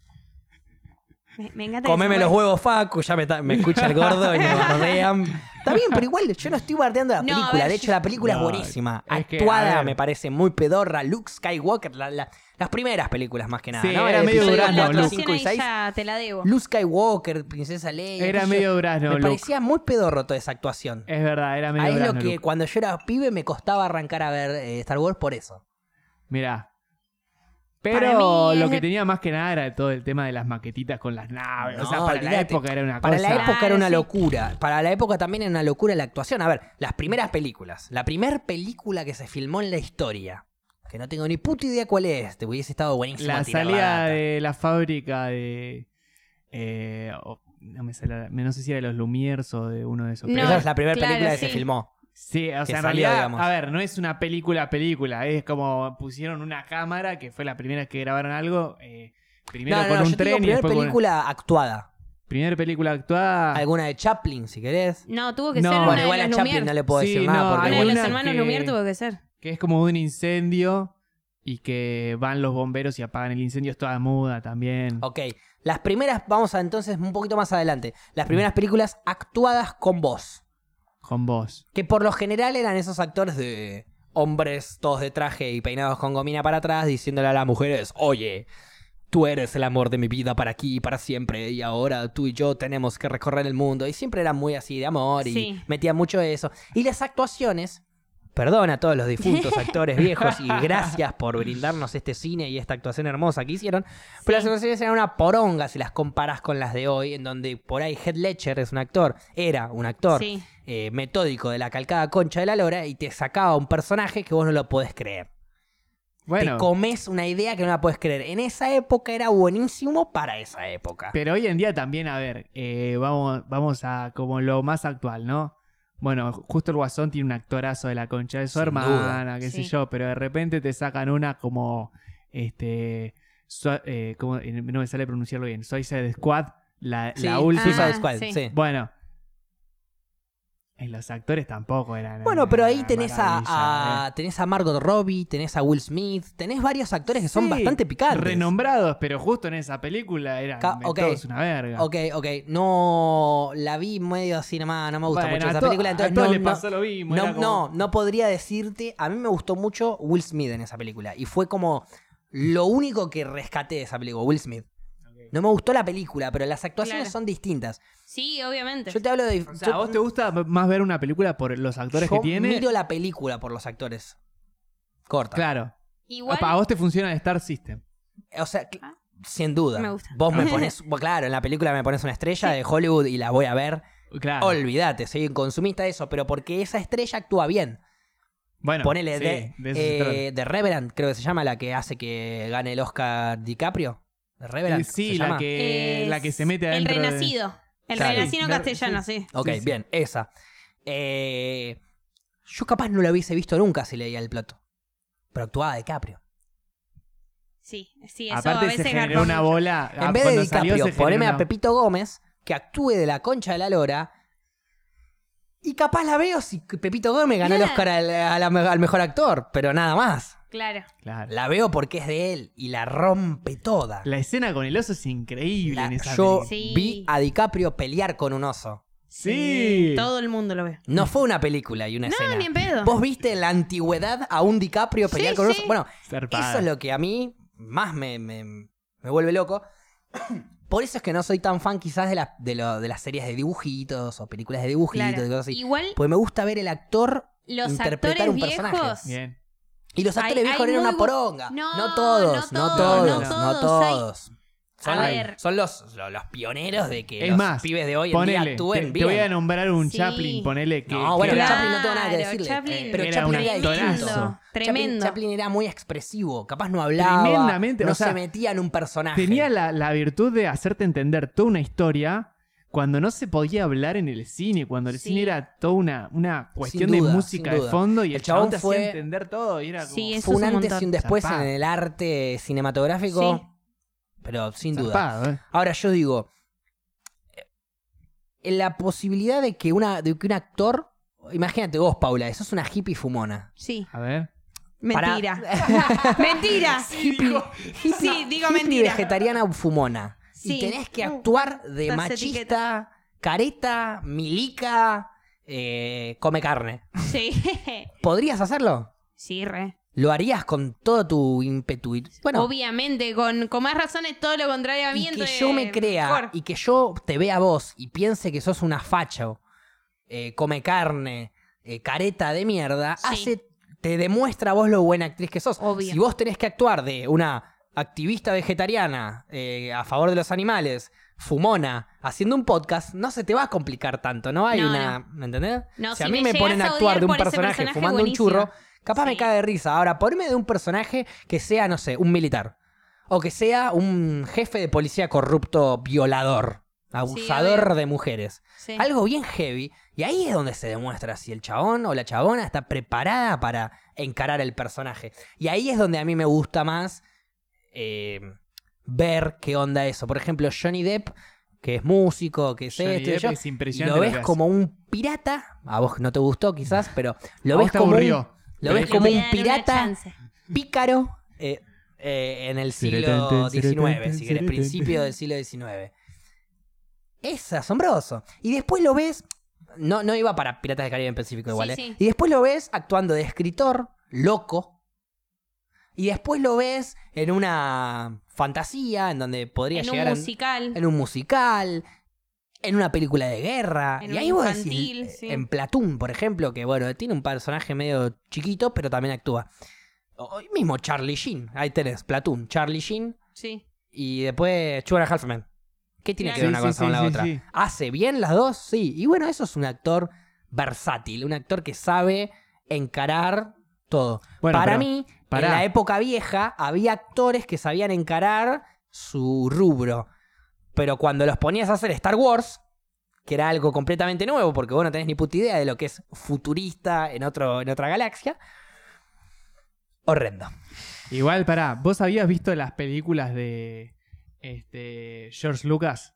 Me, me encanta Comeme los huevos, Facu, ya me, me escucha el gordo y me bardean. Está bien, pero igual yo no estoy bardeando la No, película. ver, de hecho, yo- la película No, es buenísima. es que, Actuada me parece muy pedorra. Luke Skywalker, la- la- las primeras películas más que nada. Sí, ¿no? era medio Durazno, Luke. y te la debo. Luke Skywalker, Princesa Leia. Era medio durazno, Me Luke. parecía muy pedorro toda esa actuación. Es verdad, era medio Ahí es lo durazno, que Luke. cuando yo era pibe me costaba arrancar a ver eh, Star Wars por eso. Mirá. Para Pero mí lo que de- tenía más que nada era todo el tema de las maquetitas con las naves. o sea, para la época era una Para cosa. la época era una locura. Para la época también era una locura la actuación. A ver, las primeras películas. La primera película que se filmó en la historia. Que no tengo ni puta idea cuál es. Te hubiese estado buenísimo. la salida de la fábrica de. eh, o- no me sale. No sé si era de los Lumières o de uno de esos. No, pero- Esa es la primera claro, película que se filmó. Sí, o sea, en salió, realidad, digamos. a ver, no es una película película, es como pusieron una cámara, que fue la primera que grabaron algo, eh, primero No, no, con no, un yo te digo tren y primera después con... película actuada. Primera película actuada... Alguna de Chaplin, si querés. No, tuvo que No. ser una Bueno, de igual a Chaplin Lumière. no le puedo Sí, decir nada porque Una de los hermanos que- Lumière tuvo que ser. que es como un incendio y que van los bomberos y apagan el incendio, es toda muda también. Ok. Las primeras, vamos a entonces un poquito más adelante. Las primeras películas actuadas con voz. Con vos. Que por lo general eran esos actores de hombres todos de traje y peinados con gomina para atrás diciéndole a las mujeres, oye, tú eres el amor de mi vida para aquí y para siempre y ahora tú y yo tenemos que recorrer el mundo. Y siempre eran muy así de amor y Sí. metían mucho eso. Y las actuaciones, perdón a todos los difuntos actores viejos y gracias por brindarnos este cine y esta actuación hermosa que hicieron. Pero las actuaciones eran una poronga si las comparas con las de hoy, en donde por ahí Heath Ledger es un actor, era un actor Sí. eh, metódico de la calcada concha de la lora y te sacaba un personaje que vos no lo podés creer. Bueno, Te comes una idea que no la podés creer. En esa época era buenísimo para esa época. pero hoy en día también, a ver, eh, vamos, vamos a como lo más actual, ¿no? Bueno, justo el Guasón tiene un actorazo de la concha de su Sin hermana, qué sé yo, pero de repente te sacan una como, este, Sua- eh, como- eh, no me sale pronunciarlo bien, Suicide Squad, la, Sí, la última. Ah, Squad, sí. sí. Bueno, los actores tampoco eran. Bueno, pero ahí tenés a, a- tenés a Margot Robbie, tenés a Will Smith, tenés varios actores que son Sí, bastante picantes. Renombrados, pero justo en esa película eran Ca- ok. todos una verga. Ok, ok. No la vi medio así nomás, no me gusta Bueno, mucho a esa película. Entonces no, no- pasó lo mismo. no, como- no, no podría decirte. A mí me gustó mucho Will Smith en esa película. Y fue como lo único que rescaté de esa película, Will Smith. No me gustó la película, pero las actuaciones Claro. son distintas. Sí, obviamente. Yo te hablo de. O sea, yo- ¿a vos te gusta más ver una película por los actores yo que tiene? miro la película por los actores. Corta. Claro. Igual, A vos te funciona el Star System. O sea, cl- Ah. sin duda. Me gusta. Vos me pones. claro, en la película me pones una estrella de Hollywood y la voy a ver. Claro. Olvídate, soy un consumista de eso, pero porque esa estrella actúa bien. Bueno, Ponele sí, de, de eso se trata. eh, de Reverend, creo que se llama, la que hace que gane el Oscar DiCaprio. Reverend. Sí, ¿se la que, es la que se mete El adentro. de- renacido. El Claro. renacido Sí, castellano, sí. Ok, sí, sí. bien, esa. Eh, yo capaz no la hubiese visto nunca si leía el plato. Pero actuaba DiCaprio. Sí, sí, eso a Aparte veces se generó una mucho. bola. ah, en vez de salió DiCaprio, poneme una- a Pepito Gómez, que actúe de la concha de la lora. Y capaz la veo si Pepito Gómez ganó el. Oscar al, a al mejor actor, pero nada más. Claro. Claro. La veo porque es de él y la rompe toda. La escena con el oso es increíble La- en esa yo. Sí. vi a DiCaprio pelear con un oso. Sí. Todo el mundo lo ve. No fue una película y una No, escena. ni en pedo. ¿Vos viste en la antigüedad a un DiCaprio pelear Sí, con un sí. oso? Bueno, Zarpada. eso es lo que a mí más me, me, me vuelve loco. Por eso es que no soy tan fan quizás de, la- de, lo- de las series de dibujitos o películas de dibujitos Claro. y cosas así. Igual Porque me gusta ver el actor los interpretar actores un personaje. viejos. Bien. Y los Hay- actores viejos hay eran una muy poronga. No, No, todos, no todos, no todos. Hay- todos. Son, A ver. son los, los, los pioneros de que Es los más, pibes de hoy en día actúen te, bien. te voy a nombrar un Sí. Chaplin, ponele que. No, bueno, que Chaplin no tengo nada que decirle. Chaplin pero era Chaplin era distinto. Chaplin, Tremendo. Chaplin era muy expresivo. Capaz no hablaba. Tremendamente, No o sea, se metía en un personaje. Tenía la, la virtud de hacerte entender toda una historia cuando no se podía hablar en el cine, cuando el Sí. cine era toda una, una cuestión duda, de música de fondo y el, El chabón, chabón te fue- hacía entender todo y era como Sí, Fue un es un antes y un después en el arte cinematográfico. Sí. Pero sin duda. ¿eh? Ahora yo digo, eh, la posibilidad de que, una, de que un actor, imagínate vos, Paula, sos una hippie fumona. Sí. A ver. Para- Mentira. Mentira. Sí, digo hippie mentira. vegetariana fumona. Sí. Y tenés que actuar de machista, careta, milica, eh, come carne. Sí. ¿Podrías hacerlo? Sí, re. ¿Lo harías con todo tu ímpetu? Bueno, Obviamente, con, con más razones todo lo contrario a mí. y que yo me crea mejor. y que yo te vea a vos y piense que sos una facho, eh, come carne, eh, careta de mierda, Sí. hace, te demuestra a vos lo buena actriz que sos. Obvio. Si vos tenés que actuar de una activista vegetariana eh, a favor de los animales, fumona, haciendo un podcast, no se te va a complicar tanto, ¿no? Hay No, una. ¿Me entendés? No, si a si mí me me ponen a a actuar de un personaje, personaje, fumando un churro, capaz me cae de risa. Ahora, ponme de un personaje que sea, no sé, un militar. O que sea un jefe de policía corrupto, violador, abusador de mujeres. Sí. Algo bien heavy. Y ahí es donde se demuestra si el chabón o la chabona está preparada para encarar el personaje. Y ahí es donde a mí me gusta más eh, ver qué onda eso. Por ejemplo, Johnny Depp, que es músico, que es Johnny esto y Depp yo, es impresionante lo ves como un pirata. A vos no te gustó quizás, pero lo ves como un, lo Pero ves como un pirata pícaro eh, eh, en el siglo XIX, si querés, principio del siglo XIX. Es asombroso. Y después lo ves. No, no iba para Piratas del Caribe en específico igual, Sí, ¿eh? sí. Y después lo ves actuando de escritor, loco. Y después lo ves en una fantasía en donde podría En un llegar a- musical. en un musical, en una película de guerra. En y un ahí vos decís, sí. en Platoon, por ejemplo, que bueno, tiene un personaje medio chiquito, pero también actúa. O mismo Charlie Sheen, ahí tenés, Platoon, Charlie Sheen Sí. y después Two and a Half Men. ¿Qué tiene que ver una Sí, cosa sí, con la sí, otra? sí. ¿Hace bien las dos? Sí. Y bueno, eso es un actor versátil, un actor que sabe encarar todo. Bueno, Para pero mí, pará. en la época vieja, había actores que sabían encarar su rubro. Pero cuando los ponías a hacer Star Wars, que era algo completamente nuevo, porque vos no tenés ni puta idea de lo que es futurista en, otro, en otra galaxia, horrendo. Igual, pará, ¿vos habías visto las películas de este, George Lucas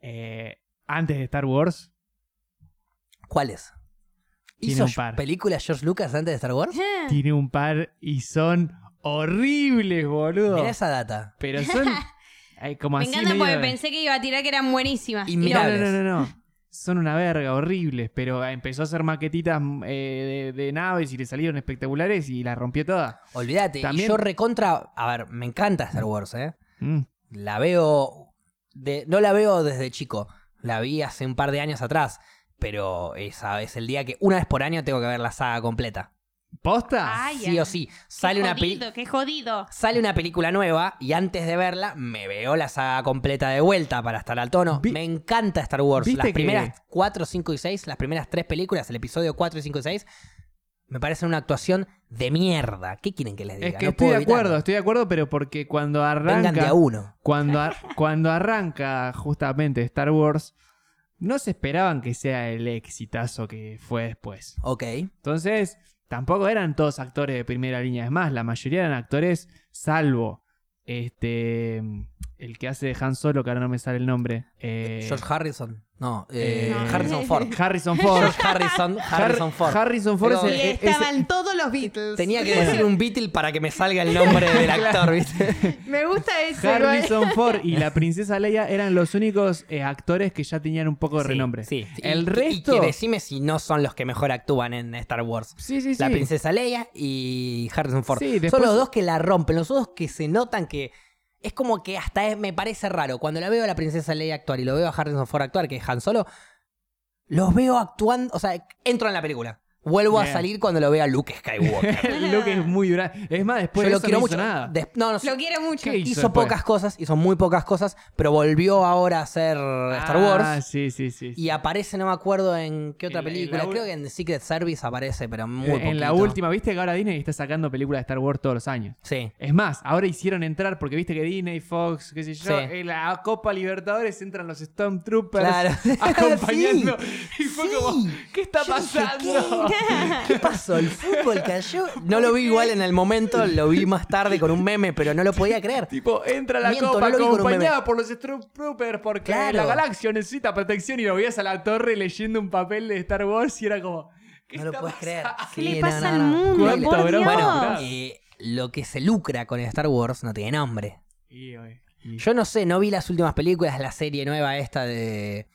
eh, antes de Star Wars? ¿Cuáles? Tiene ¿Hizo un par. películas George Lucas antes de Star Wars? Tiene un par y son horribles, boludo. Mirá esa data. Pero son ay, como Me así encanta medio- porque pensé que iba a tirar que eran buenísimas. Y no. No, no, no, no, no. Son una verga, horribles. Pero empezó a hacer maquetitas eh, de, de naves y le salieron espectaculares y la rompió toda. Olvídate. Y También- yo recontra. A ver, me encanta Star Wars, ¿eh? Mm. La veo. De, no la veo desde chico. La vi hace un par de años atrás. Pero esa es el día que una vez por año tengo que ver la saga completa. ¿Posta? Ay, Sí o sí. Sale qué una, peli- jodido, qué jodido. sale una película nueva y antes de verla me veo la saga completa de vuelta para estar al tono. Vi- me encanta Star Wars. ¿Viste Las que- primeras 4, 5 y 6, las primeras tres películas, el episodio 4, 5 y 6, me parecen una actuación de mierda. ¿Qué quieren que les diga? Es que No estoy puedo de acuerdo, evitarlo. estoy de acuerdo, pero porque cuando Vengan de arranca. a uno. Cuando, ar- cuando arranca justamente Star Wars, no se esperaban que sea el exitazo que fue después. Ok. Entonces, tampoco eran todos actores de primera línea. Es más, la mayoría eran actores, salvo este el que hace de Han Solo, que ahora no me sale el nombre. eh, George Harrison. No, eh, Harrison Ford. Harrison Ford. George Harrison, Harrison Har- Ford. Harrison Ford Pero- es, Y el- es- estaban todos los Beatles. Tenía que decir un Beatle para que me salga el nombre del actor, ¿viste? Me gusta eso. igual. Harrison Ford y la princesa Leia eran los únicos eh, actores que ya tenían un poco de renombre. Sí. El y, resto. Y que decime si no son los que mejor actúan en Star Wars. Sí, sí, sí. La princesa Leia y Harrison Ford. Sí, después- Son los dos que la rompen, los dos que se notan que es como que hasta es- me parece raro. Cuando la veo a la princesa Leia actuar y lo veo a Harrison Ford actuar, que es Han Solo, los veo actuando, o sea, entro en la película. Vuelvo a salir cuando lo veo a Luke Skywalker. Luke es muy duro. Es más, después Yo de lo eso quiero no mucho. hizo nada. Des- no, no, Lo quiero mucho. ¿Qué hizo después? pocas cosas, hizo muy pocas cosas, pero volvió ahora a hacer Star Ah, Wars. sí, sí, sí. Y aparece, no me acuerdo en qué otra En la- en película. la ul- Creo que en The Secret Service aparece, pero muy Eh, en la poquito. última, viste que ahora Disney está sacando películas de Star Wars todos los años. Sí. Es más, ahora hicieron entrar, porque viste que Disney, Fox, qué sé yo, Sí. en la Copa Libertadores entran los Stormtroopers Claro. acompañando. Y fue Sí. como, ¿qué está Yo dije, pasando? ¿Qué pasó? ¿El fútbol cayó? No lo vi igual en el momento, lo vi más tarde con un meme, pero no lo podía creer. Tipo, entra la Miento, copa no lo vi con un acompañada por los Stormtroopers porque Claro. la galaxia necesita protección y lo veías a la torre leyendo un papel de Star Wars y era como, ¿qué No lo está puedes creer. pasando? ¿Qué le pasa no, al mundo? ¿Cuánto Por habrá Dios. pasado? Eh, lo que se lucra con Star Wars no tiene nombre. Y, oye, y- Yo no sé, no vi las últimas películas, la serie nueva esta de...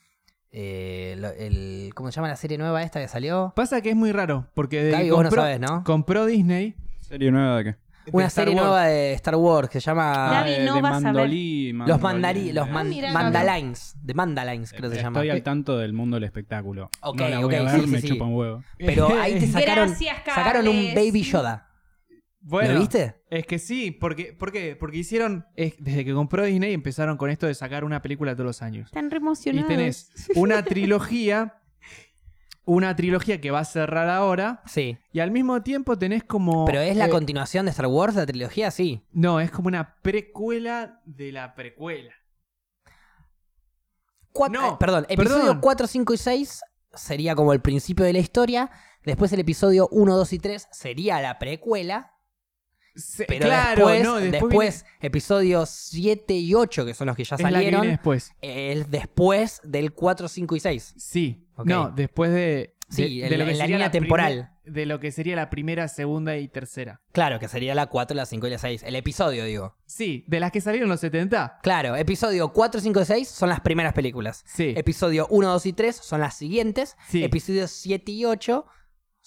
eh, lo- el, ¿Cómo se llama la serie nueva esta que salió? Pasa que es muy raro, porque desde Gaby, que vos no compró, sabés, ¿no? compró Disney... ¿Serie nueva de qué? Una Star serie Wars. nueva de Star Wars que se llama... Gaby, no de vas a ver. Mandolí, Los Mandari, los eh, man- mira, Mandalines, de Mandalines creo que se llama. Estoy al tanto del mundo del espectáculo. Ok, no la ok, voy a ver, sí, sí, me sí. chupa un huevo. Pero ahí te sacaron, Gracias, sacaron un Carles. Baby Yoda. Bueno, ¿Lo viste? Es que sí, porque, ¿por qué? Porque hicieron, es- desde que compró Disney empezaron con esto de sacar una película todos los años. Están re Y emocionados. tenés una trilogía, una trilogía que va a cerrar ahora, Sí. y al mismo tiempo tenés como... Pero es la eh, continuación de Star Wars, la trilogía, sí. No, es como una precuela de la precuela. Cuat- No, eh, perdón, episodio perdón. 4, 5 y 6 sería como el principio de la historia. Después el episodio 1, 2 y 3 sería la precuela. Se- Pero claro, después, no, después, después episodios 7 y 8, que son los que ya es salieron, después. es después del 4, 5 y 6. Sí, no, después de... Sí, de, la- en la sería línea temporal. de lo que sería la primera, segunda y tercera. Claro, que sería la 4, la 5 y la 6. El episodio, digo. Sí, de las que salieron los 70. Claro, episodio 4, 5 y 6 son las primeras películas. Sí. Episodio 1, 2 y 3 son las siguientes. Sí. Episodios 7 y 8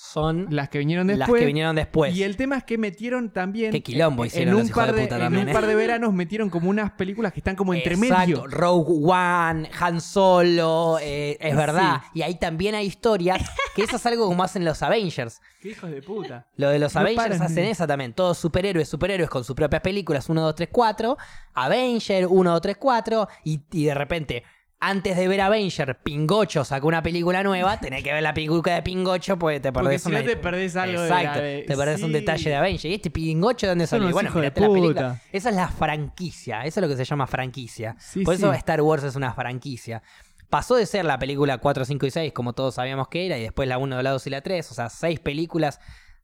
son Las que vinieron después. las que vinieron después. Y el tema es que metieron también. Qué quilombo en hicieron un los par de de, puta en también, un eh. par de veranos metieron como unas películas que están como entre Exacto, medio. Rogue One, Han Solo, eh, es verdad. Y ahí también hay historias, que eso es algo como hacen los Avengers. Qué hijos de puta. Lo de los No Avengers paran. hacen esa también. Todos superhéroes, superhéroes con sus propias películas, 1, 2, 3, 4. Avenger, 1, 2, 3, 4. Y, y de repente, antes de ver Avenger, Pingocho sacó una película nueva. Tenés que ver la película de Pingocho porque te Porque perdés si una- no te perdés algo de la Exacto, de- te perdés un sí. detalle de Avenger. ¿Y este Pingocho de dónde salió? Bueno, mirate la película. Esa es la franquicia. Eso es lo que se llama franquicia. Sí, Por eso sí. Star Wars es una franquicia. Pasó de ser la película 4, 5 y 6, como todos sabíamos que era, y después la 1, la 2 y la 3. O sea, seis películas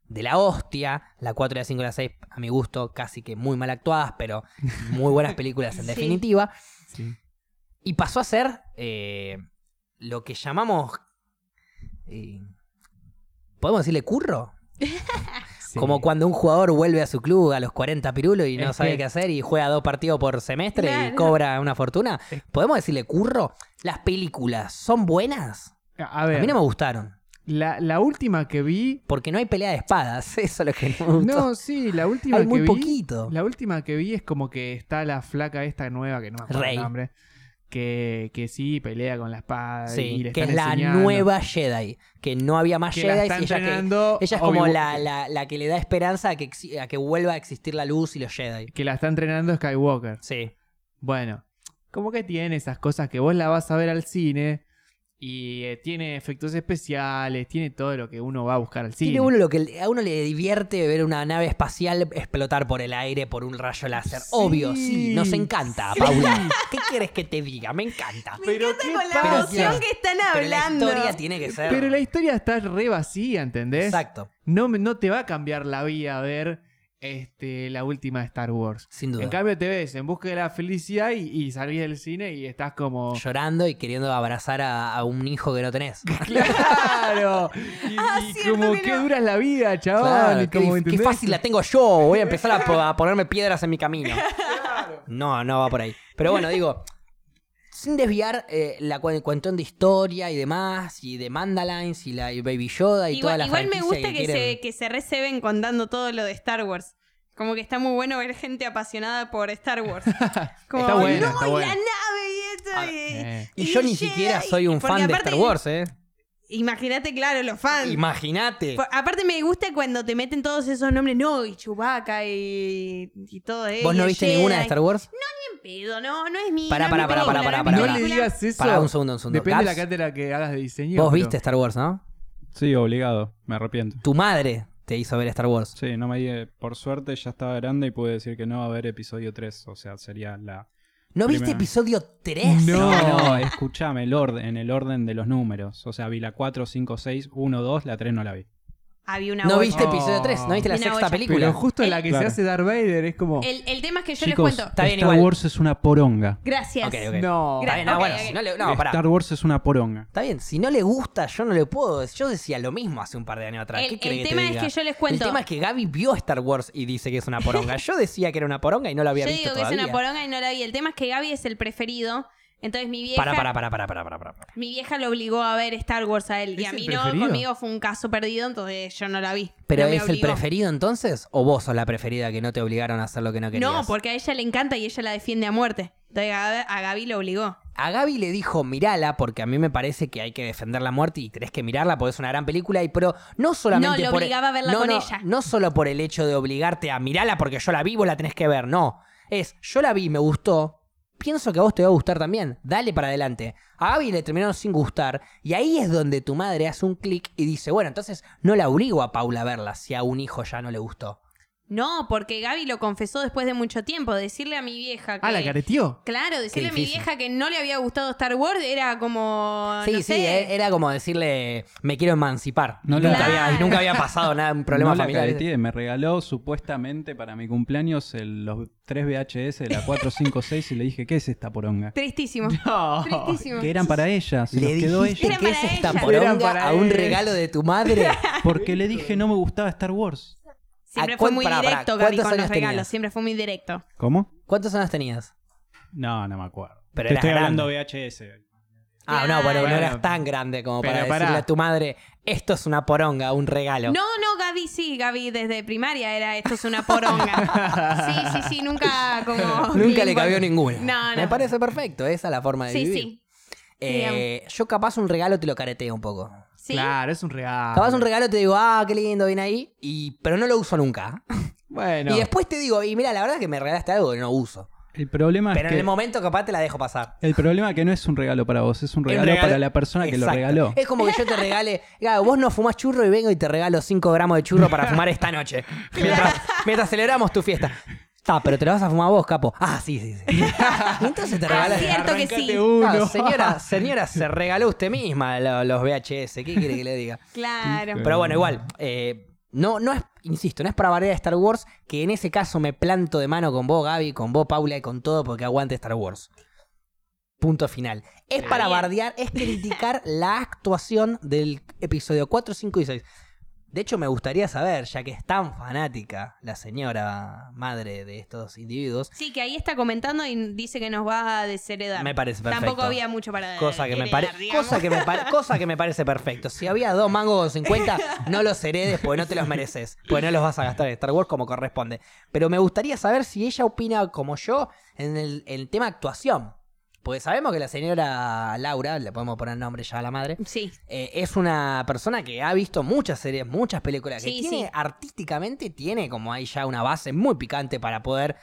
de la hostia. La 4, la 5 y la 6, a mi gusto, casi que muy mal actuadas, pero muy buenas películas en definitiva. Sí. Y pasó a ser eh, lo que llamamos eh, ¿Podemos decirle curro? Sí. Como cuando un jugador vuelve a su club a los 40 pirulos y no Es sabe que- qué hacer y juega dos partidos por semestre y cobra una fortuna. ¿Podemos decirle curro? ¿Las películas son buenas? A A ver, mí no me gustaron. la, la última que vi. Porque no hay pelea de espadas. Eso es lo que no me gustó. No, sí, la última hay que muy vi. poquito. La última que vi es como que está la flaca esta nueva, que no me acuerdo Rey. el nombre. Que, que sí, pelea con la espada. y Sí, le que es la enseñando. nueva Jedi. Que no había más Que Jedi y ella, que, entrenando ella es como la, la- la que le da esperanza a que, a que vuelva a existir la luz y los Jedi. Que la está entrenando Skywalker. Sí. Bueno, como que tiene esas cosas que vos la vas a ver al cine y eh, tiene efectos especiales, tiene todo lo que uno va a buscar al cine. Tiene uno lo que a uno le divierte ver una nave espacial explotar por el aire por un rayo láser. Sí. Obvio, sí, nos encanta, Paula. ¿Qué quieres que te diga? Me encanta. Pero Con ¿qué la pasa? emoción que están Pero la hablando. historia tiene que ser. Pero la historia está re vacía, ¿entendés? Exacto, No, me- no te va a cambiar la vida ver este, la última de Star Wars. sin duda. En cambio te ves en busca de la felicidad y, y salís del cine y estás como... Llorando y queriendo abrazar a, a un hijo que no tenés. ¡Claro! Y, Ah, y cierto como que qué no. dura es la vida, chabón. Claro, y qué, como, qué fácil la tengo yo. Voy a empezar a, a ponerme piedras en mi camino. No, no va por ahí. Pero bueno, digo, sin desviar eh, la cu- cuestión de historia y demás, y de Mandalines y la y Baby Yoda y toda Igual, la igual me gusta que, se, que se receben contando todo lo de Star Wars. Como que está muy bueno ver gente apasionada por Star Wars. Como, Está bueno, no, está bueno. la nave y esto. Ah, y, eh. Y yo el ni siquiera soy un fan de Star Wars, ¿eh? Imagínate, claro, los fans. Imagínate. Aparte me gusta cuando te meten todos esos nombres, no, y Chewbacca y, y todo eso. ¿Vos no viste ninguna de Star Wars? pedo, no, no es mi. Pará, no es mi pará, pará, película, pará, no no pará. le película. digas eso. Pará un segundo, un segundo. Depende de la cátedra que hagas de diseño. Vos pero- viste Star Wars, ¿no? Sí, obligado. Me arrepiento. Tu madre te hizo ver Star Wars. Sí, no me. Por suerte ya estaba grande y pude decir que no va a haber episodio 3. O sea, sería la. ¿No viste Primera. episodio 3? No. No, escuchame, el orden, en el orden de los números. O sea, vi la 4, 5, 6, 1, 2, la 3 no la vi. Había una ¿No viste episodio 3? ¿No viste la Una sexta película? Pero justo en la que Claro. se hace Darth Vader es como... El, el tema es que yo Chicos, les cuento. Está bien, Star igual. Wars es una poronga. Gracias. Ok, ok. No. Está bien, no, Ok, bueno, ok. si no le... No, pará. Star Wars es una poronga. Está bien, si no le gusta, yo no le puedo. Yo decía lo mismo hace un par de años atrás. El- ¿Qué el tema te es diga? que yo les cuento. El tema es que Gaby vio Star Wars y dice que es una poronga. Yo decía que era una poronga y no la había Yo visto digo que todavía. es una poronga y no la vi. El tema es que Gaby es el preferido. Entonces mi vieja, Para, para, para, para, para, para, para. mi vieja lo obligó a ver Star Wars a él. Y ¿Es a mí no, preferido? conmigo fue un caso perdido, entonces yo no la vi. ¿Pero No es el preferido entonces? ¿O vos sos la preferida que no te obligaron a hacer lo que no querías? No, porque a ella le encanta y ella la defiende a muerte. Entonces a, a Gaby lo obligó. A Gaby le dijo, mirala, porque a mí me parece que hay que defender la muerte y tenés que mirarla porque es una gran película. Y pero no solamente No, lo por el- obligaba a verla no, con no, ella. No solo por el hecho de obligarte a mirarla porque yo la vi, vos la tenés que ver. No. Es, yo la vi, me gustó. Pienso que a vos te va a gustar también. Dale para adelante. A Gaby le terminaron sin gustar. Y ahí es donde tu madre hace un clic y dice, bueno, entonces no la obligo a Paula a verla si a un hijo ya no le gustó. No, porque Gaby lo confesó después de mucho tiempo. Decirle a mi vieja que. Ah, la careteó. Claro, decirle a mi vieja que no le había gustado Star Wars era como. Sí, no sí, sé. e- era como decirle, me quiero emancipar. No la- nunca había, nunca había pasado nada, un problema no la familiar. careteé, me regaló supuestamente para mi cumpleaños el- los 3 VHS de la 4, 5, 6 y le dije, ¿qué es esta poronga? Tristísimo. No. Tristísimo. Que eran para ella, se Le los quedó dijiste ella. Que es esta poronga a un regalo de tu madre. Porque le dije no me gustaba Star Wars. Siempre ¿A fue muy pará, pará, directo, Gaby, cuántos con los años regalos. tenías? Siempre fue muy directo. ¿Cómo? ¿Cuántos años tenías? No, no me acuerdo. Pero Te eras estoy hablando. VHS. Ah, no, bueno, no eras tan grande como para pero decirle a tu madre, esto es una poronga, un regalo. No, no, Gaby sí, Gaby desde primaria era esto es una poronga. Sí, sí, sí, nunca como. Nunca le cabió ninguna. No, no. Me parece perfecto, esa es la forma de Sí, vivir. sí. Eh, yo capaz un regalo te lo careteo un poco. Sí. Claro, es un regalo. Capaz un regalo te digo, ah, qué lindo, viene ahí, y, pero no lo uso nunca. Bueno. Y después te digo, y mira, la verdad es que me regalaste algo que no uso. El problema Pero es en el momento capaz te la dejo pasar. el problema es que no es un regalo para vos, es un regalo, regalo- para la persona que lo regaló. Es como que yo te regale, claro, vos no fumás churro y vengo y te regalo 5 gramos de churro para fumar esta noche. Mientras, mientras celebramos tu fiesta. Está, pero te lo vas a fumar vos, capo. Ah, sí, sí, sí. Entonces te Ah, regalas. cierto que sí. Uno. Señora, señora, se regaló usted misma lo- los VHS. ¿Qué quiere que le diga? Claro. Pero bueno, igual. eh, no, no es, insisto, no es para bardear a Star Wars, que en ese caso me planto de mano con vos, Gaby, con vos, Paula, y con todo porque aguante Star Wars. Punto final. Es para bardear, es criticar la actuación del episodio 4, 5 y 6. De hecho, me gustaría saber, ya que es tan fanática la señora madre de estos individuos, Sí, que ahí está comentando y dice que nos va a desheredar. me parece perfecto. Tampoco había mucho para Cosa que, me cosa, que me pare- cosa que me parece perfecto. Si había dos mangos con 50, no los heredes porque no te los mereces. Porque no los vas a gastar en Star Wars como corresponde. Pero me gustaría saber si ella opina como yo en el, en el tema actuación. Porque sabemos que la señora Laura, le podemos poner nombre ya a la madre, Sí, eh, es una persona que ha visto muchas series, muchas películas, que Sí, tiene sí. artísticamente, tiene como ahí ya una base muy picante para poder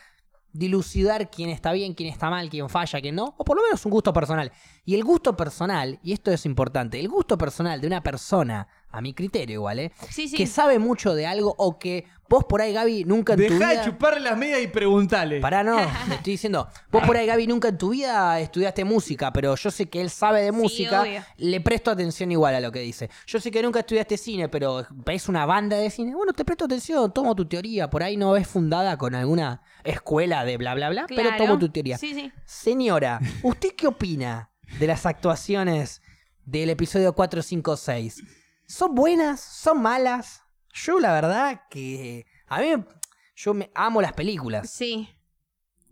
dilucidar quién está bien, quién está mal, quién falla, quién no, o por lo menos un gusto personal. Y el gusto personal, y esto es importante, el gusto personal de una persona, a mi criterio igual, ¿eh? sí, sí. que sabe mucho de algo o que vos por ahí, Gaby, nunca en tu Deja de vida... chuparle las medias y preguntale. Pará, no, te estoy diciendo. Vos por ahí, Gaby, nunca en tu vida estudiaste música, pero yo sé que él sabe de música. obvio. le presto atención igual a lo que dice. Yo sé que nunca estudiaste cine, pero ves una banda de cine. Bueno, te presto atención, tomo tu teoría. Por ahí no ves fundada con alguna escuela de bla, bla, bla, pero Claro. tomo tu teoría. Sí, sí. Señora, ¿usted qué opina de las actuaciones del episodio 4, 5, 6? ¿Son buenas? ¿Son malas? Yo, la verdad, que. A mí. Yo me amo las películas. Sí.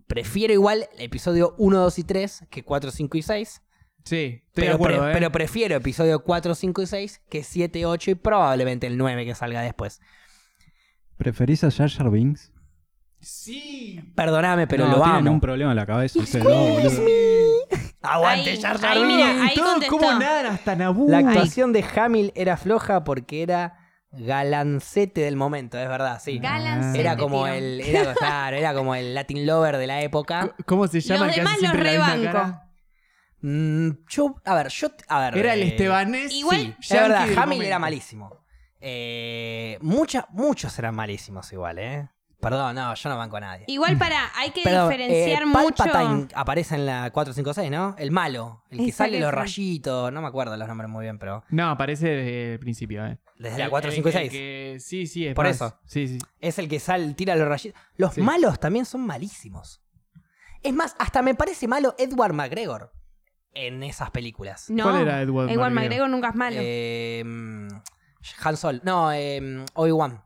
Prefiero igual el episodio 1, 2 y 3 que 4, 5 y 6. Sí, estoy Pero, de acuerdo, pre- ¿eh? pero prefiero episodio 4, 5 y 6 que 7, 8 y probablemente el 9 que salga después. ¿Preferís a Jar Jar Binks? Sí. Perdóname, pero no, lo tienen amo. un problema en la cabeza boludo. Aguante, Jar Jar ahí, mira, ahí Todo contestó. como nadan hasta Naboo. La actuación de Hamill era floja porque era galancete del momento, es verdad, sí. Galancete, Era como tío. el, era, claro, era como el Latin Lover de la época. ¿Cómo se llama? Los demás los rebanco. Mm, yo, a ver, yo, a ver. Era el eh, estebanés. Igual- Es yankee verdad, Hamill momento. era malísimo. Eh, mucha- muchos eran malísimos igual, ¿eh? Perdón, no, yo no banco a nadie. Igual para, hay que Perdón, diferenciar eh, mucho. Palpatine aparece en la 456, ¿no? El malo, el que sale los rayitos, no me acuerdo los nombres muy bien, pero No, aparece desde el principio, ¿eh? desde la El- 4, el 5 y que- 6. que- sí, sí, es Por más. eso. Sí, sí. Es el que sale, tira los rayitos. Los Sí. malos también son malísimos. Es más, hasta me parece malo Edward McGregor en esas películas. No, ¿Cuál era Edward Edward McGregor? McGregor nunca es malo. Eh, mm, Han Sol. No, eh, Obi-Wan.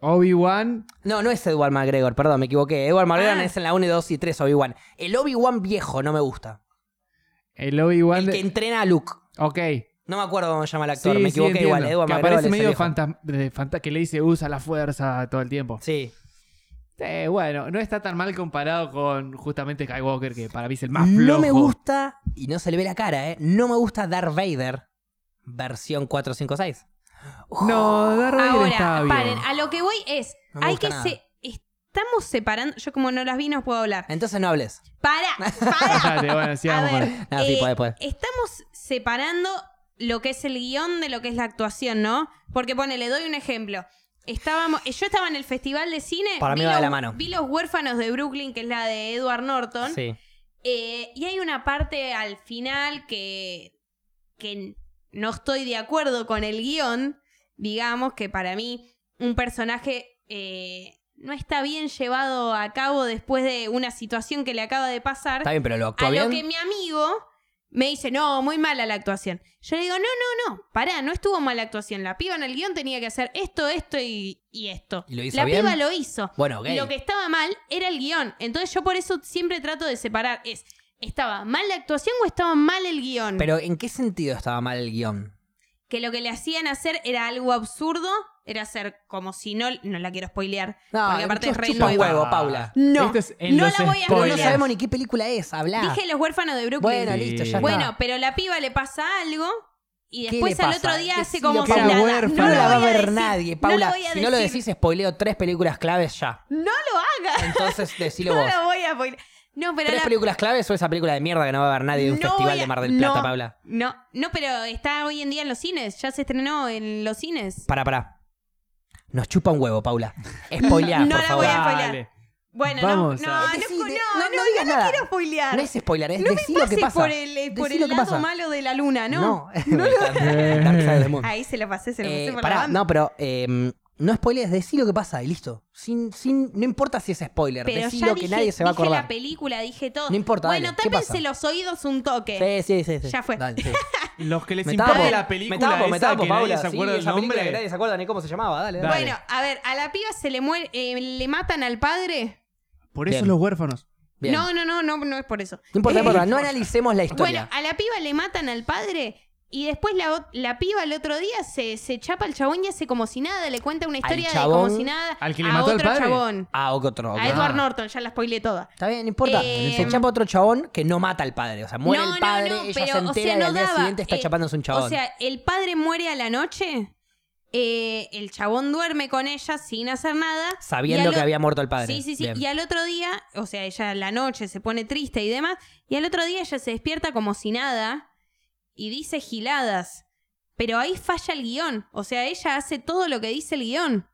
Obi-Wan. No, no es Edward McGregor, perdón, me equivoqué. Edward McGregor Ah. es en la 1, 2 y 3 Obi-Wan. El Obi-Wan viejo no me gusta. El Obi-Wan. El de- que entrena a Luke. Ok. No me acuerdo cómo se llama el actor, Sí, me sí, equivoqué igual. Edward que McGregor aparece medio viejo. fantas- de fanta- que le dice usa la fuerza todo el tiempo. Sí. Eh, bueno, no está tan mal comparado con justamente Skywalker, que para mí es el más flojo. No me gusta, y no se le ve la cara, ¿eh? No me gusta Darth Vader versión 456. No, Vader Ahora, estaba bien. paren, a lo que voy es, No hay que nada. se estamos separando, yo como no las vi no puedo hablar. Entonces no hables. Para, para. Espérate, bueno, sí, a vamos con ver, él. No, sí, eh, puede, puede. estamos separando lo que es el guion de lo que es la actuación, ¿no? Porque pone, le doy un ejemplo. Estábamos, yo estaba en el festival de cine. Para mí va de la mano. Vi Los Huérfanos de Brooklyn, que es la de Edward Norton. Sí. Eh, y hay una parte al final que, que no estoy de acuerdo con el guion. Digamos que para mí un personaje eh, no está bien llevado a cabo después de una situación que le acaba de pasar. Está bien, pero lo A lo que mi amigo me dice, no, muy mala la actuación. Yo le digo, no, no, no, pará, no estuvo mala actuación. La piba en el guion tenía que hacer esto, esto y, y esto. ¿Y lo hizo la bien? piba lo hizo. Bueno, lo que estaba mal era el guion. Entonces yo por eso siempre trato de separar. Es, ¿estaba mal la actuación o estaba mal el guion? Pero ¿en qué sentido estaba mal el guion? que lo que le hacían hacer era algo absurdo. Era hacer como si no... No la quiero spoilear. No, porque aparte es re chupa un nueva. huevo, Paula. No, Esto es en no los la voy a Pero no spoilers. sabemos ni qué película es, habla. Dije Los Huérfanos de Brooklyn. Bueno, Sí. listo, ya Bueno, está. pero la piba le pasa algo y ¿Qué después al otro día hace como si nada. No, lo la va a ver decir. nadie. No Paula, lo voy a si no lo decís, spoileo tres películas claves ya. No lo hagas. Entonces, decilo No vos. lo voy a spoilear. No, pero ¿Tres la- películas claves o esa película de mierda que no va a ver nadie de un No festival a- de Mar del Plata, no, Paula? No, no, pero está hoy en día en los cines. Ya se estrenó en los cines. Para, para. Nos chupa un huevo, Paula. Spoileá, No por la favor. voy a Dale. spoilear. Bueno, Vamos no, no, no, Decí- no, no, no no, digas no nada. quiero spoilear. No es spoiler, es No me decir lo que pasa. por el, eh, por el lo que lado pasa. malo de la luna, ¿no? No, the Moon. Ahí se lo pasé, se lo Eh, pasé por pará, la banda. no, pero eh, no spoilees, decí lo que pasa y listo. Sin, sin, no importa si es spoiler, Pero decí ya lo que dije, nadie se va a dije acordar. la película, dije todo. No importa, Bueno, dale, ¿qué tápense pasa? los oídos un toque. Sí, sí, sí, sí. Ya fue. Dale, sí. Los que les Me importa tapo, la película me tapo, me esa tapo, que Paula. nadie se sí, acuerda del esa película que nombre. nadie se acuerda ni cómo se llamaba, dale, dale. Dale. Bueno, a ver, a la piba se le muere, eh, le matan al padre. Por eso Bien. los huérfanos. Bien. No, no, no, no, no es por eso. No importa, no Eh, importa, no analicemos la historia. Bueno, a la piba le matan al padre y después la, piba el otro día se, se chapa al chabón y hace como si nada, le cuenta una historia de como si nada ¿Al que le a mató al otro padre? chabón. Ah, otro. ok. A Edward Ah. Norton, ya la spoileé toda. Está bien, no importa. Eh, se chapa otro chabón que no mata al padre. O sea, muere No, el padre, no, ella pero, se o entera sea, y al día daba, siguiente está eh, chapándose un chabón. O sea, el padre muere a la noche, eh, el chabón duerme con ella sin hacer nada. sabiendo que o- había muerto el padre. Sí, sí, sí. Bien. Y al otro día, o sea, ella a la noche se pone triste y demás, y al otro día ella se despierta como si nada y dice giladas. Pero ahí falla el guion. O sea, ella hace todo lo que dice el guion.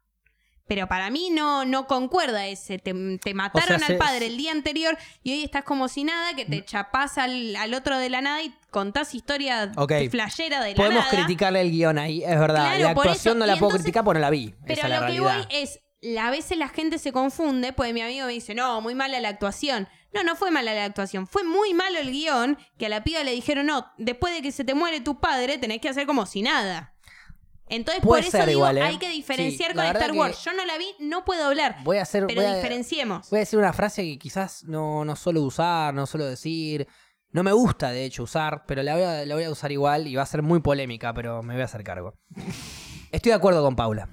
Pero para mí no, no concuerda ese. Te, te mataron al padre el día anterior y hoy estás como si nada, que te chapás al, al otro de la nada y contás historia Ok. flashera de la Podemos nada. criticarle el guion ahí, es verdad. Claro, la actuación no la Y puedo entonces- criticar porque no la vi. Pero Esa la lo que voy es, a veces la gente se confunde, pues mi amigo me dice, no, muy mala la actuación. No, no fue mala la actuación, fue muy malo el guion, que a la piba le dijeron, no, después de que se te muere tu padre, tenés que hacer como si nada. Entonces, Puede por eso ser digo, igual, ¿eh? hay que diferenciar Sí, con verdad Star que- Wars. Yo no la vi, no puedo hablar, Voy a hacer. pero voy a- diferenciemos. Voy a decir una frase que quizás no, no suelo usar, no suelo decir. No me gusta, de hecho, usar, pero la voy, a, la voy a usar igual y va a ser muy polémica, pero me voy a hacer cargo. Estoy de acuerdo con Paula.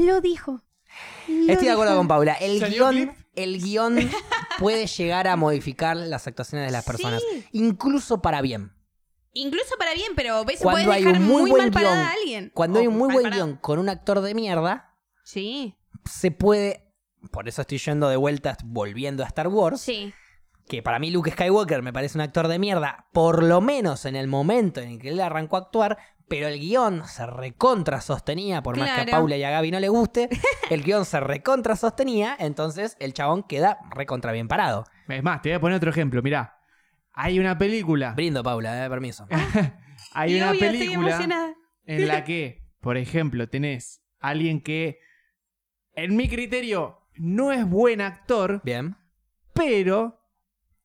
Lo dijo. Estoy de acuerdo con Paula. El ¿Salió guion, clip? el guion puede llegar a modificar las actuaciones de las personas, incluso para bien. Incluso para bien, pero ves, Cuando puedes hay dejar un muy muy, buen mal parada guion, a alguien. Cuando O hay un muy mal buen parado. guion con un actor de mierda, Sí, se puede. Por eso estoy yendo de vuelta, volviendo a Star Wars. sí. que para mí Luke Skywalker me parece un actor de mierda, por lo menos en el momento en el que él arrancó a actuar, pero el guion se recontra sostenía, por más que a. Paula y a Gaby no le guste, el guion se recontra sostenía, entonces el chabón queda recontra bien parado. Es más, te voy a poner otro ejemplo. Mirá, hay una película. Brindo, Paula, eh, permiso. Hay Y una obvio, estoy película emocionada. en la que, por ejemplo, tenés alguien que, en mi criterio, no es buen actor, Bien. pero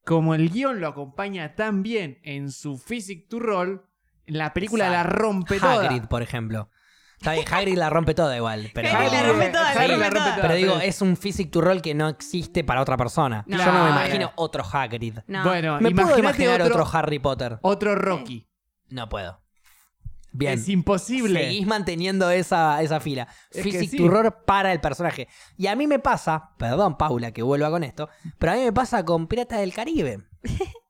como el guion lo acompaña tan bien en su physic to roll, la película la rompe Hagrid, toda. por ejemplo. Está bien, Hagrid la rompe toda igual, pero... Hagrid la rompe toda, la Hagrid rompe toda. Pero digo, es un physic to roll que no existe para otra persona. No. Yo no me imagino otro Hagrid. No. Bueno, Me puedo imaginar otro, otro Harry Potter. otro Rocky. No puedo. Bien. Es imposible. Seguís manteniendo esa, esa fila. Es Physic sí. to roll para el personaje. Y a mí me pasa, perdón Paula que vuelva con esto, pero a mí me pasa con Piratas del Caribe.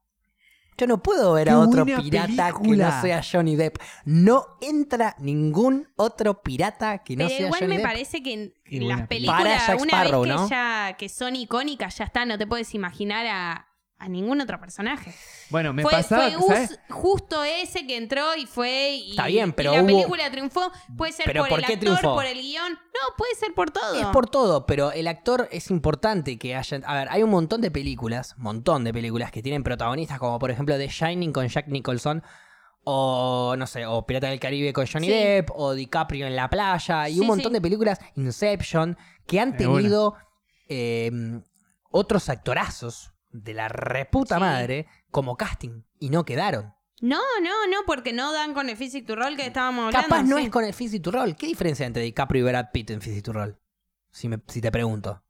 Yo no puedo ver ¡Qué a otro pirata que no sea Johnny Depp. No entra ningún otro pirata que no Pero sea igual Johnny me Depp. parece que en Qué las películas, Para una Sparrow, vez que ¿no? ya que son icónicas, ya está, no te puedes imaginar a, a ningún otro personaje. Bueno, me fue pasaba, fue justo ese que entró y fue y, Está bien, pero y la hubo- película triunfó. Puede ser Pero por, ¿por el qué actor, triunfó? por el guion. No, puede ser por todo. Es por todo, pero el actor es importante que haya. A ver, hay un montón de películas, montón de películas que tienen protagonistas, como por ejemplo The Shining con Jack Nicholson, o no sé, o Pirata del Caribe con Johnny Sí. Depp, o DiCaprio en la playa, y Sí, un montón sí. de películas, Inception, que han tenido eh, otros actorazos de la reputa Sí. madre como casting y no quedaron. No, no, no, porque no dan con el physic to roll que estábamos hablando. Capaz no sí. es con el Physic to Roll. ¿Qué diferencia entre DiCaprio y Brad Pitt en Physic to Roll? Si, me- si te pregunto.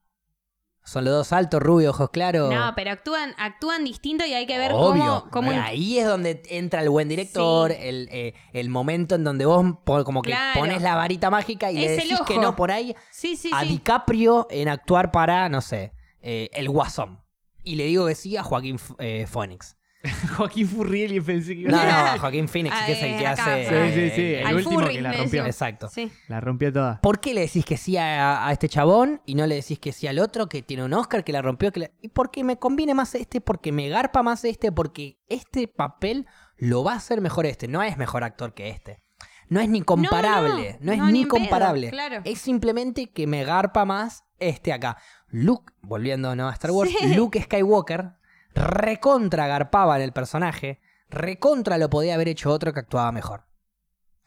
¿Son los dos altos, rubios, ojos claros? No, pero actúan, actúan distinto y hay que ver Obvio. cómo, cómo Ahí es donde entra el buen director, Sí. el, eh, el momento en donde vos como que Claro. pones la varita mágica y le Es el decís que no por ahí Sí, sí, a sí. DiCaprio en actuar para, no sé, eh, el Guasón. Y le digo que sí a Joaquín eh, Phoenix. Joaquín Furriel y pensé que iba No, a no, a Joaquín Phoenix, que es el que eh, acá. hace... Sí, sí, sí, eh, el último Furry, que la rompió. Exacto. Sí. La rompió toda. ¿Por qué le decís que sí a, a este chabón y no le decís que sí al otro que tiene un Oscar, que la rompió? Que la- ¿Y porque me conviene más este? ¿Porque me garpa más este? Porque este papel lo va a hacer mejor este. No es mejor actor que este. No es ni comparable. No, no, es no, ni ni en pedo, comparable. claro. Es simplemente que me garpa más este acá. Luke, volviendo ¿no? a Star Wars, Sí. Luke Skywalker recontra garpaba en el personaje. Recontra lo podía haber hecho otro que actuaba mejor.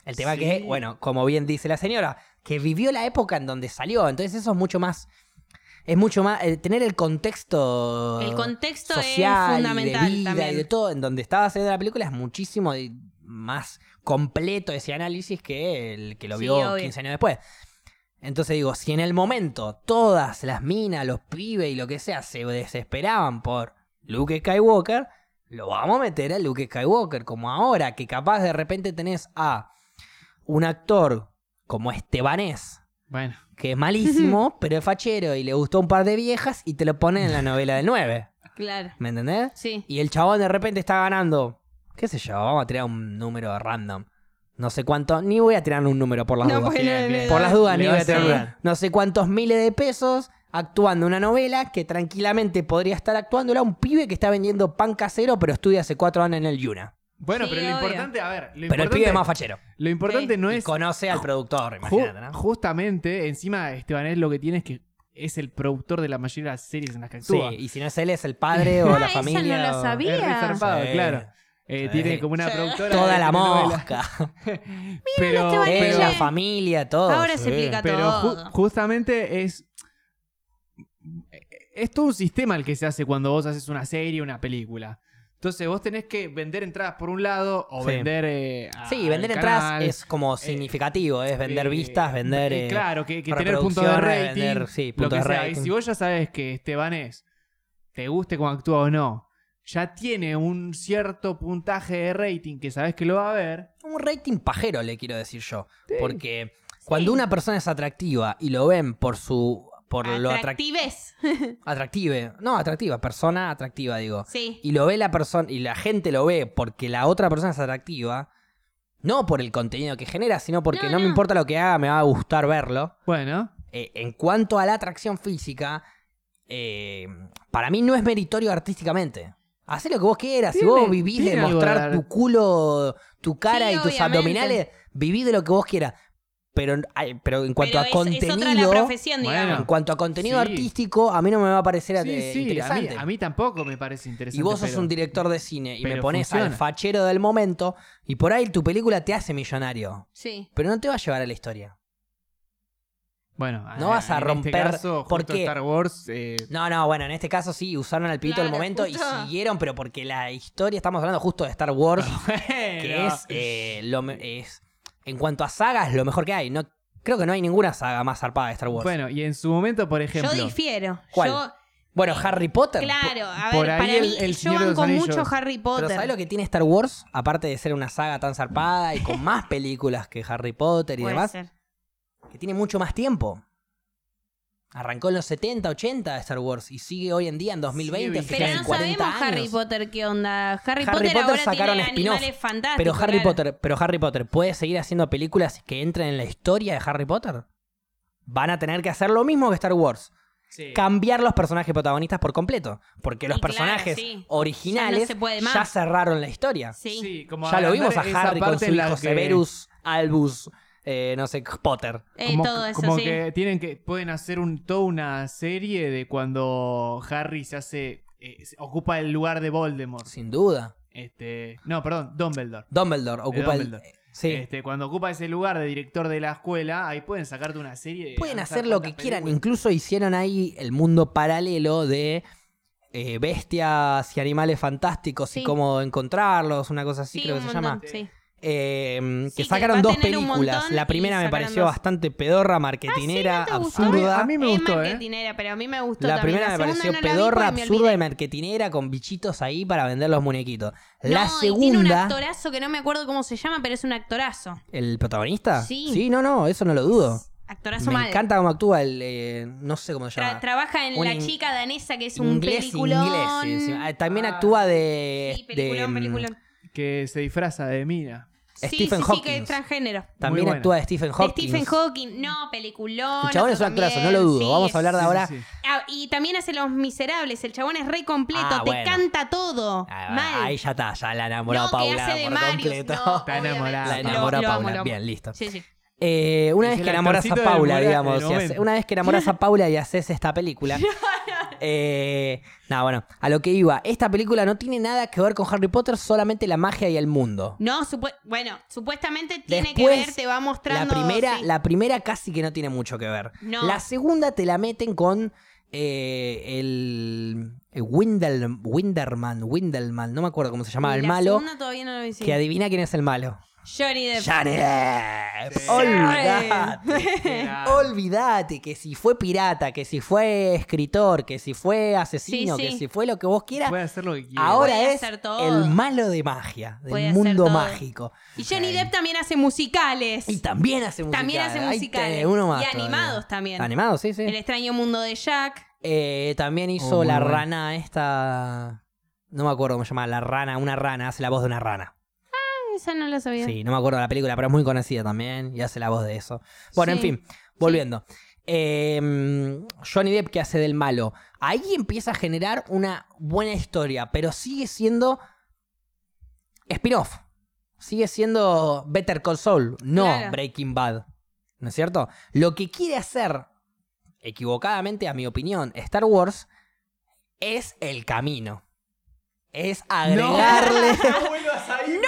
El tema Sí. que, bueno, como bien dice la señora, que vivió la época en donde salió. Entonces eso es mucho más. Es mucho más. eh, tener el contexto. El contexto es social y fundamental de vida también. y de todo. En donde estaba haciendo la película es muchísimo más completo ese análisis que el que lo Sí, vio obvio. 15 años después. Entonces digo, si en el momento todas las minas, los pibes y lo que sea se desesperaban por Luke Skywalker, lo vamos a meter a Luke Skywalker. Como ahora, que capaz de repente tenés a un actor como Estebanés, Bueno, que es malísimo, pero es fachero y le gustó un par de viejas y te lo ponen en la novela del 9. Claro. ¿Me entendés? Sí. Y el chabón de repente está ganando, qué sé yo, vamos a tirar un número random. No sé cuánto, ni voy a tirar un número por las No, dudas. pues Bien, no, bien. no, Por las dudas, ni voy a tirar un número. No sé cuántos miles de pesos actuando una novela que tranquilamente podría estar actuándola un pibe que está vendiendo pan casero pero estudia hace cuatro años en el Yuna. bueno Sí, pero lo obvio. importante, a ver, lo Pero el importante, pibe es más fachero. lo importante Sí. no Y es conoce al productor, imagínate, ¿no? Justamente, encima Estebanés lo que tiene es que es el productor de la mayoría de las series en las que Sí, actúa. y si no es él, es el padre o Ah, la esa no familia. la o- sabía. Es Sí. claro. Eh, Sí. Tiene como una Sí. productora. Toda de la mosca. Pero, Estebanés, Él, pero, la familia, todo. Ahora sí. se explica pero ju- todo. justamente es. Es todo un sistema el que se hace cuando vos haces una serie, una película. Entonces vos tenés que vender entradas por un lado o Sí. vender. eh, a- Sí, vender al entradas canal. es como significativo, es vender Eh, vistas, vender... eh, eh, claro, que, que tener puntos de rating. vender, sí, lo que de sea. Y rating. si vos ya sabes que Estebanés, te guste cómo actúa o no, ya tiene un cierto puntaje de rating que sabes que lo va a ver. Un rating pajero, le quiero decir yo. Porque cuando una persona es atractiva y lo ven por su... Por lo atractivo. Atractives. Atractive. No, atractiva. Persona atractiva, digo. Sí. y lo ve la persona y la gente lo ve porque la otra persona es atractiva, no por el contenido que genera, sino porque no, No, me importa lo que haga, me va a gustar verlo. Bueno, Eh, en cuanto a la atracción física, eh, para mí no es meritorio artísticamente. Haz lo que vos quieras. si vos vivís de mostrar de- tu culo, tu cara Sí, y tus obviamente. abdominales, viví de lo que vos quieras. Pero, pero en cuanto Pero a es, contenido. es otra la profesión, Bueno. digamos. En cuanto a contenido Sí. artístico, a mí no me va a parecer sí, sí, a mí, interesante. a mí tampoco me parece interesante. Y vos sos pero- un director de cine y me pones al fachero del momento y por ahí tu película te hace millonario, Sí. pero no te va a llevar a la historia. Bueno, No vas a en romper- Este caso, ¿por justo qué? Star Wars. eh, No, no, bueno, en este caso sí, usaron al pibito del Claro, momento y justo. siguieron, pero porque la historia, estamos hablando justo de Star Wars, que bueno. es, eh, lo es, en cuanto a sagas, lo mejor que hay. No, creo que no hay ninguna saga más zarpada de Star Wars. Bueno, y en su momento, por ejemplo. Yo difiero. ¿Cuál? Yo, Bueno, Harry Potter. claro, a por ver, ahí para el- mí, el yo banco mucho Harry Pero Potter. ¿sabes lo que tiene Star Wars? Aparte de ser una saga tan zarpada y con más películas que Harry Potter y Puede demás, ser. Que tiene mucho más tiempo. Arrancó en los 70, 80 Star Wars y sigue hoy en día en 2020, Sigue hace Pero no 40 sabemos Harry años. Potter qué onda. Harry, Harry Potter, Potter ahora sacaron tiene animales fantásticos. Pero Harry claro. Potter, pero Harry Potter puede seguir haciendo películas que entren en la historia de Harry Potter. Van a tener que hacer lo mismo que Star Wars, Sí. cambiar los personajes protagonistas por completo, porque los Y claro, personajes sí. originales Ya no se puede más. ya cerraron la historia. Sí. Sí, como Ya lo vimos a Harry con su hijo que- Severus, Albus, eh, no sé, Potter. Eh, como, todo eso, como sí. que tienen que pueden hacer un toda una serie de cuando Harry se hace eh, se- ocupa el lugar de Voldemort. Sin duda. Este, no, perdón, Dumbledore. Dumbledore ocupa el... Dumbledore. Sí. Este, cuando ocupa ese lugar de director de la escuela, ahí pueden sacarte una serie. de Pueden hacer lo que quieran. películas. Incluso hicieron ahí el mundo paralelo de eh, bestias y animales fantásticos y cómo encontrarlos, una cosa así Sí, creo que se llama. sí. Eh, Sí, que sacaron dos películas. La primera me pareció dos. bastante pedorra, marketinera, Ah, sí, absurda. A mí me es gustó, ¿eh? marketinera, pero a mí me gustó La también. primera me segunda pareció no la vi pedorra, absurda y marketinera con bichitos ahí para vender los muñequitos. La No, y tiene un segunda, actorazo que no me acuerdo cómo se llama, pero es un actorazo. ¿el protagonista? Sí. no, no, eso no lo dudo. Actorazo Me mal. encanta cómo actúa el. eh, no sé cómo se Tra- llama. trabaja en Un La chica danesa, que es un inglés, peliculón. inglés. sí. Ah, También Ah, actúa de. Sí, peliculón, de, mm, peliculón. Que se disfraza de mina. Sí, Stephen sí, sí, Hawking. que es transgénero. También actúa de Stephen Hawking. Stephen Hawking, no, peliculón. El chabón es un actorazo, no lo dudo. sí, Vamos a hablar de Sí, ahora. sí, sí. Ah, y también hace Los Miserables. El chabón es re completo, Ah, te bueno. canta todo. Ah, Mal. Ahí ya está, ya la enamoró No, Paula que hace de por Marius, completo. no, Está enamorada. La enamoró a lo amo, Paula. lo amo. Bien, listo. Sí, sí. Eh, una vez que enamoras a Paula, digamos, hace- una vez que enamoras a Paula y haces esta película. eh, nada, bueno, a lo que iba. Esta película no tiene nada que ver con Harry Potter, solamente la magia y el mundo. No, supu- bueno, supuestamente tiene que Después, ver, te va La mostrando. primera, sí. la primera casi que no tiene mucho que ver. No. La segunda te la meten con eh, el, el Windel- Winderman, Windelman, no me acuerdo cómo se llamaba Y el la malo, segunda todavía no lo vi. sí. que adivina quién es el malo. Johnny Depp. Johnny Depp. Sí. Olvídate. Olvídate que si fue pirata, que si fue escritor, que si fue asesino, Sí, que si fue lo que vos quieras, Puede hacer lo que quiera. ahora Puede es el malo de magia, del Puede mundo mágico. Y Johnny Depp también hace musicales. Y también hace musicales. También hace musicales. tenés uno más y todavía. animados también. Animados, sí, sí. El extraño mundo de Jack. Eh, también hizo Oh, la bueno. rana esta. No me acuerdo cómo se llama, la rana, una rana, hace la voz de una rana. Esa no lo sabía. Sí, no me acuerdo de la película, pero es muy conocida también y hace la voz de eso. Bueno, en fin, volviendo. Eh, Johnny Depp que hace del malo. Ahí empieza a generar una buena historia, pero sigue siendo spin-off. Sigue siendo Better Call Saul, no Claro. Breaking Bad. ¿No es cierto? Lo que quiere hacer, equivocadamente a mi opinión, Star Wars es el camino. Es agregarle... No vuelvas ahí, No, lo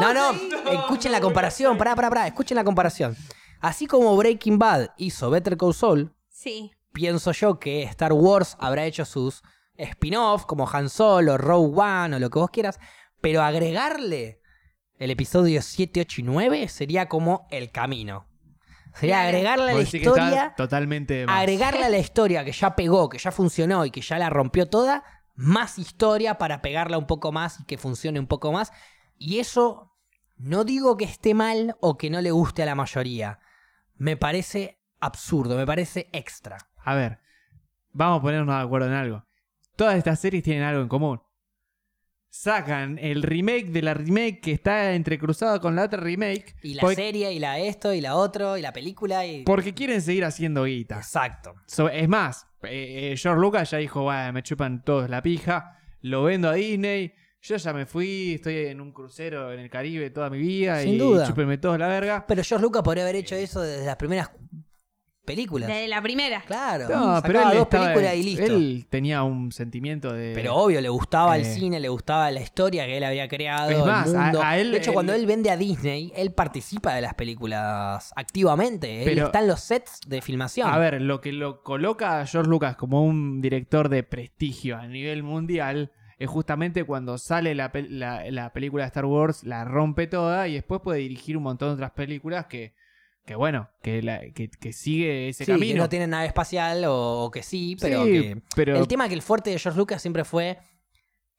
No, no, escuchen la comparación, pará, pará, pará, escuchen la comparación. Así como Breaking Bad hizo Better Call Saul, Sí. pienso yo que Star Wars habrá hecho sus spin-off como Han Solo, Rogue One o lo que vos quieras, pero agregarle el episodio 7, 8 y 9 sería como el camino. Sería Claro. agregarle a la Vos decís que está historia, totalmente de más. agregarle a la historia que ya pegó, que ya funcionó y que ya la rompió toda, más historia para pegarla un poco más y que funcione un poco más. Y eso no digo que esté mal o que no le guste a la mayoría. Me parece absurdo, me parece extra. A ver, vamos a ponernos de acuerdo en algo. Todas estas series tienen algo en común. Sacan el remake de la remake que está entrecruzada con la otra remake. Y la porque, serie, y la esto, y la otro, y la película, y... porque quieren seguir haciendo guita. Exacto. So- es más, eh, eh, George Lucas ya dijo, "Bueno, me chupan todos la pija, lo vendo a Disney, yo ya me fui, estoy en un crucero en el Caribe toda mi vida Sin y duda. chúpenme todos la verga. Pero George Lucas podría haber hecho eso desde las primeras películas. Desde la primera. Claro. No, pero Sacaba él, dos estaba- películas y listo. él tenía un sentimiento de... Pero obvio, le gustaba el Eh. cine, le gustaba la historia que él había creado, Es más, el a- mundo. a él- de hecho, él- cuando él vende a Disney, él participa de las películas activamente. él Pero- está en los sets de filmación. A ver, lo que lo coloca a George Lucas como un director de prestigio a nivel mundial es justamente cuando sale la, la- la película de Star Wars, la rompe toda y después puede dirigir un montón de otras películas que, que bueno, que, la- que, que sigue ese sí, camino. que no tiene nave espacial o, o que sí, pero Sí, que... pero El tema que el fuerte de George Lucas siempre fue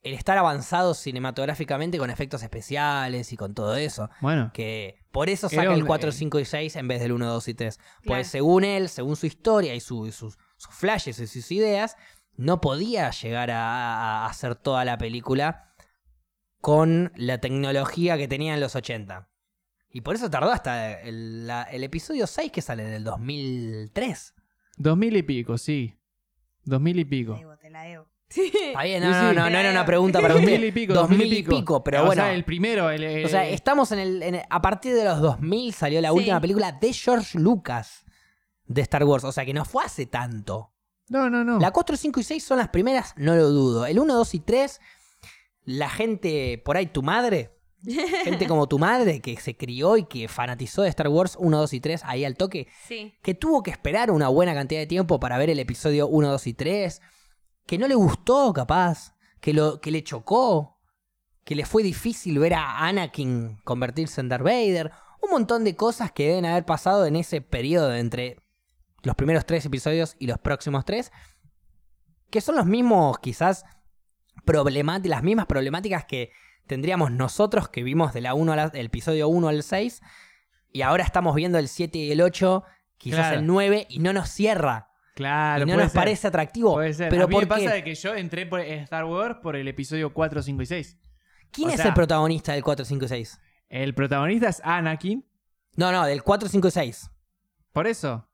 el estar avanzado cinematográficamente con efectos especiales y con todo eso. bueno, Que por eso saca el un- 4, eh, 5 y 6 en vez del 1, 2 y 3. Claro. Pues según él, según su historia y, su- y sus, sus flashes y sus ideas, no podía llegar a, a hacer toda la película con la tecnología que tenía en los 80. Y por eso tardó hasta el, la- el episodio 6 que sale del 2003. dos mil y pico, sí. Dos mil y pico. te la debo. Está bien, Sí, no, no, sí. no, no era una pregunta para Dos usted. mil y pico, Dos dos mil mil y pico, pero o bueno. sea, el primero, el, el- O sea, estamos en el, en el- A partir de los 2000 salió la Sí. última película de George Lucas de Star Wars. O sea, que no fue hace tanto. No, no, no. La 4, 5 y 6 son las primeras, no lo dudo. El 1, 2 y 3, la gente, por ahí tu madre, gente como tu madre que se crió y que fanatizó de Star Wars 1, 2 y 3 ahí al toque, Sí. que tuvo que esperar una buena cantidad de tiempo para ver el episodio 1, 2 y 3, que no le gustó capaz, que, lo, que le chocó, que le fue difícil ver a Anakin convertirse en Darth Vader, un montón de cosas que deben haber pasado en ese periodo entre los primeros tres episodios y los próximos tres, que son los mismos quizás las mismas problemáticas que tendríamos nosotros que vimos de la 1 a la- del episodio 1 al 6 y ahora estamos viendo el 7 y el 8, quizás Claro. el 9 y no nos cierra Claro, y no nos ser. parece atractivo. Puede ser. Pero a mí me ¿por qué? pasa de que yo entré por Star Wars por el episodio 4, 5 y 6. ¿Quién o es sea- el protagonista del 4, 5 y 6? El protagonista es Anakin. No, no, del 4, 5 y 6. Por eso.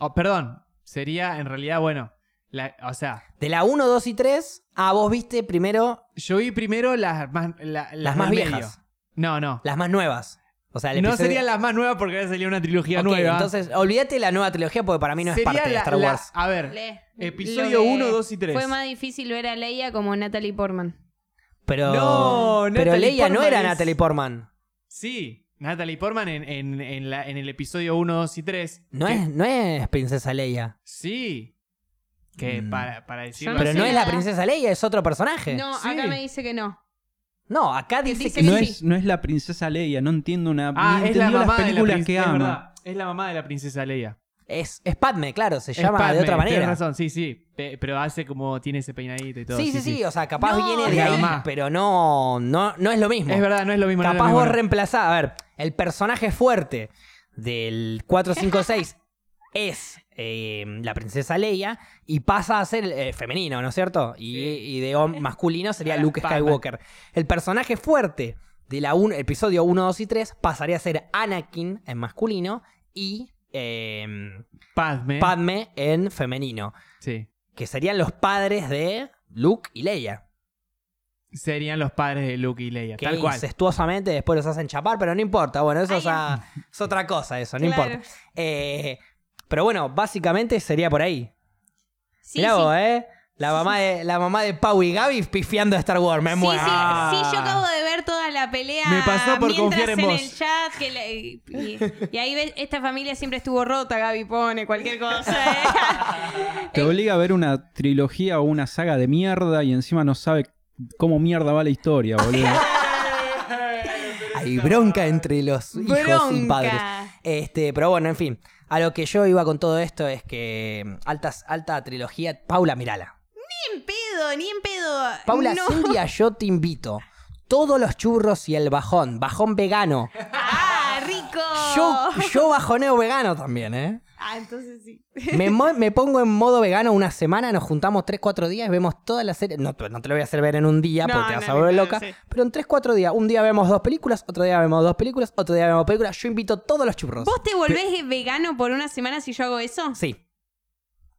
Oh, perdón. Sería en realidad, bueno. la- o sea, De la 1, 2 y 3, ah, vos viste primero yo vi primero las más, la- las más del medio. viejas, No, no. las más nuevas. O sea, el No episodio- serían las más nuevas porque ahora salía una trilogía Ok, nueva. Entonces, olvídate de la nueva trilogía porque para mí no es Sería parte de la- Star la- Wars. a ver, Le- episodio lo que 1, 2 y 3. Fue más difícil ver a Leia como Natalie Portman. Pero, No, pero Natalie Leia no Portman era es- Natalie Portman. Sí, Natalie Portman en, en, en, la- en el episodio 1, 2 y 3. No que- es, no es Princesa Leia. Sí. Que Mm. para, para decirlo no Pero no es la princesa Leia, es otro personaje. No, Sí. acá me dice que no. No, acá dice, dice que no, sí. es, no es la princesa Leia, no entiendo una. Ah, es la mamá las de la que es ama. verdad, es la mamá de la princesa Leia. es, es Padme, claro, se Es llama de otra manera. Tienes razón, sí, sí. Pe- Pero hace como tiene ese peinadito y todo. Sí, sí, sí, o sea, capaz No, viene de la ahí, mamá. pero no, no, no es lo mismo. Es verdad, no es lo mismo. no es lo Capaz mismo, vos no. reemplazás, a ver, el personaje fuerte del 456 es eh, la princesa Leia y pasa a ser eh, femenino, ¿no es cierto? Y, y de masculino sería Luke. Skywalker. El personaje fuerte de la un- episodio 1, 2 y 3 pasaría a ser Anakin en masculino y eh, Padme. Padme en femenino, Sí. Que serían los padres de Luke y Leia. Serían los padres de Luke y Leia. Que tal cual. incestuosamente después los hacen chapar, pero no importa. Bueno, eso Ay, es, a- es otra cosa, eso, no Claro. importa. Eh, pero bueno, básicamente sería por ahí. Sí, Mirá sí. vos, ¿eh? La mamá, de, la mamá de Pau y Gaby pifiando a Star Wars, me Sí, muero. sí, sí, yo acabo de ver toda la pelea Me pasó por mientras confiar en en vos. el chat que la- y, y ahí ves, esta familia siempre estuvo rota, Gaby pone cualquier cosa. ¿eh? Te obliga a ver una trilogía o una saga de mierda y encima no sabe cómo mierda va la historia, boludo. Hay bronca entre los hijos y padres. Este, pero bueno, en fin. A lo que yo iba con todo esto es que mm, altas, alta trilogía. Paula, mirala. Ni en pedo, ni en pedo. Paula, no. yo te invito. Todos los churros y el bajón, bajón vegano. ¡Ah, rico! Yo, yo bajoneo vegano también, ¿eh? Ah, entonces sí. Me, me pongo en modo vegano una semana, nos juntamos 3-4 días vemos toda la serie. No, te- no te lo voy a hacer ver en un día No, porque te vas no, a volver loca. sí. Pero en 3-4 días, un día vemos dos películas, otro día vemos dos películas, otro día vemos películas. Yo invito todos los churros. ¿Vos te volvés vegano por una semana si yo hago eso? Sí.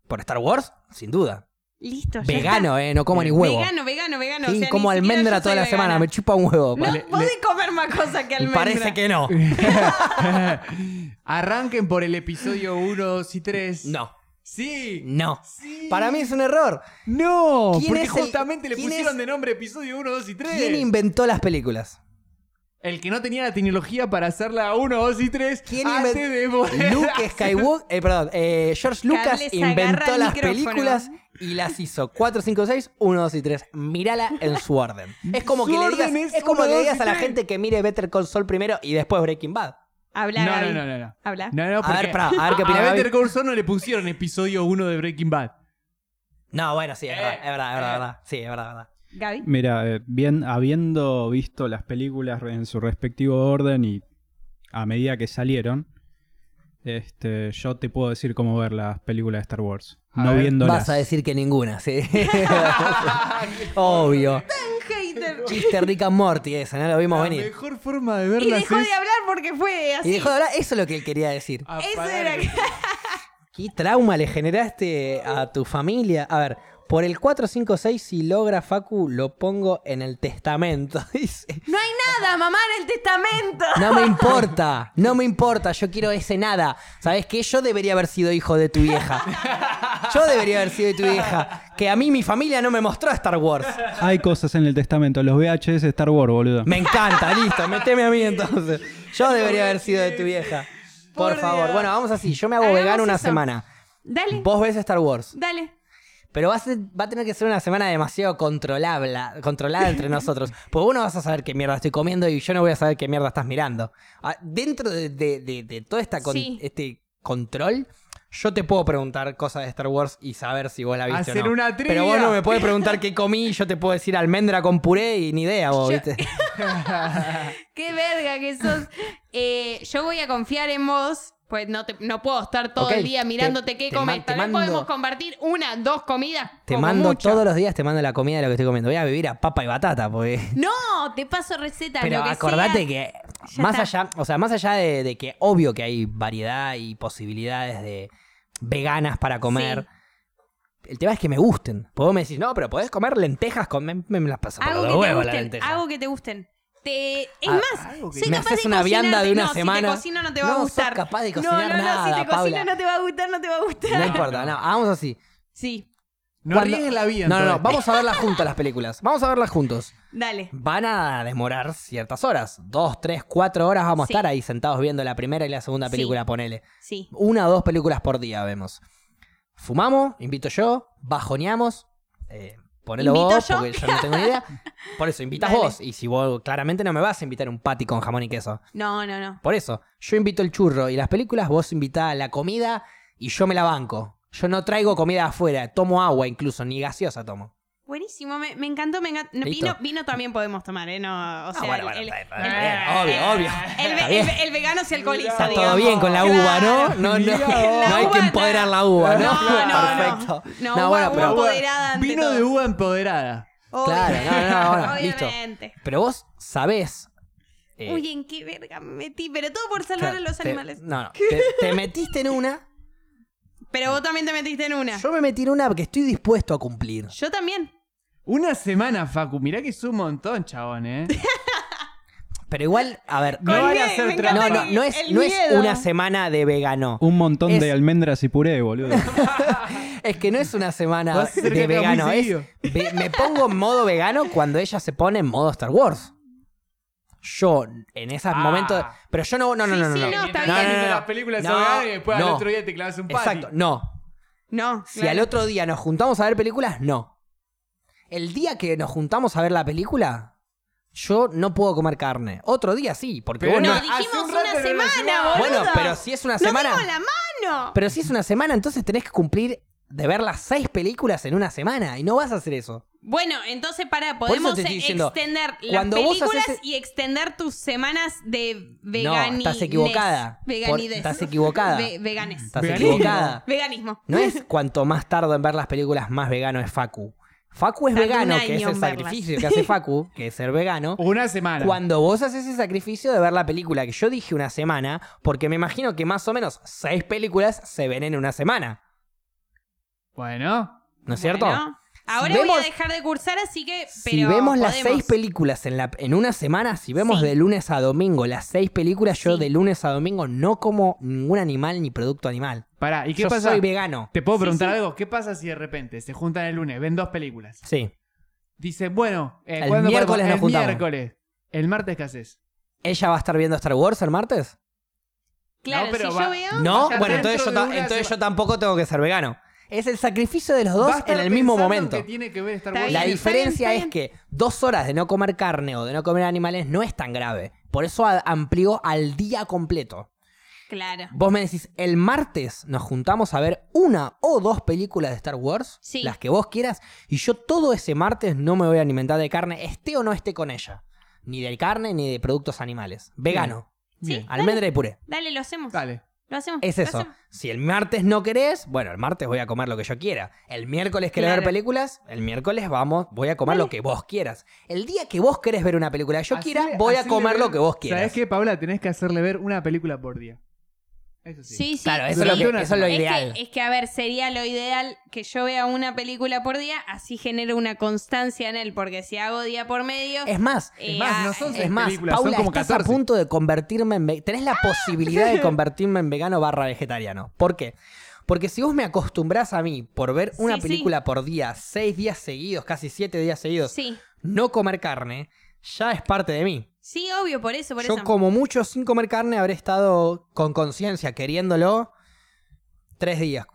¿Por Star Wars? Sin duda. Listo, ya Vegano, ¿eh? No como ni está. huevo. Vegano, vegano, vegano. Sí, o sea, como almendra toda la semana. vegana. Me chupa un huevo. No Le- podés comer más cosas que almendra. Parece que no. Arranquen por el episodio 1, 2 y 3. No. Sí. No. Sí. Para mí es un error. No, ¿Quién porque es el- justamente le pusieron es- de nombre episodio 1, 2 y 3. ¿Quién inventó las películas? El que no tenía la tecnología para hacerla 1, 2 y 3. ¿Quién antes inventó? de Luke Skywalker, eh, perdón, eh, George Lucas inventó las micrófono. películas y las hizo 4, 5, 6, 1, 2 y 3. Mírala en su orden. Es como Su que le digas, es es como uno, que le digas a la gente que mire Better Call Saul primero y después Breaking Bad. Habla, No, Gaby. no, no, no, no. Habla. No, no, A ver, a ver qué opina a. Better Call Saul no le pusieron episodio 1 de Breaking Bad. No, bueno, sí, es verdad, Eh, es verdad, es verdad, eh. es verdad. Sí, es verdad, es verdad. Gaby. Mira, eh, bien, habiendo visto las películas en su respectivo orden y a medida que salieron, este, yo te puedo decir cómo ver las películas de Star Wars. A no ver, viéndolas. Vas a decir que ninguna, sí. Obvio. Hater. Chiste Rick and Morty ese, no lo vimos La venir. mejor forma de Y verlas dejó es de hablar porque fue así. Y dejó de hablar, eso es lo que él quería decir. Eso era ¿Qué trauma le generaste a tu familia? A ver, por el 456, si logra Facu, lo pongo en el testamento. Dice. No hay nada, mamá, en el testamento. No me importa, no me importa, yo quiero ese nada. ¿Sabes qué? Yo debería haber sido hijo de tu vieja. Yo debería haber sido de tu vieja. Que a mí mi familia no me mostró Star Wars. Hay cosas en el testamento, los VHS de Star Wars, boludo. Me encanta, listo, meteme a mí entonces. Yo debería haber sido de tu vieja. Por, Por favor. Dios. Bueno, vamos así. Yo me hago Hagamos vegano una eso. semana. Dale, Vos ves Star Wars. dale. Pero va a, ser- va a tener que ser una semana demasiado controlable, controlada entre nosotros. Porque vos no vas a saber qué mierda estoy comiendo y yo no voy a saber qué mierda estás mirando. Ah, Dentro de, de- de- de todo esta con- Sí. este control, yo te puedo preguntar cosas de Star Wars y saber si vos la viste Hacer o no. una trivia. Pero vos no me puedes preguntar qué comí y yo te puedo decir almendra con puré y ni idea vos, Yo- ¿viste? Qué verga que sos. Eh, yo voy a confiar en vos. Pues no, te, no puedo estar todo el día te- mirándote qué te comes. ma- te Tal vez mando- podemos compartir una, dos comidas. Te como mando mucho. todos los días, te mando la comida de lo que estoy comiendo. Voy a vivir a papa y batata, porque... No, te paso recetas. Pero lo que acordate sea. que más está. allá, o sea, más allá de, de que obvio que hay variedad y posibilidades de veganas para comer, el tema es que me gusten. Vos me decís, no, pero podés comer lentejas con. Me, me las paso por los huevos la lenteja. Algo que te gusten. Te... Es Ah, más, soy me capaz haces de una vianda de una no, semana. Si te cocino no te va No a sos gustar. capaz de no, cocinar no, no, nada, si te cocino Paula. no te va a gustar, no te va a gustar. No importa, no, hagamos así. Sí, No Cuando- ríen la vida. No, no, no, vamos a verlas juntas las películas. Vamos a verlas juntos. dale. Van a demorar ciertas horas. Dos, tres, cuatro horas vamos Sí. a estar ahí sentados viendo la primera y la segunda Sí. película, ponele. Sí. Una o dos películas por día vemos. Fumamos, invito yo, bajoneamos. Eh, ponelo ¿Invito vos, yo? porque yo no tengo ni idea. Por eso, invitas Dale. vos. Y si vos claramente no me vas a invitar un patty con jamón y queso. No, no, no. Por eso, yo invito el churro y las películas, vos invitás la comida y yo me la banco. Yo no traigo comida afuera, tomo agua incluso, ni gaseosa tomo. Buenísimo, me, me encantó, me encantó. Vino, vino también podemos tomar, ¿eh? No, o sea, Ah, bueno, bueno, el, el- bien, obvio, obvio. el- vegano se alcoholiza, Está todo bien con la uva, ¿no? No, no, no hay que empoderar la uva, ¿no? No, no. Perfecto. No, No, uva- bueno, uva pero, empoderada ante Vino todo. de uva empoderada. Obvio. Claro, no, no, bueno, listo. Obviamente. pero vos sabés. eh, Uy, ¿en qué verga me metí? Pero todo por salvar claro, a los te- animales. no, no. Te, te metiste en una. Pero vos también te metiste en una. Yo, Yo me metí en una porque estoy dispuesto a cumplir. también. Una semana, Facu. Mirá que es un montón, chabón, ¿eh? Pero igual, a ver. No van a hacer trampa. No, no, no es, no es una semana de vegano. Un montón Es- de almendras y puré, boludo. Es que no es una semana Vas a hacer de caca muy vegano. Es, seguido. ve- me pongo en modo vegano cuando ella se pone en modo Star Wars. Yo, en esos Ah. momentos. Pero yo no. No, no, Sí, no, no. sí, no. no, está bien. viendo las películas No, son veganas y después al no. otro día te clavas un. Exacto, no. No. Si claro. al otro día nos juntamos a ver películas, no. El día que nos juntamos a ver la película, yo no puedo comer carne. Otro día sí, porque Pero vos No, dijimos un una semana, boludo. Bueno, pero si es una ¡Nos semana. la mano! Pero si es una semana, entonces tenés que cumplir de ver las seis películas en una semana. Y no vas a hacer eso. Bueno, entonces para, podemos diciendo, extender las películas haces- y extender tus semanas de No, veganidez. estás equivocada. Por- Veganidez. estás equivocada. Ve- veganes. Estás Veganismo. equivocada. Veganismo. No es cuanto más tardo en ver las películas, más vegano es Facu. Facu es vegano, un que es año el en verlas. sacrificio que hace Facu, que es ser vegano. Una semana. Cuando vos haces ese sacrificio de ver la película, que yo dije una semana, porque me imagino que más o menos seis películas se ven en una semana. Bueno. ¿No es cierto? Bueno, ahora Si voy a vemos- dejar de cursar, así que. si vemos las seis películas en, la, en una semana, si vemos Sí. de lunes a domingo las seis películas, yo Sí. de lunes a domingo no como ningún animal ni producto animal. Pará, ¿y qué yo pasa? soy vegano. Te puedo preguntar sí. algo. ¿Qué pasa si de repente se juntan el lunes, ven dos películas? Sí. Dicen, bueno, eh, El ¿cuándo miércoles nos El juntamos. miércoles. El martes, ¿qué haces? ¿Ella va a estar viendo Star Wars el martes? Claro, No, pero si va- yo veo. No, bueno, entonces, yo tampoco tengo que ser vegano. Es el sacrificio de los dos en el mismo momento. que tiene que ver Star Wars. La diferencia es que dos horas de no comer carne o de no comer animales no es tan grave. Por eso amplió al día completo. Claro. Vos me decís, el martes nos juntamos a ver una o dos películas de Star Wars, Sí. las que vos quieras, y yo todo ese martes no me voy a alimentar de carne, esté o no esté con ella. Ni de carne ni de productos animales. Vegano. Bien. Almendra y puré. Dale, lo hacemos. Dale. Lo hacemos. Es eso. hacemos. Si el martes no querés, bueno, el martes voy a comer lo que yo quiera. El miércoles querés Claro. ver películas, el miércoles vamos, voy a comer lo que vos quieras. El día que vos querés ver una película que yo quiera, voy a comer ver- lo que vos quieras. ¿Sabés qué, Paula? Tenés que hacerle ver una película por día. Eso sí. Sí, sí. Claro, eso, es lo, que- una eso es lo Es ideal. que, es que, a ver, sería lo ideal que yo vea una película por día, así genero una constancia en él, porque si hago día por medio... Es más, eh, Es más, ah, no son seis es más, Paula, son como estás 14. a punto de convertirme en... Tenés la posibilidad de convertirme en vegano barra vegetariano. ¿Por qué? Porque si vos me acostumbrás a mí por ver una Sí, sí. película por día, seis días seguidos, casi siete días seguidos, Sí, no comer carne, ya es parte de mí. Sí, obvio, por eso, por Yo eso. como mucho sin comer carne habré estado con conciencia, queriéndolo, tres días.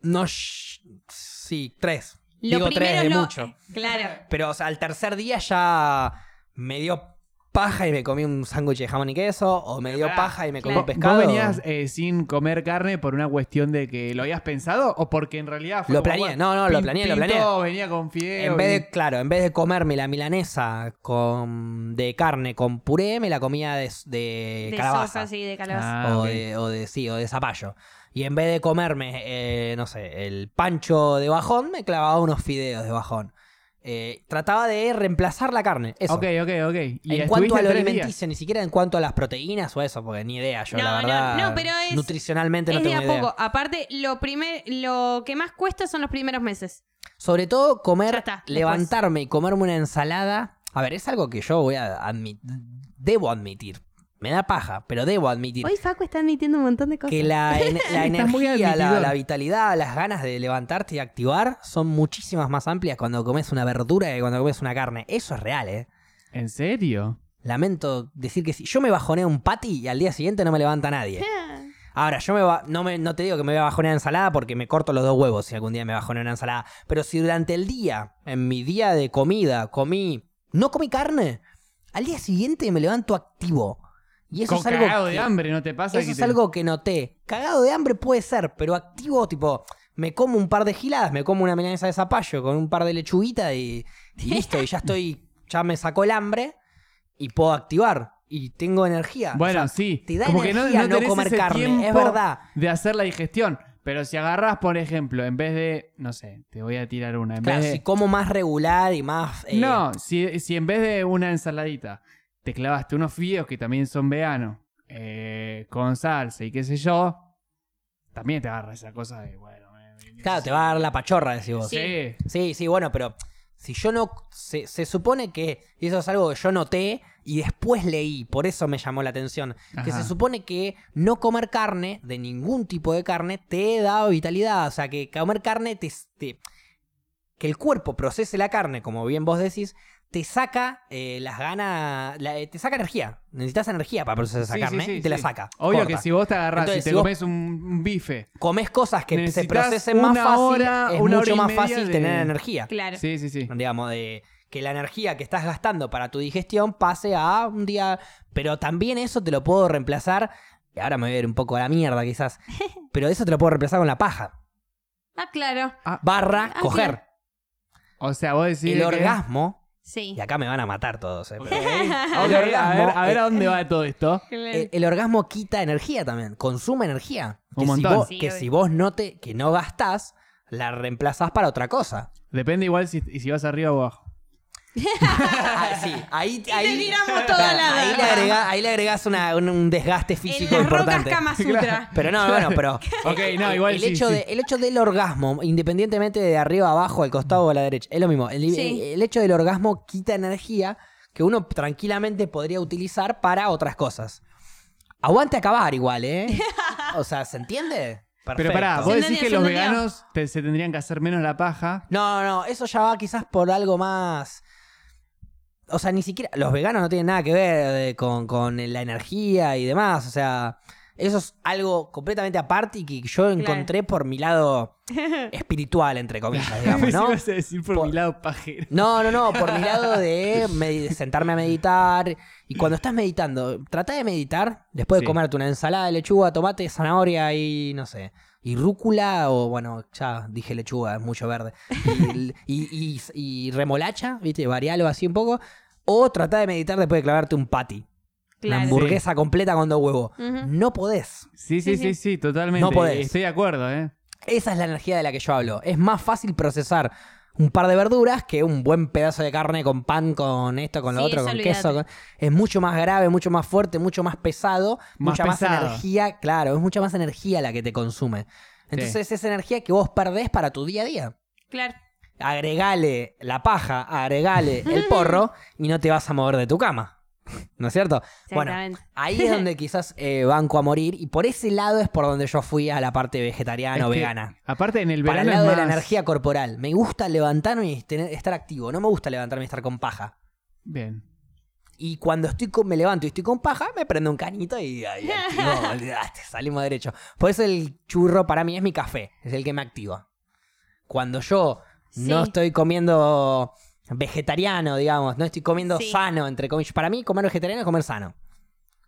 No, sh- sí, tres. Lo Digo primero tres de lo- mucho. Claro. Pero, o sea, al tercer día ya me dio paja y me comí un sándwich de jamón y queso, o me dio Pará, paja y me comí claro. un pescado. ¿Vos venías eh, sin comer carne por una cuestión de que lo habías pensado o porque en realidad fue Lo como, planeé, bueno, no, no, lo planeé, lo planeé. venía con fideo. En vez de, claro, en vez de comerme la milanesa con, de carne con puré, me la comía de, de De calabaza. soja, sí, de calabaza. Ah, o, ok. de, o de sí, o de zapallo. Y en vez de comerme, eh, no sé, el pancho de bajón, me clavaba unos fideos de bajón. Eh, trataba de reemplazar la carne. Eso. Ok, ok, ok. Y en cuanto a lo días. alimenticio, ni siquiera en cuanto a las proteínas o eso, porque ni idea. Yo, No, la no, verdad, no, pero es- nutricionalmente no es de tengo a ni idea. poco. Aparte, lo, primer, lo que más cuesta son los primeros meses. Sobre todo comer, está, levantarme y comerme una ensalada. A ver, es algo que yo voy a admitir. Debo admitir. Me da paja, pero debo admitir. Hoy Facu está admitiendo un montón de cosas. que la, en- energía, la, vitalidad, las ganas de levantarte y activar son muchísimas más amplias cuando comes una verdura que cuando comes una carne. Eso es real, ¿eh? ¿En serio? Lamento decir que si yo me bajoneo un patty y al día siguiente no me levanta nadie. Ah, Ahora, yo me va- no, me, no te digo que me voy a bajonear ensalada porque me corto los dos huevos si algún día me bajoneo una ensalada. Pero si durante el día, en mi día de comida, comí. No comí carne, al día siguiente me levanto activo. Y eso Con es algo. cagado que- de hambre, ¿no te pasa? Eso que es te- algo que noté. Cagado de hambre puede ser, pero activo, tipo, me como un par de giladas, me como una milanesa de zapallo con un par de lechuguitas y, y listo, y ya estoy, ya me sacó el hambre y puedo activar y tengo energía. Bueno, O sea, sí. te da como que no, energía no no comer ese carne, es verdad. De hacer la digestión. Pero si agarras, por ejemplo, en vez de. No sé, te voy a tirar una. En Claro, vez de, si como más regular y más... eh, No, si, si en vez de una ensaladita te clavaste unos fideos que también son veganos, eh, con salsa y qué sé yo, también te agarra esa cosa de, bueno... eh, Claro, te va a dar la pachorra, decís vos. Sí. Sí, sí, bueno, pero si yo no. Se, se supone que. Y eso es algo que yo noté y después leí, por eso me llamó la atención. Que se supone que no comer carne, de ningún tipo de carne, te da vitalidad. O sea, que comer carne te. te- que el cuerpo procese la carne, como bien vos decís, te saca eh, las ganas. la- eh, te saca energía. Necesitas energía para procesar esa Sí, carne sí, sí, y te la saca. Obvio corta. que si vos te agarrás Entonces, y te si comes un, bife... Comes cosas que se procesen más una fácil, hora, es una mucho más fácil de- tener energía Claro. Sí, sí, sí. digamos, de que la energía que estás gastando para tu digestión pase a un día. Pero también eso te lo puedo reemplazar. Y ahora me voy a ir un poco a la mierda, quizás. Pero eso te lo puedo reemplazar con la paja. Ah, claro. Barra, Ah, coger. claro. O sea, vos decís... El que- orgasmo. Sí. Y acá me van a matar todos, eh, Ok, pero- ok, El a orgasmo, ver, a ver eh, a dónde va todo esto. El, el orgasmo quita energía también. Consume energía. Un que montón. Si vos, Sí, que obvio. si vos no te, que no gastás, la reemplazás para otra cosa. Depende igual si, y si vas arriba o abajo. Ah, sí, ahí, ahí, tiramos toda la ahí le agregás, ahí le agregás una- un, un desgaste físico en las rocas importante. Kama Sutra. Pero no, bueno, pero. Ok, eh, no, igual el, sí, hecho sí. De, el hecho del orgasmo, independientemente de arriba, abajo, al costado o a la derecha, es lo mismo. El, Sí. el hecho del orgasmo quita energía que uno tranquilamente podría utilizar para otras cosas. Aguante acabar igual, ¿eh? O sea, ¿se entiende? Pero pará, Perfecto. vos decís que los veganos te- se tendrían que hacer menos la paja. No, no, eso ya va quizás por algo más. O sea, ni siquiera. Los veganos no tienen nada que ver eh, con, con la energía y demás. O sea, eso es algo completamente aparte y que yo encontré por mi lado espiritual, entre comillas, digamos, ¿no? A decir por, Por- mi lado pajero. No, no, no, por mi lado de sentarme a meditar. Y cuando estás meditando, trata de meditar después de Sí. comerte una ensalada de lechuga, tomate, zanahoria y no sé. Y rúcula, o bueno, ya dije lechuga, es mucho verde. Y, y- y- y remolacha, ¿viste? Varialo así un poco. O trata de meditar después de clavarte un patty. Una Claro. hamburguesa completa con dos huevos. No podés. Sí, sí, Sí, sí, sí. sí, totalmente. No podés. Estoy de acuerdo, ¿eh? Esa es la energía de la que yo hablo. Es más fácil procesar un par de verduras que un buen pedazo de carne con pan, con esto, con lo Sí, otro, con queso. con- Es mucho más grave, mucho más fuerte, mucho más pesado, Más mucha más energía. Claro, es mucha más energía la que te consume. Entonces es energía que vos perdés para tu día a día. Claro. Agregale la paja, agregale el porro y no te vas a mover de tu cama. ¿No es cierto? Bueno, ahí es donde quizás eh, banco a morir y por ese lado es por donde yo fui a la parte vegetariana o Es que, vegana. Aparte, en el Para verano el lado es de la energía corporal. Me gusta levantarme y tener- estar activo. No me gusta levantarme y estar con paja. Bien. Y cuando estoy con- me levanto y estoy con paja, me prendo un canito y activo, salimos derecho. Por eso el churro para mí es mi café, es el que me activa. Cuando yo no estoy comiendo vegetariano, digamos, no estoy comiendo Sí. sano, entre comillas. Para mí, comer vegetariano es comer sano.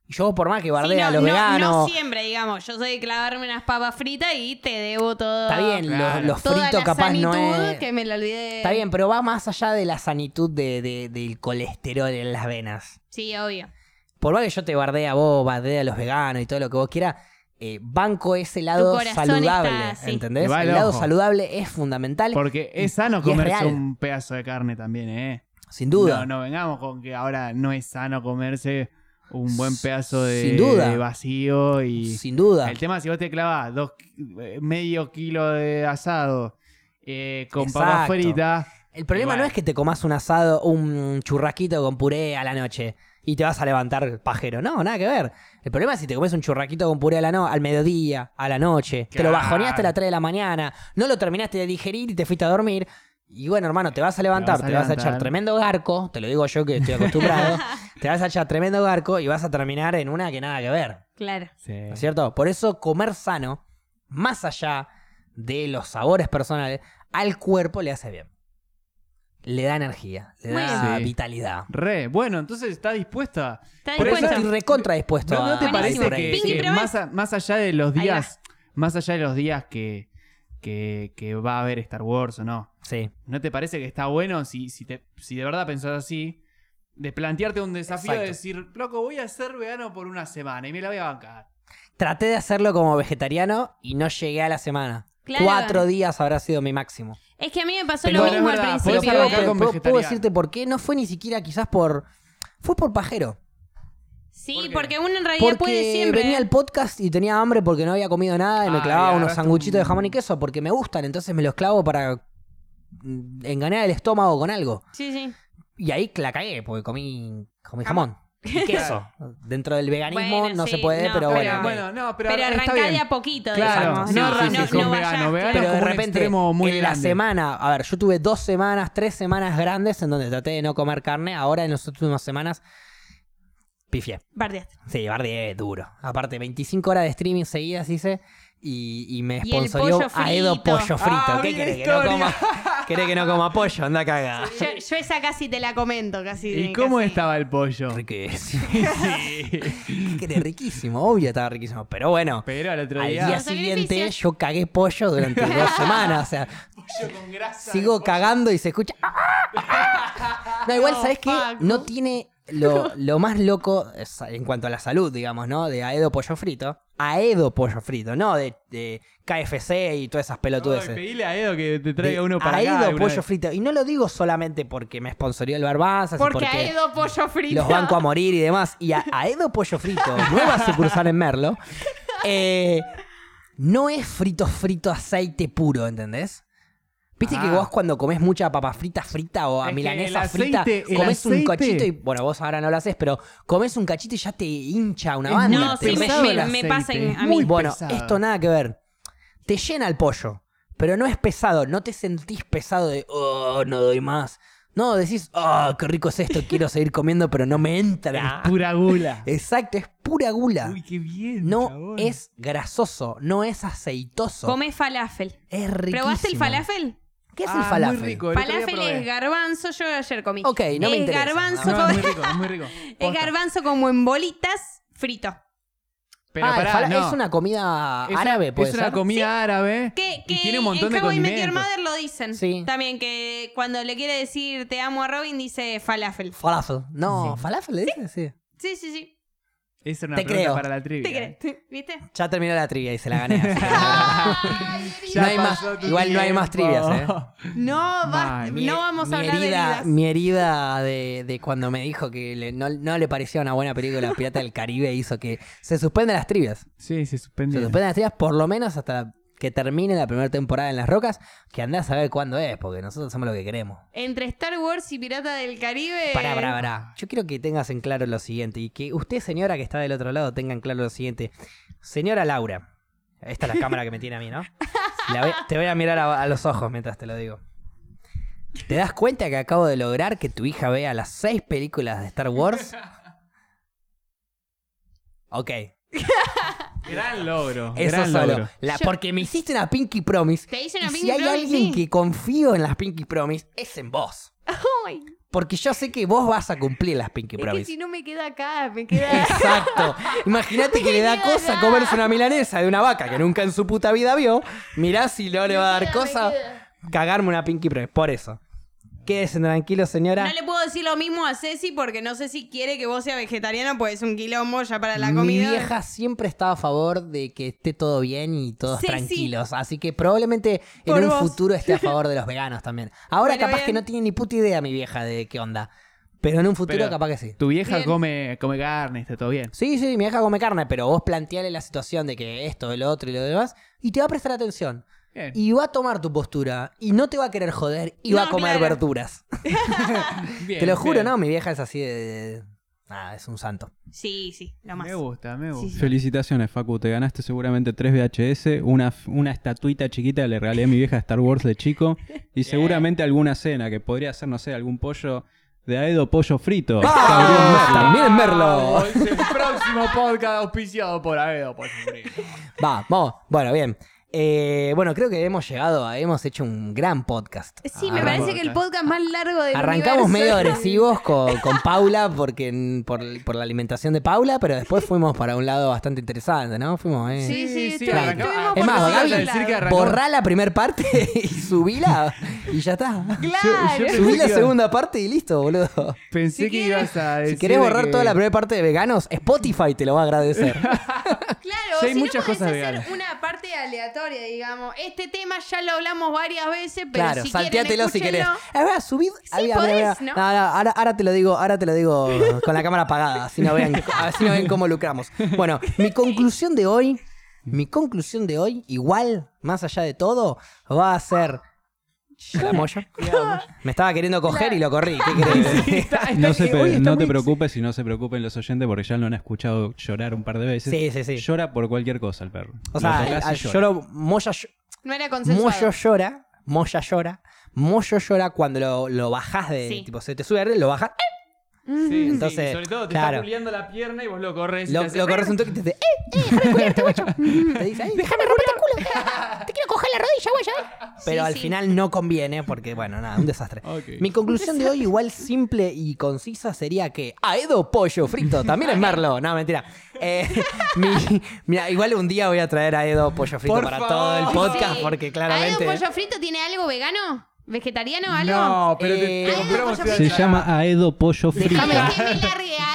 Y yo, por más que bardee Sí, a los no- veganos, No siempre, digamos. Yo soy de clavarme unas papas fritas y te debo todo. está bien, Claro. los, los Toda fritos la capaz no es. que me olvidé. Está bien, pero va más allá de la sanitud de- de- del colesterol en las venas. Sí, obvio. Por más que yo te bardee a vos, bardee a los veganos y todo lo que vos quieras, eh, banco ese lado saludable, está. ¿entendés? El el lado saludable es fundamental, Porque es sano es comerse un pedazo de carne también, ¿eh? sin duda. No, no vengamos con que ahora no es sano comerse un buen pedazo de, Sin duda. de vacío y... Sin duda. El tema es si vos te clavas dos, eh, medio kilo de asado eh, con papas Exacto. fritas... El problema no es que te comas un asado, un churrasquito con puré a la noche y te vas a levantar pajero. No, nada que ver. El problema es si te comes un churrasquito con puré a la no al mediodía, a la noche, te lo bajoneaste a las 3 de la mañana, no lo terminaste de digerir y te fuiste a dormir. Y bueno, hermano, te vas a levantar, vas a te vas a echar tremendo garco, te lo digo yo que estoy acostumbrado, te vas a echar tremendo garco y vas a terminar en una que nada que ver. Claro. Sí. ¿no es cierto? Por eso comer sano, más allá de los sabores personales, al cuerpo le hace bien. Le da energía, le da vitalidad. Re, bueno, entonces está dispuesta. ¿Está Por eso Estoy dispuesto? recontra dispuesto ¿No, no te parece que, Pinky, que probá. más, a- más allá de los días, más allá de los días que, que, que va a haber Star Wars o no, Sí. ¿no te parece que está bueno si, si, te, si de verdad pensás así? De plantearte un desafío de Exacto. decir, loco, voy a ser vegano por una semana y me la voy a bancar. Traté de hacerlo como vegetariano y no llegué a la semana. Claro. Cuatro días habrá sido mi máximo. Es que a mí me pasó Pero lo bueno, mismo es al verdad, Pero podés principio. puedo, arrancar ¿eh? puedo- con puedo vegetariano. decirte por qué. No fue ni siquiera quizás por... Fue por pajero. Sí, ¿Por qué? porque uno en realidad puede Porque siempre. venía al podcast y tenía hambre porque no había comido nada y me Ah, clavaba y unos agarraste sanguchitos de un- jamón y queso porque me gustan, entonces me los clavo para mm, engañar el estómago con algo. Sí, sí. Y ahí la cagué porque comí, comí jamón queso. Dentro del veganismo Bueno, no sí, se puede, no, pero pero- bueno. Bueno, no, pero, Pero, está arrancá bien. de a poquito, Claro, digamos. no no, arranques no, con no vegano, vegano Pero de repente, muy en la semana, a ver, yo tuve dos semanas, tres semanas grandes en donde traté de no comer carne. Ahora en las últimas semanas, pifié. Bardeaste. Sí, bardié duro. Aparte, 25 horas de streaming seguidas hice y, y me sponsorió pollo a Edo frito. Pollo Frito. Ah, ¿Qué querés que no coma? ¿Querés que no coma pollo? Anda cagada. Yo, yo esa casi te la comento, casi. ¿Y cómo casi. estaba el pollo? Riquísimo. Sí. ¿Qué querés? Riquísimo. Obvio estaba riquísimo. Pero bueno, Pero al otro al día... siguiente yo cagué pollo durante dos semanas. O sea, pollo con grasa. sigo cagando y se escucha. No, igual, No, ¿sabes qué? Facu. No tiene. Lo, lo más loco en cuanto a la salud, digamos, ¿no? De Aedo Pollo Frito. Aedo Pollo Frito, no de, de KFC y todas esas pelotudeces. pedile a Edo que te traiga de uno para acá. Pollo vez. Frito. Y no lo digo solamente porque me sponsorió el Barbanzas y Porque, porque ha ido pollo frito. los banco a morir y demás. Y a Aedo Pollo Frito, nueva sucursal en Merlo, eh, no es frito frito aceite puro, ¿entendés? Viste que Ah. vos cuando comés mucha papa frita frita o a Es milanesa frita, comes un cachito y, bueno, vos ahora no lo haces, pero comes un cachito y ya te hincha una Es banda. No, sí, me, me- pasa en- a muy mí. bueno, pesado. esto nada que ver. Te llena el pollo, pero no es pesado. No te sentís pesado de, oh, no doy más. No, decís, oh, qué rico es esto, quiero seguir comiendo, pero no me entra. Pura gula. Exacto, es pura gula. Uy, qué bien. no chabón. es grasoso, no es aceitoso. Come falafel. es riquísimo. ¿Probaste el falafel? ¿Qué es Ah, el falafel? Muy rico. el otro día Falafel probé. es garbanzo, yo ayer comí. Ok, no me es interesa, Garbanzo no. Es como- muy rico, es muy rico. es Posta. garbanzo como en bolitas, frito. Pero Ah, el pará, fala- no. es una comida Es una- árabe, puede Es una ser? comida árabe. Que, que y tiene un montón en de How I Met Your condimentos. Mother lo dicen. Sí. También que cuando le quiere decir te amo a Robin dice falafel. Falafel. No, falafel le dice, sí. Sí, sí, sí. Esa era una Te pregunta creo. para la trivia. ¿Te crees? ¿Viste? Ya terminó la trivia y se la gané. así que- Ya No hay más- pasó tu igual no hay más tiempo. trivias, ¿eh? No, va- Mal. Mi- no vamos a mi hablar herida, de heridas. Mi herida de, de cuando me dijo que le- no, no le parecía una buena película Pirata del Caribe hizo que se suspenden las trivias. Sí, se Se suspendió. suspenden las trivias por lo menos hasta que termine la primera temporada en Las Rocas, que andás a ver cuándo es, porque nosotros hacemos lo que queremos. Entre Star Wars y Pirata del Caribe. Pará, pará, pará. Yo quiero que tengas en claro lo siguiente y que usted, señora que está del otro lado, tenga en claro lo siguiente. Señora Laura, esta es la cámara que me tiene a mí, ¿no? La voy- te voy a mirar a, a los ojos mientras te lo digo. ¿Te das cuenta que acabo de lograr que tu hija vea las seis películas de Star Wars? Ok, Gran logro. eso gran solo. logro. La- Yo- porque me hiciste una Pinky Promise. Te hice una y Pinky si hay Promise, alguien sí. que confío en las Pinky Promise, es en vos. Ay, Porque yo sé que vos vas a cumplir las Pinky es que Promise. si no me queda acá, me queda. Exacto. Imagínate que le da cosa comerse una milanesa de una vaca que nunca en su puta vida vio. Mirá si no le va a dar Me queda, me cosa queda. cagarme una Pinky Promise. Por eso. Quédese tranquilo, señora. No le puedo decir lo mismo a Ceci porque no sé si quiere que vos seas vegetariano, pues es un quilombo ya para la Mi comida. vieja siempre estaba a favor de que esté todo bien y todos tranquilos. Así que probablemente en Por un vos. futuro esté a favor de los veganos también. Ahora Bueno, capaz bien. que no tiene ni puta idea mi vieja de qué onda. Pero en un futuro Pero capaz que sí. Tu vieja Bien. come, come carne, está todo bien. Sí, sí, mi vieja come carne, pero vos planteale la situación de que esto, lo otro y lo demás, y te va a prestar atención. Bien. Y va a tomar tu postura, y no te va a querer joder, y va a comer claro. verduras. Bien, te lo juro, bien. ¿no? Mi vieja es así de... de- Nada, es un santo. Sí, sí, lo más. Me gusta, me gusta. Sí, sí. Felicitaciones, Facu. Te ganaste seguramente tres VHS, una, una estatuita chiquita que le regalé a mi vieja de Star Wars de chico y seguramente alguna cena que podría ser, no sé, algún pollo de Aedo Pollo Frito. ¡Ah! También Merlo. Es el próximo podcast auspiciado por Aedo por favor. Va, vamos. Bueno, bien. Eh, bueno, creo que hemos llegado, a- hemos hecho un gran podcast. Sí, me Arran- parece que el podcast más largo del Arrancamos universo. medio agresivos con, con Paula porque por, por la alimentación de Paula, pero después fuimos para un lado bastante interesante, ¿no? Fuimos, eh. Sí, sí, sí, Es más, Gaby, Borrá la primera parte y subila y ya está. Claro. Yo- yo Subí la iba- segunda parte y listo, boludo. Pensé Si que ibas a decir. Si querés borrar que- toda la primera parte de veganos, Spotify te lo va a agradecer. Claro, Sí, hay si muchas no podés cosas hacer una parte aleatoria, digamos. Este tema ya lo hablamos varias veces, pero claro, si salteátelo quieren, si querés. escúchenlo. A ver, subid. Sí, mira, podés. ¿no? No, ahora, ahora te lo digo, ahora te lo digo con la cámara apagada, así no vean, así no ven cómo lucramos. Bueno, mi conclusión de hoy, mi conclusión de hoy, igual, más allá de todo, va a ser. ¿La moya? Me estaba queriendo coger y lo corrí. ¿Qué querés? Está- está- No, se eh, pe- hoy está no te preocupes y no se preocupen los oyentes porque ya lo han escuchado llorar un par de veces. Sí, sí, sí. Llora por cualquier cosa el perro. O Lo sea, tocás y al- llora. lloro, Moya, No era consensuado. Moyo llora, Moya llora, Moyo llora cuando lo, lo bajás de, Sí. tipo, se te sube arriba, lo bajas, Sí, Entonces, sí, sobre todo te claro. está puliendo la pierna y vos lo corres. y lo, lo corres un toque y te dice, ¡eh, eh, déjame guacho! Te dice, "Ay, déjame romperte el culo! ¡Te quiero coger la rodilla, guacho! Pero Sí, al sí. final no conviene porque, bueno, nada, un desastre. Mi conclusión de hoy, igual simple y concisa, sería que Aedo Pollo Frito también es Merlo. No, mentira. Eh, mi- mira, igual un día voy a traer a Edo Pollo Frito Por para favor. todo el podcast Sí. porque ¿Aedo claramente... pollo frito tiene algo vegano? ¿Vegetariano algo? No, pero te, Eh, te compramos Se llama Aedo Pollo Frito. Déjame-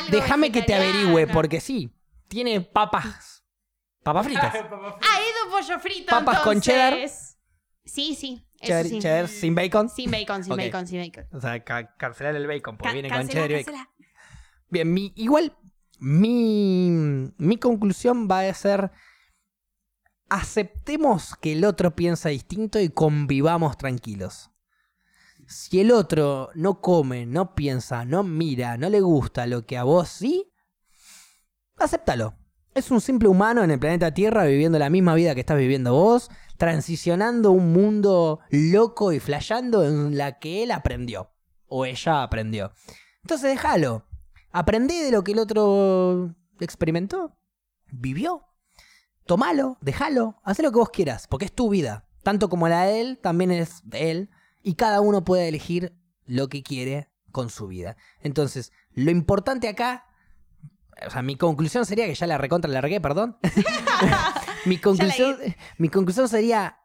Que Déjame te averigüe, porque sí, tiene papas. Papas fritas. Aedo pollo frito, Papas con cheddar. entonces. Sí, sí. Eso Cheddar, sí. cheddar sin bacon. Sin bacon, sin Ok. bacon, sin bacon. O sea, ca- cancelar el bacon, porque Ca- viene cancela, con cheddar y bacon. cancela. Bien, mi, igual mi, mi conclusión va a ser aceptemos que el otro piensa distinto y convivamos tranquilos. Si el otro no come, no piensa, no mira, no le gusta lo que a vos sí, acéptalo. Es un simple humano en el planeta Tierra viviendo la misma vida que estás viviendo vos, transicionando un mundo loco y flasheando en la que él aprendió. O ella aprendió. Entonces déjalo. Aprendí de lo que el otro experimentó, vivió. Tomalo, déjalo, haz lo que vos quieras, porque es tu vida. Tanto como la de él, también es de él. Y cada uno puede elegir lo que quiere con su vida. Entonces, lo importante acá, o sea, mi conclusión sería que ya la recontra la largué, perdón. mi, conclusión, mi conclusión sería,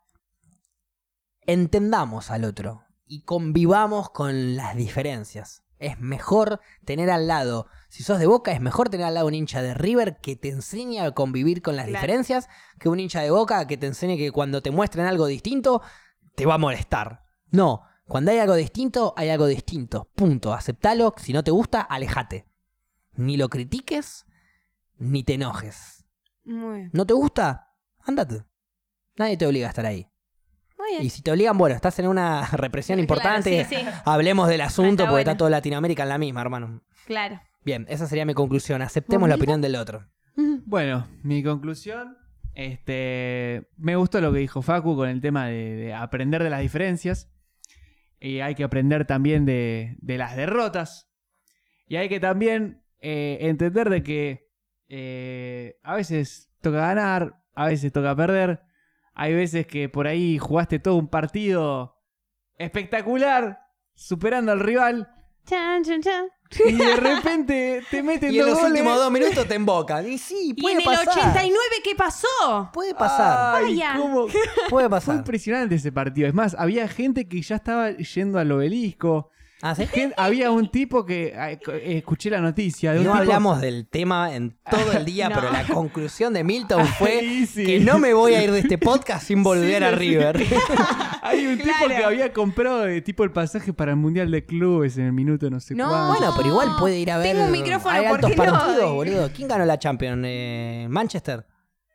entendamos al otro y convivamos con las diferencias. Es mejor tener al lado, si sos de Boca, es mejor tener al lado un hincha de River que te enseñe a convivir con las Claro. diferencias que un hincha de Boca que te enseñe que cuando te muestren algo distinto te va a molestar. No, cuando hay algo distinto, hay algo distinto. Punto. Aceptalo, si no te gusta, alejate. Ni lo critiques, ni te enojes. Muy bien. ¿No te gusta? Ándate. Nadie te obliga a estar ahí. Muy bien. Y si te obligan, bueno, estás en una represión Claro, importante. sí, sí. Hablemos del asunto Está porque bueno. está toda Latinoamérica en la misma, hermano. Claro. Bien, esa sería mi conclusión. Aceptemos la opinión del otro. Bueno, mi conclusión, este, me gustó lo que dijo Facu con el tema de, de aprender de las diferencias. Y hay que aprender también de, de las derrotas. Y hay que también eh, entender de que eh, a veces toca ganar, a veces toca perder. Hay veces que por ahí jugaste todo un partido espectacular, superando al rival. Chan, chan, chan. Y de repente te meten Y en los goles. últimos dos minutos te embocan. Y sí, ¿Y puede en el pasar. 89 qué pasó? Puede pasar. Ay, Vaya. cómo- Puede Fue pasar. impresionante ese partido. Es más, había gente que ya estaba yendo al obelisco. ¿Ah, sí? Gen- había un tipo que eh, escuché la noticia de un No tipo- hablamos del tema en todo el día, No. pero la conclusión de Milton fue Ay, sí. que no me voy a ir de este podcast sin volver Sí, a sí. River. Hay un tipo que había comprado eh, tipo el pasaje para el Mundial de Clubes en el minuto no sé No. cuánto. Bueno, pero igual puede ir a ver. Tengo un micrófono, Hay partidos, boludo. ¿Quién ganó la Champions? Eh, Manchester.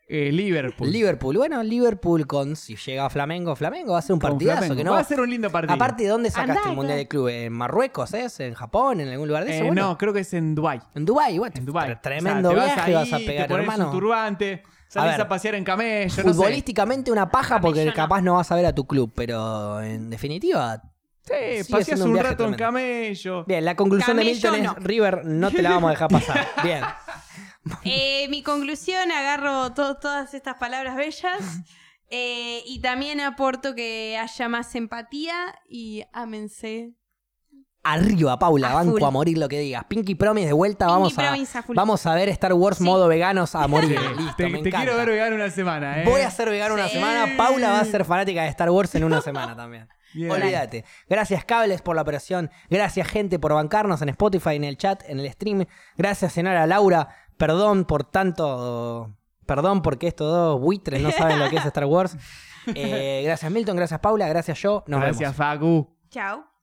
Eh, Liverpool. Liverpool. Bueno, Liverpool con si llega a Flamengo, Flamengo va a ser un Con partidazo Flamengo. que no. Va a ser un lindo partido. Aparte, ¿de dónde sacaste Andá, el Mundial claro. de Club? ¿En Marruecos es? ¿En Japón? ¿En algún lugar de Eh, eso? Bueno, no, creo que es en Dubai. En Dubái, bueno, En Dubai. tre- Tremendo O sea, te viaje vas, ahí, a pegar, te pones hermano. un turbante, salís ver, a, pasear en camello, no sé. Futbolísticamente una paja porque capaz no vas a ver a tu club, pero en definitiva Sí, paseas un rato en camello. Bien, la conclusión de Milton no. es River, no te la vamos a dejar pasar. Bien. Eh, mi conclusión, agarro to- todas estas palabras bellas eh, y también aporto que haya más empatía y ámense. Arriba, Paula, A banco full. a morir lo que digas. Pinky Promise de vuelta, vamos a, vamos a ver Star Wars Sí. modo veganos a morir. Sí, Listo, te me te encanta. quiero ver vegano una semana, ¿eh? Voy a ser vegano una semana, Paula va a ser fanática de Star Wars en una semana también. Olvídate. Gracias, Cables, por la operación. Gracias, gente, por bancarnos en Spotify, en el chat, en el stream. Gracias, Senara Laura. Perdón por tanto. Perdón porque estos dos buitres no saben lo que es Star Wars. Eh, gracias, Milton. Gracias, Paula. Gracias, yo. Nos Gracias, vemos. Facu. Chao.